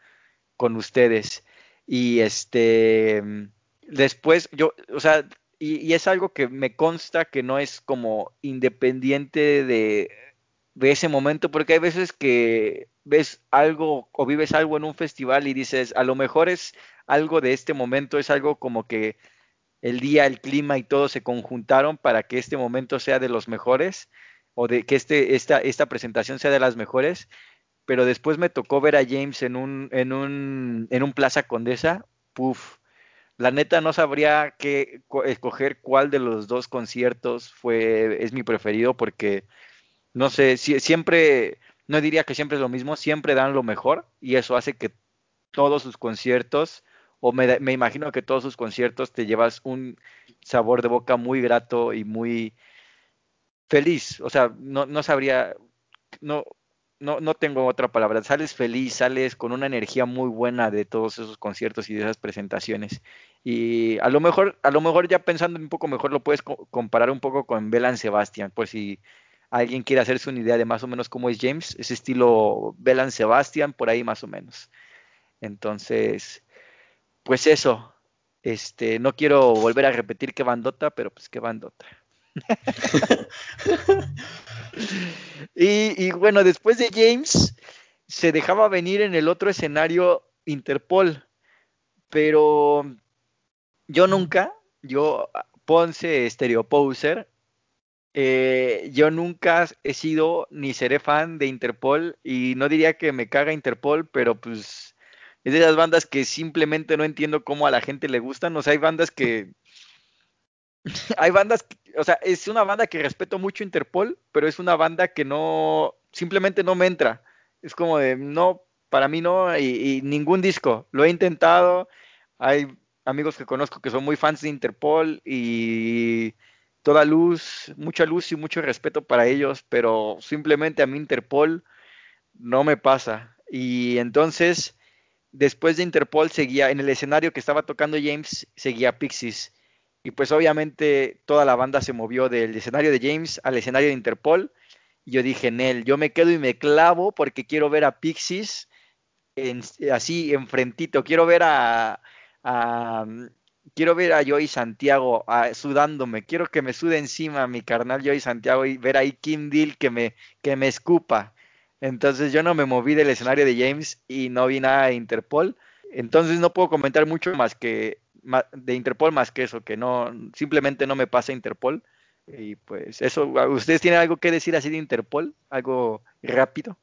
con, ustedes. Y este después yo, o sea, y, es algo que me consta que no es como independiente de, de ese momento, porque hay veces que ves algo o vives algo en un festival y dices, a lo mejor es algo de este momento, es algo como que el día, el clima y todo se conjuntaron para que este momento sea de los mejores o de que este, esta, esta presentación sea de las mejores, pero después me tocó ver a James en un, en un, en un Plaza Condesa, puff, la neta no sabría qué escoger cuál de los dos conciertos fue, es mi preferido porque, no sé, siempre, no diría que siempre es lo mismo, siempre dan lo mejor y eso hace que todos sus conciertos o me, me, imagino que todos sus conciertos te llevas un sabor de boca muy grato y muy feliz. O sea, no, no sabría, no, no, no tengo otra palabra. Sales feliz, sales con una energía muy buena de todos esos conciertos y de esas presentaciones. Y a lo mejor, a lo mejor ya pensando un poco mejor, lo puedes comparar un poco con Belan Sebastian, por si alguien quiere hacerse una idea de más o menos cómo es James, ese estilo Belan Sebastian, por ahí más o menos. Entonces, pues eso, este, no quiero volver a repetir qué bandota, pero pues qué bandota. y, y, bueno, después de James, se dejaba venir en el otro escenario Interpol, pero yo nunca, yo Ponce Stereo Poser, eh, yo nunca he sido ni seré fan de Interpol y no diría que me caga Interpol, pero pues es de esas bandas que simplemente no entiendo cómo a la gente le gustan. O sea, hay bandas que. hay bandas. o sea, es una banda que respeto mucho Interpol, pero es una banda que no. Simplemente no me entra. Es como de. No, para mí no. Y, ningún disco. Lo he intentado. Hay amigos que conozco que son muy fans de Interpol y toda luz, mucha luz y mucho respeto para ellos, pero simplemente a mí Interpol no me pasa. Y entonces después de Interpol seguía, en el escenario que estaba tocando James, seguía Pixies. Y pues obviamente toda la banda se movió del escenario de James al escenario de Interpol. Y yo dije, Nel, yo me quedo y me clavo porque quiero ver a Pixies así enfrentito. Quiero ver a, quiero ver a Joy Santiago sudándome. Quiero que me sude encima mi carnal Joy Santiago y ver ahí Kim Deal que me, que me escupa. Entonces yo no me moví del escenario de James y no vi nada de Interpol. Entonces no puedo comentar mucho más que de Interpol más que eso, que no simplemente no me pasa Interpol. Y pues eso, ¿ustedes tienen algo que decir así de Interpol? ¿Algo rápido?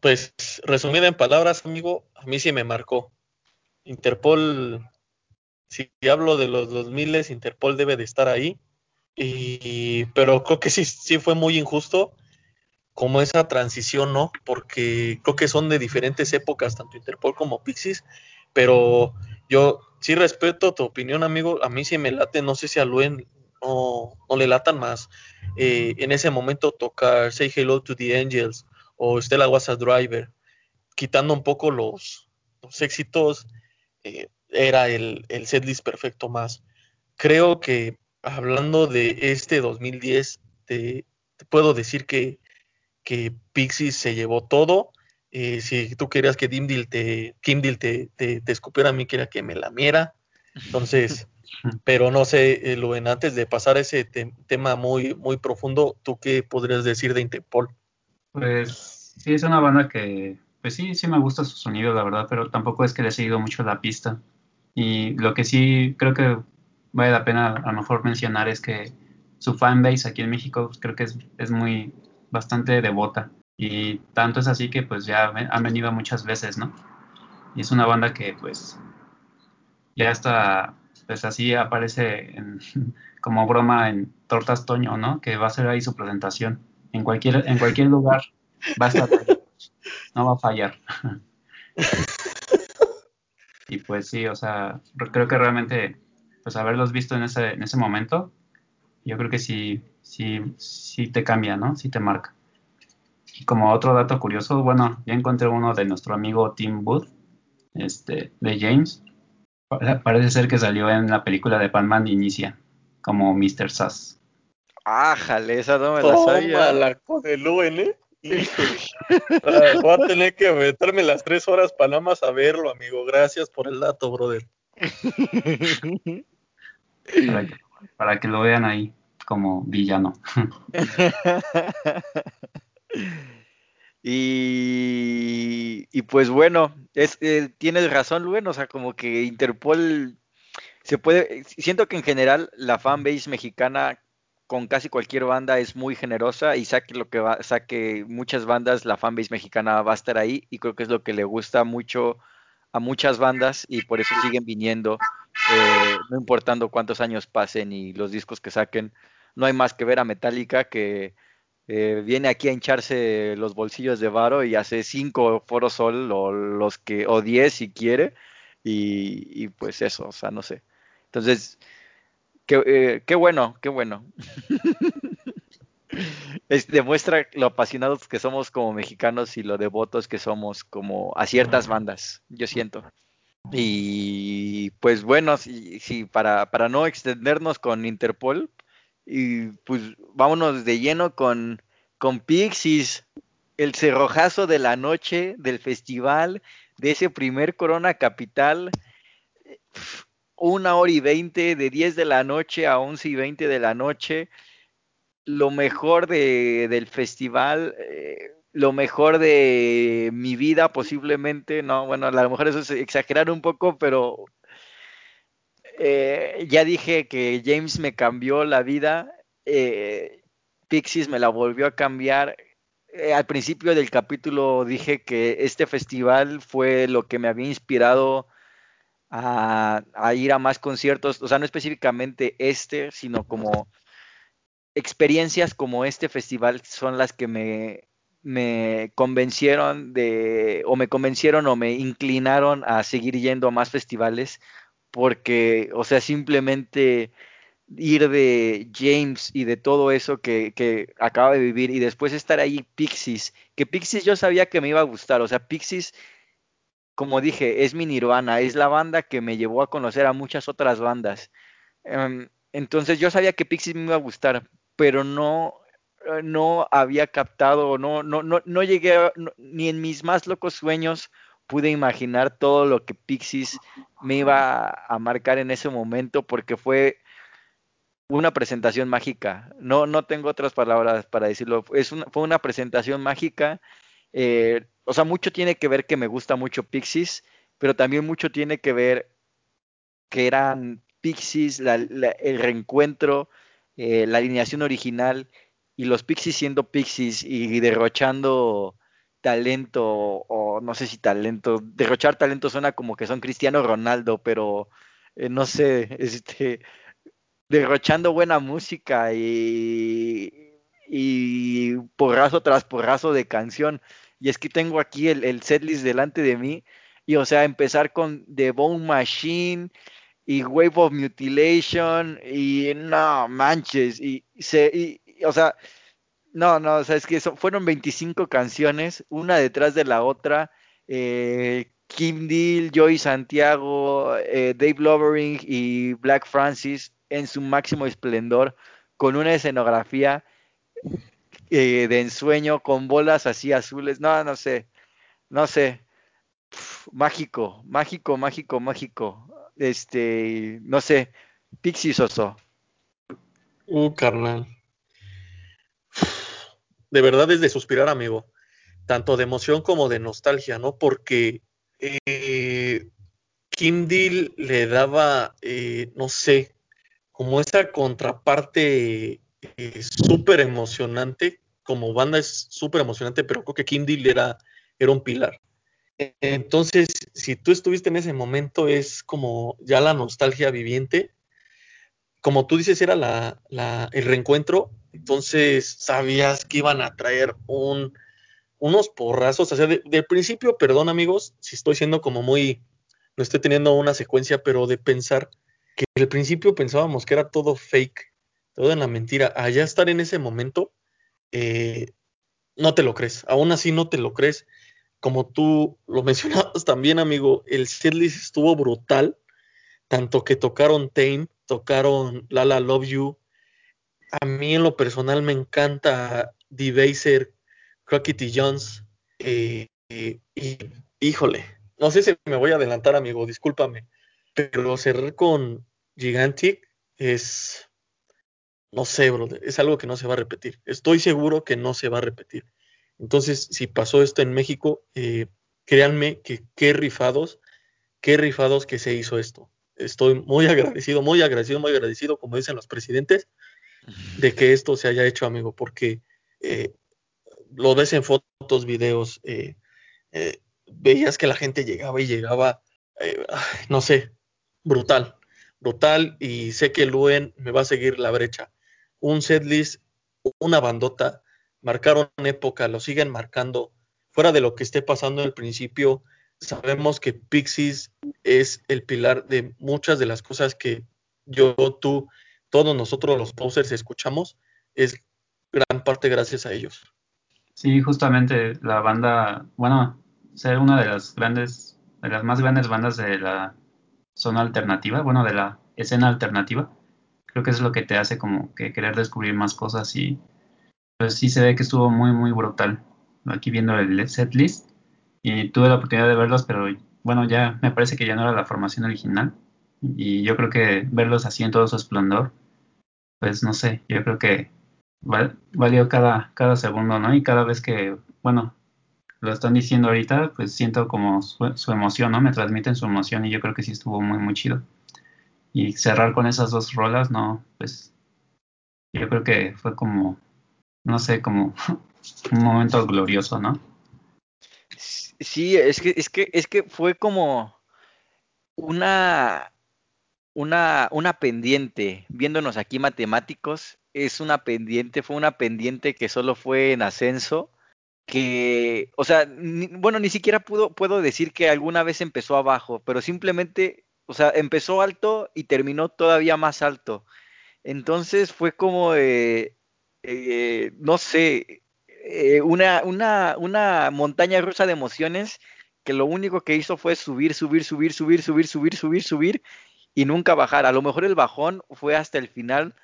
Pues resumida en palabras, amigo, a mí sí me marcó. Interpol, si hablo de los 2000, Interpol debe de estar ahí. Y, pero creo que sí, sí fue muy injusto como esa transición, ¿no? Porque creo que son de diferentes épocas, tanto Interpol como Pixies, pero yo sí respeto tu opinión, amigo. A mí sí me late, no sé si a Luen no, no le latan más. Eh, en ese momento tocar Say Hello to the Angels o Stella Was a Driver, quitando un poco los, éxitos, eh, era el, el setlist perfecto más. Creo que hablando de este 2010, te puedo decir que que Pixies se llevó todo. Eh, si tú querías que Dimdil te, Kimdil te, te, escupiera, a mí quería que me lamiera. Entonces, pero no sé, eh, Luen, antes de pasar a ese tema muy, muy profundo, ¿tú qué podrías decir de Interpol? Pues sí, es una banda que, pues sí, sí me gusta su sonido, la verdad, pero tampoco es que le he seguido mucho la pista. Y lo que sí creo que vale la pena a lo mejor mencionar es que su fanbase aquí en México pues, creo que es, es muy, bastante devota. Y tanto es así que pues ya han venido muchas veces, ¿no? Y es una banda que pues ya está, pues así aparece como broma en Tortas Toño, ¿no? Que va a ser ahí su presentación. En cualquier, en cualquier lugar va a estar ahí. No va a fallar. y pues sí, o sea, creo que realmente, pues haberlos visto en ese, en ese momento, yo creo que sí, sí, sí te cambia, ¿no? Sí te marca. Y como otro dato curioso, bueno, ya encontré uno de nuestro amigo Tim Booth, este, de James. Parece ser que salió en la película de Batman Inicia, como Mr. Sass. Ah, jale, esa no me la sabía. la con el UN, voy a tener que meterme las tres horas para nada más a verlo, amigo. Gracias por el dato, brother. para, que, lo vean ahí como villano. y, y, pues bueno, es, eh, tienes razón, Luen, o sea, como que Interpol se puede, siento que en general la fanbase mexicana con casi cualquier banda es muy generosa y saque lo que va, saque muchas bandas, la fanbase mexicana va a estar ahí y creo que es lo que le gusta mucho a muchas bandas y por eso siguen viniendo, eh, no importando cuántos años pasen y los discos que saquen. No hay más que ver a Metallica que eh, viene aquí a hincharse los bolsillos de varo y hace cinco foros sol o los que o diez si quiere y, pues eso, o sea, no sé. Entonces, qué, eh, qué bueno, qué bueno. es, demuestra lo apasionados que somos como mexicanos y lo devotos que somos como a ciertas bandas, yo siento. Y pues bueno, sí, sí para, para no extendernos con Interpol, y pues vámonos de lleno con, con Pixies, el cerrojazo de la noche del festival, de ese primer Corona Capital, una hora y veinte, de 10 de la noche a once y veinte de la noche, lo mejor de, del festival, eh, lo mejor de mi vida posiblemente, no, bueno, a lo mejor eso es exagerar un poco, pero eh, ya dije que James me cambió la vida, eh, Pixies me la volvió a cambiar. al principio del capítulo dije que este festival fue lo que me había inspirado a, ir a más conciertos, o sea, no específicamente este, sino como experiencias como este festival son las que me, me convencieron de, o me convencieron o me inclinaron a seguir yendo a más festivales, porque, o sea, simplemente ir de James y de todo eso que, que acaba de vivir y después estar ahí Pixies, que Pixies yo sabía que me iba a gustar, o sea, Pixies, como dije, es mi nirvana, es la banda que me llevó a conocer a muchas otras bandas. Em, entonces yo sabía que Pixies me iba a gustar, pero no, eh, no había captado, no, no, no, no llegué, ni en mis más locos sueños pude imaginar todo lo que Pixies me iba a marcar en ese momento, porque fue una presentación mágica. No, no tengo otras palabras para decirlo. Es una, fue una presentación mágica. Eh, o sea, mucho tiene que ver que me gusta mucho Pixies, pero también mucho tiene que ver que eran Pixies, el reencuentro eh, la alineación original y los Pixies siendo Pixies y derrochando talento, o no sé si talento, derrochar talento suena como que son Cristiano Ronaldo, pero eh, no sé, este, derrochando buena música y, y porrazo tras porrazo de canción. Y es que tengo aquí el, el setlist delante de mí, y o sea, empezar con The Bone Machine, y Wave of Mutilation y no manches y se y, o sea no no o sea es que fueron 25 canciones una detrás de la otra eh, Kim Deal, Joey Santiago, eh, Dave Lovering y Black Francis en su máximo esplendor con una escenografía eh, de ensueño con bolas así azules no no sé no sé mágico mágico mágico mágico este, no sé, Pixie Soso. Uh, carnal. De verdad es de suspirar, amigo. Tanto de emoción como de nostalgia, ¿no? Porque eh, le daba, eh, no sé, como esa contraparte eh, súper emocionante. Como banda es súper emocionante, pero creo que Kim Deal era, era un pilar. Entonces, si tú estuviste en ese momento, es como ya la nostalgia viviente. Como tú dices, era la, el reencuentro, entonces sabías que iban a traer un, unos porrazos. O sea, del principio, perdón amigos, si estoy siendo como muy, no estoy teniendo una secuencia, pero de pensar que al principio pensábamos que era todo fake, todo en la mentira. Allá estar en ese momento, eh, no te lo crees, aún así no te lo crees como tú lo mencionabas también, amigo, el setlist estuvo brutal, tanto que tocaron Tame, tocaron Lala Love You. A mí en lo personal me encanta Debaser, Crockett Jones. Eh, eh, y híjole, no sé si me voy a adelantar, amigo, discúlpame. pero cerrar con Gigantic es, no sé, bro, es algo que no se va a repetir. Estoy seguro que no se va a repetir. Entonces, si pasó esto en México, eh, créanme que qué rifados, qué rifados que se hizo esto. Estoy muy agradecido, muy agradecido, muy agradecido, como dicen los presidentes, de que esto se haya hecho, amigo, porque eh, lo ves en fotos, videos, eh, veías que la gente llegaba y llegaba, no sé, brutal, brutal, y sé que Luen me va a seguir la brecha. Un setlist, una bandota, marcaron época, lo siguen marcando. Fuera de lo que esté pasando el principio, sabemos que Pixies es el pilar de muchas de las cosas que yo, tú, todos nosotros los posters escuchamos. Es gran parte gracias a ellos. Sí, justamente la banda, bueno, ser una de las grandes, de las más grandes bandas de la zona alternativa, bueno, de la escena alternativa, creo que es lo que te hace como que querer descubrir más cosas y pues sí se ve que estuvo muy, muy brutal. Aquí viendo el setlist y tuve la oportunidad de verlos, pero bueno, ya me parece que ya no era la formación original. Y yo creo que verlos así en todo su esplendor, pues no sé, yo creo que valió cada, cada segundo, ¿no? Y cada vez que, bueno, lo están diciendo ahorita, pues siento como su, su, emoción, ¿no? Me transmiten su emoción y yo creo que sí estuvo muy, muy chido. Y cerrar con esas dos rolas, ¿no? Pues yo creo que fue como no sé, como un momento glorioso, ¿no? Sí, es que, es que, es que fue como una, una, una pendiente, viéndonos aquí matemáticos, es una pendiente, fue una pendiente que solo fue en ascenso, que, o sea, bueno, ni siquiera pudo, puedo decir que alguna vez empezó abajo, pero simplemente, o sea, empezó alto y terminó todavía más alto. Entonces fue como, eh, eh, no sé, eh, una, una, una montaña rusa de emociones que lo único que hizo fue subir, subir, subir, subir, subir, subir, subir, subir y nunca bajar. A lo mejor el bajón fue hasta el final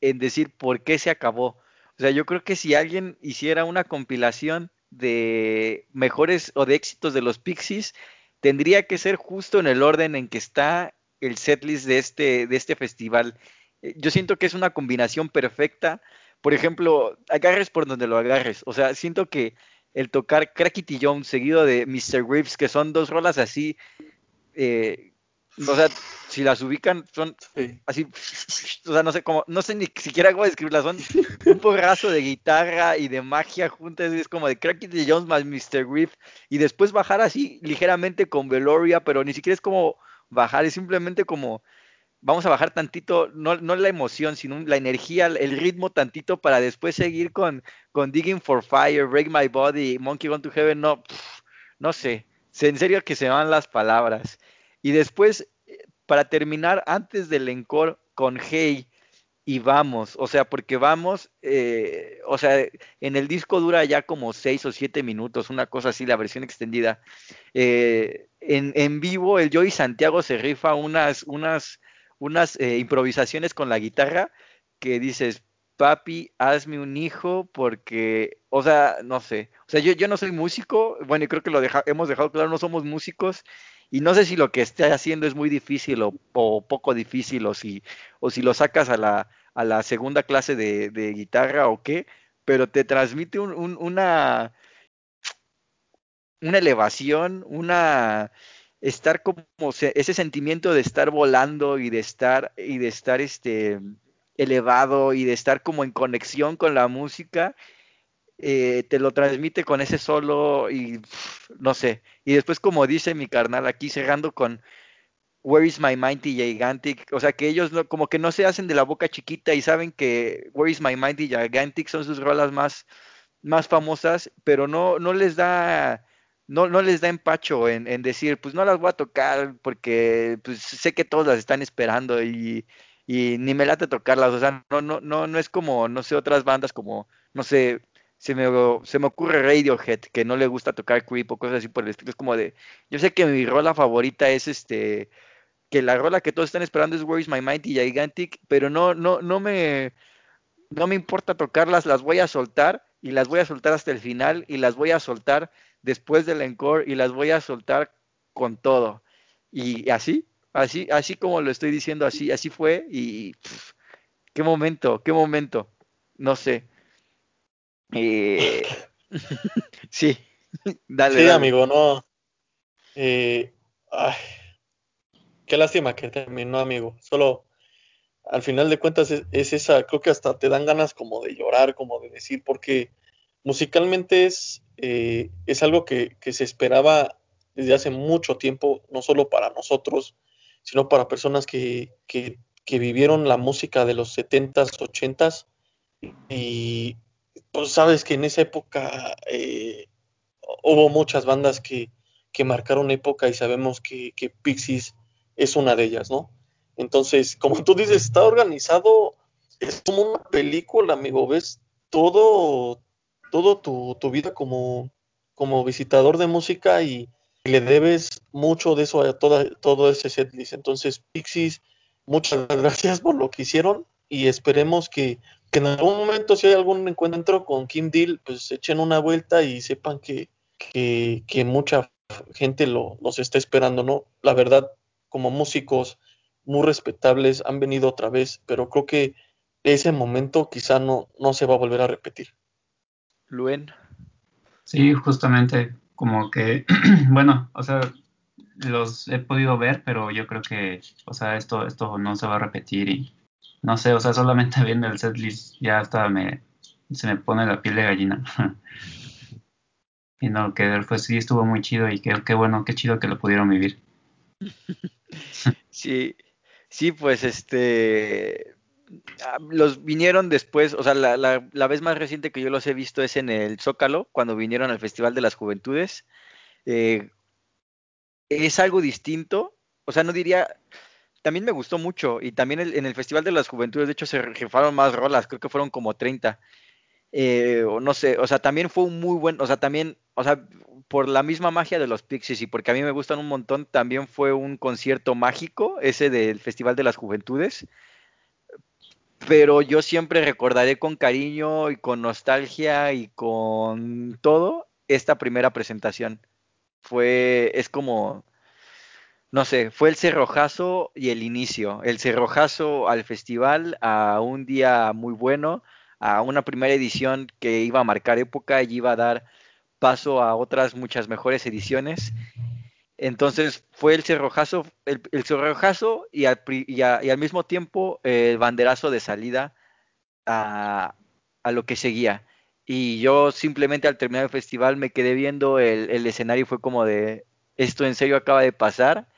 en decir por qué se acabó. O sea, yo creo que si alguien hiciera una compilación de mejores o de éxitos de los Pixies, tendría que ser justo en el orden en que está el setlist de este, de este festival. Eh, yo siento que es una combinación perfecta por ejemplo, agarres por donde lo agarres. O sea, siento que el tocar Crackity Jones seguido de Mr. Reeves, que son dos rolas así, eh, o sea, si las ubican, son así, o sea, no sé cómo, no sé ni siquiera cómo describirlas, son un porrazo de guitarra y de magia juntas, es como de Crackity Jones más Mr. Reeves, y después bajar así ligeramente con Veloria, pero ni siquiera es como bajar, es simplemente como vamos a bajar tantito, no, no la emoción, sino la energía, el ritmo tantito para después seguir con, con Digging for Fire, Break My Body, Monkey Gone to Heaven, no, no sé, en serio que se van las palabras. Y después, para terminar, antes del encore con Hey y vamos, o sea, porque vamos, eh, o sea, en el disco dura ya como seis o siete minutos, una cosa así, la versión extendida. Eh, en, en, vivo, el Joey Santiago se rifa unas, unas unas eh, improvisaciones con la guitarra que dices, papi, hazme un hijo porque, o sea, no sé, o sea, yo, yo no soy músico, bueno, y creo que lo hemos dejado claro, no somos músicos, y no sé si lo que esté haciendo es muy difícil o, poco difícil, o si, o si lo sacas a la, a la segunda clase de, de guitarra o qué, pero te transmite un, un, una, una elevación, una estar como ese sentimiento de estar volando y de estar y de estar este elevado y de estar como en conexión con la música eh, te lo transmite con ese solo y no sé. Y después como dice mi carnal aquí cerrando con Where is my mighty gigantic o sea que ellos no, como que no se hacen de la boca chiquita y saben que Where is my mighty gigantic son sus rolas más más famosas pero no no les da no, no les da empacho en, decir, pues no las voy a tocar porque pues, sé que todos las están esperando y, y, ni me late tocarlas. O sea, no, no, no, no es como, no sé, otras bandas como, no sé, se me, se me ocurre Radiohead, que no le gusta tocar creep o cosas así por el estilo. Es como de, yo sé que mi rola favorita es este, que la rola que todos están esperando es Where is My Mighty Gigantic, pero no, no, no me, no me importa tocarlas, las voy a soltar y las voy a soltar hasta el final y las voy a soltar después del encore y las voy a soltar con todo. Y así, así, así como lo estoy diciendo, así, así fue y qué momento, qué momento, no sé. Eh, sí, dale. Sí, amigo, no. Eh, qué lástima que terminó, amigo. Solo al final de cuentas es, esa, creo que hasta te dan ganas como de llorar, como de decir, porque musicalmente es, eh, es algo que, se esperaba desde hace mucho tiempo, no solo para nosotros, sino para personas que, que, vivieron la música de los 70s, 80s. Y pues sabes que en esa época eh, hubo muchas bandas que, que marcaron época y sabemos que, que Pixies es una de ellas, ¿no? Entonces, como tú dices, está organizado, es como una película, amigo, ves todo, todo tu, vida como, como visitador de música y le debes mucho de eso a toda, todo ese setlist. Entonces, Pixies, muchas gracias por lo que hicieron y esperemos que, en algún momento si hay algún encuentro con Kim Deal, pues echen una vuelta y sepan que, que, que mucha gente lo, los está esperando, ¿no? La verdad, como músicos, muy respetables, han venido otra vez, pero creo que ese momento quizá no, no se va a volver a repetir. Luen. Sí, justamente como que, bueno, o sea, los he podido ver, pero yo creo que, o sea, esto, esto no se va a repetir y no sé, o sea, solamente viendo el setlist ya hasta me, se me pone la piel de gallina. y no, que pues sí estuvo muy chido y qué, qué bueno, qué chido que lo pudieron vivir. sí, Sí, pues este, ah, los vinieron después, o sea, la, la, vez más reciente que yo los he visto es en el Zócalo, cuando vinieron al Festival de las Juventudes. Eh, es algo distinto, o sea, no diría, también me gustó mucho y también en el Festival de las Juventudes, de hecho, se rifaron más rolas, creo que fueron como 30. Eh, no sé, o sea, también fue un muy buen, o sea, también, o sea, por la misma magia de los Pixies y porque a mí me gustan un montón, también fue un concierto mágico, ese del Festival de las Juventudes. Pero yo siempre recordaré con cariño y con nostalgia y con todo esta primera presentación. Fue, es como, no sé, fue el cerrojazo y el inicio. El cerrojazo al festival, a un día muy bueno, a una primera edición que iba a marcar época y iba a dar paso a otras muchas mejores ediciones. Entonces fue el cerrojazo, el, cerrojazo y al, mismo tiempo el banderazo de salida a, a, lo que seguía. Y yo simplemente al terminar el festival me quedé viendo el, el escenario y fue como de, esto en serio acaba de pasar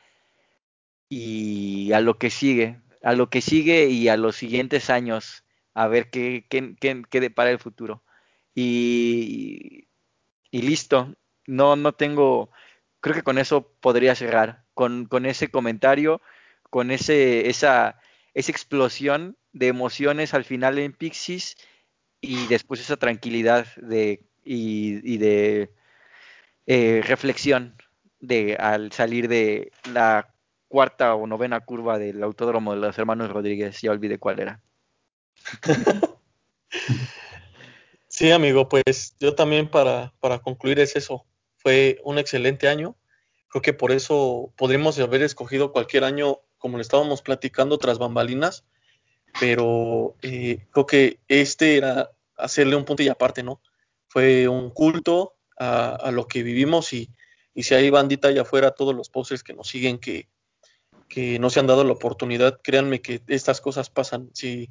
y a lo que sigue, a lo que sigue y a los siguientes años a ver qué, qué, qué, depara el futuro. Y, y, listo, no, no tengo, creo que con eso podría cerrar, con, con ese comentario, con ese, esa, esa explosión de emociones al final en Pixies y después esa tranquilidad de, y, y de eh, reflexión de al salir de la cuarta o novena curva del autódromo de los hermanos Rodríguez, ya olvidé cuál era. sí, amigo, pues yo también para, para concluir es eso. Fue un excelente año. Creo que por eso podríamos haber escogido cualquier año, como le estábamos platicando, tras bambalinas, pero eh, creo que este era hacerle un punto y aparte, ¿no? Fue un culto a, lo que vivimos y, y, si hay bandita allá afuera, todos los posters que nos siguen que, que no se han dado la oportunidad, créanme que estas cosas pasan. Si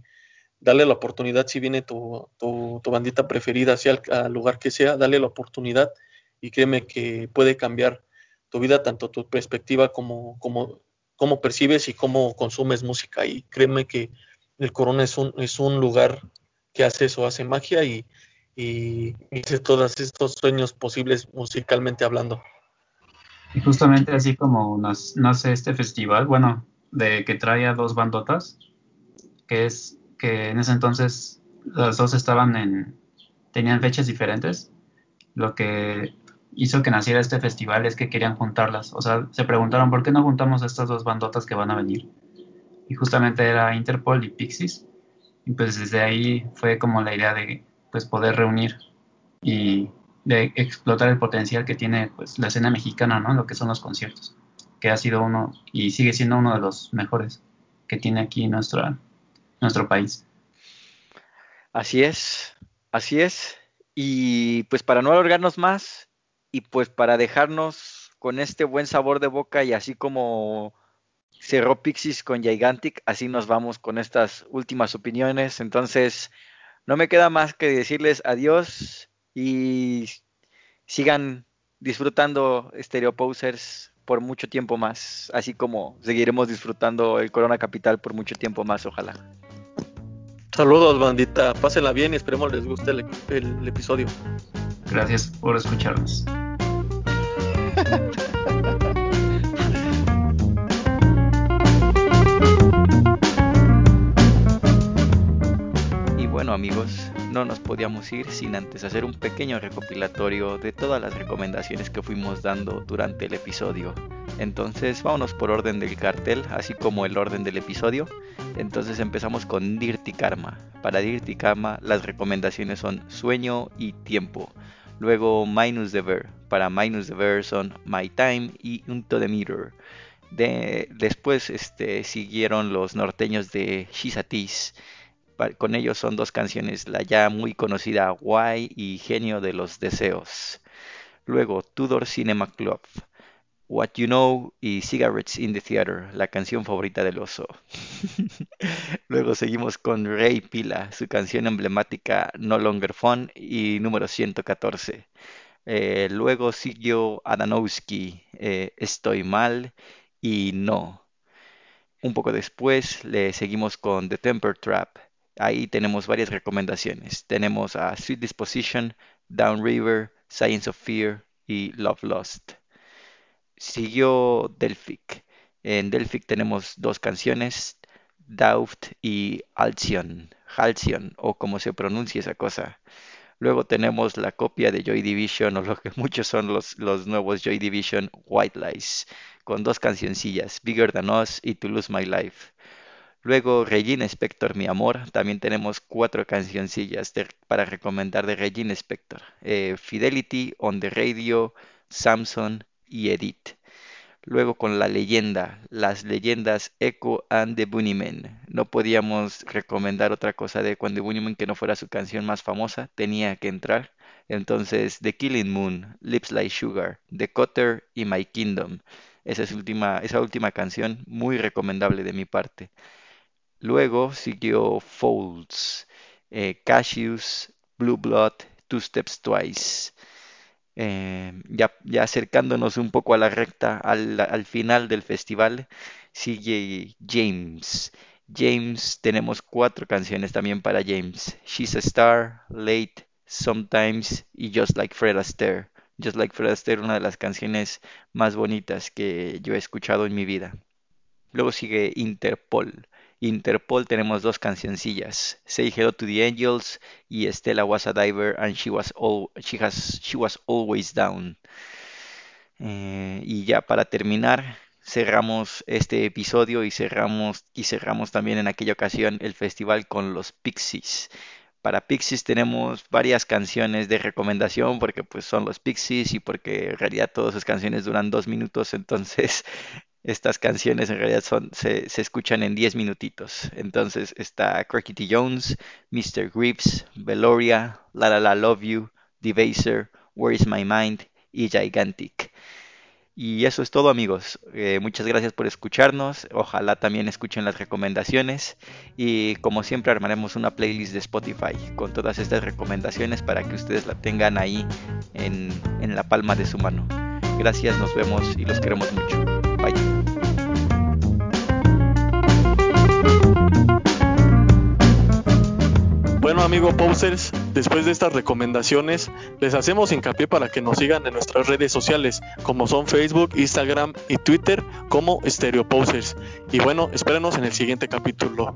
dale la oportunidad si viene tu, tu, bandita preferida, sea al, lugar que sea, dale la oportunidad y créeme que puede cambiar tu vida, tanto tu perspectiva como, como, cómo percibes y cómo consumes música. Y créeme que el Corona es un, es un lugar que hace eso, hace magia y, y hace todos estos sueños posibles musicalmente hablando. Y justamente así como nace este festival, bueno, de que trae a dos bandotas, que es que en ese entonces las dos estaban en, tenían fechas diferentes. Lo que hizo que naciera este festival es que querían juntarlas. O sea, se preguntaron por qué no juntamos estas dos bandotas que van a venir. Y justamente era Interpol y Pixies. Y pues desde ahí fue como la idea de pues poder reunir y de explotar el potencial que tiene pues la escena mexicana, ¿no? Lo que son los conciertos. que ha sido uno y sigue siendo uno de los mejores que tiene aquí nuestra, nuestro país. Así es, así es. Y pues para no alargarnos más y pues para dejarnos con este buen sabor de boca y así como cerró Pixis con Gigantic, así nos vamos con estas últimas opiniones. Entonces, no me queda más que decirles adiós y sigan disfrutando Stereo Posers por mucho tiempo más, así como seguiremos disfrutando el Corona Capital por mucho tiempo más, ojalá. Saludos, bandita. Pásenla bien y esperemos les guste el episodio. Gracias por escucharnos. y bueno amigos, no nos podíamos ir sin antes hacer un pequeño recopilatorio de todas las recomendaciones que fuimos dando durante el episodio. Entonces vámonos por orden del cartel, así como el orden del episodio. Entonces empezamos con Dirty Karma. Para Dirty Karma las recomendaciones son sueño y tiempo. Luego Minus the Ver. Para Minus the Ver son My Time y Unto the Mirror. De, después este, siguieron los norteños de Shizatis con ellos son dos canciones, la ya muy conocida Why y Genio de los Deseos. Luego Tudor Cinema Club, What You Know y Cigarettes in the Theater, la canción favorita del oso. Luego seguimos con Ray Pila, su canción emblemática No Longer Fun y número 114. Eh, luego siguió Adanowski, eh, Estoy Mal y No. Un poco después le seguimos con The Temper Trap, Ahí tenemos varias recomendaciones. Tenemos a Sweet Disposition, Down River, Science of Fear y Love Lost. Siguió Delphic. En Delphic tenemos dos canciones, Doubt y Alcyon, Halcyon, o como se pronuncia esa cosa. Luego tenemos la copia de Joy Division, o lo que muchos son los, los nuevos Joy Division White Lies, con dos cancioncillas, Bigger Than Us y To Lose My Life. Luego Regina Spector, Mi Amor. También tenemos cuatro cancioncillas para recomendar de Regina Spector. Eh, Fidelity, On the Radio, Samson y Edith. Luego con la leyenda, las leyendas Echo and the Bunnymen. No podíamos recomendar otra cosa de Echo and the Bunnymen que no fuera su canción más famosa, tenía que entrar. Entonces, The Killing Moon, Lips Like Sugar, The Cutter y My Kingdom. Esa, es última, esa última canción, muy recomendable de mi parte. Luego siguió Folds, eh, Cassius, Blue Blood, Two Steps Twice. Ya, ya, acercándonos un poco a la recta, al, al, final del festival, sigue James. James, tenemos cuatro canciones también para James. She's a Star, Late, Sometimes y Just Like Fred Astaire. Just Like Fred Astaire, una de las canciones más bonitas que yo he escuchado en mi vida. Luego sigue Interpol. Interpol tenemos dos cancioncillas, Say Hello to the Angels y Stella was a diver and she was, all, she has, she was always down. Eh, y ya para terminar, cerramos este episodio y cerramos, y cerramos también en aquella ocasión el festival con los Pixies. Para Pixies tenemos varias canciones de recomendación porque pues son los Pixies y porque en realidad todas sus canciones duran dos minutos, entonces estas canciones en realidad se, escuchan en 10 minutitos. Entonces está Crickety Jones, Mr. Grips, Veloria, La La La Love You, Devaser, Where Is My Mind y Gigantic. Y eso es todo amigos. Eh, muchas gracias por escucharnos. Ojalá también escuchen las recomendaciones. Y como siempre armaremos una playlist de Spotify con todas estas recomendaciones para que ustedes la tengan ahí en la palma de su mano. Gracias, nos vemos y los queremos mucho. Bueno, amigo Posers, después de estas recomendaciones, les hacemos hincapié para que nos sigan en nuestras redes sociales, como son Facebook, Instagram y Twitter, como Stereo Posers. Y bueno, espérenos en el siguiente capítulo.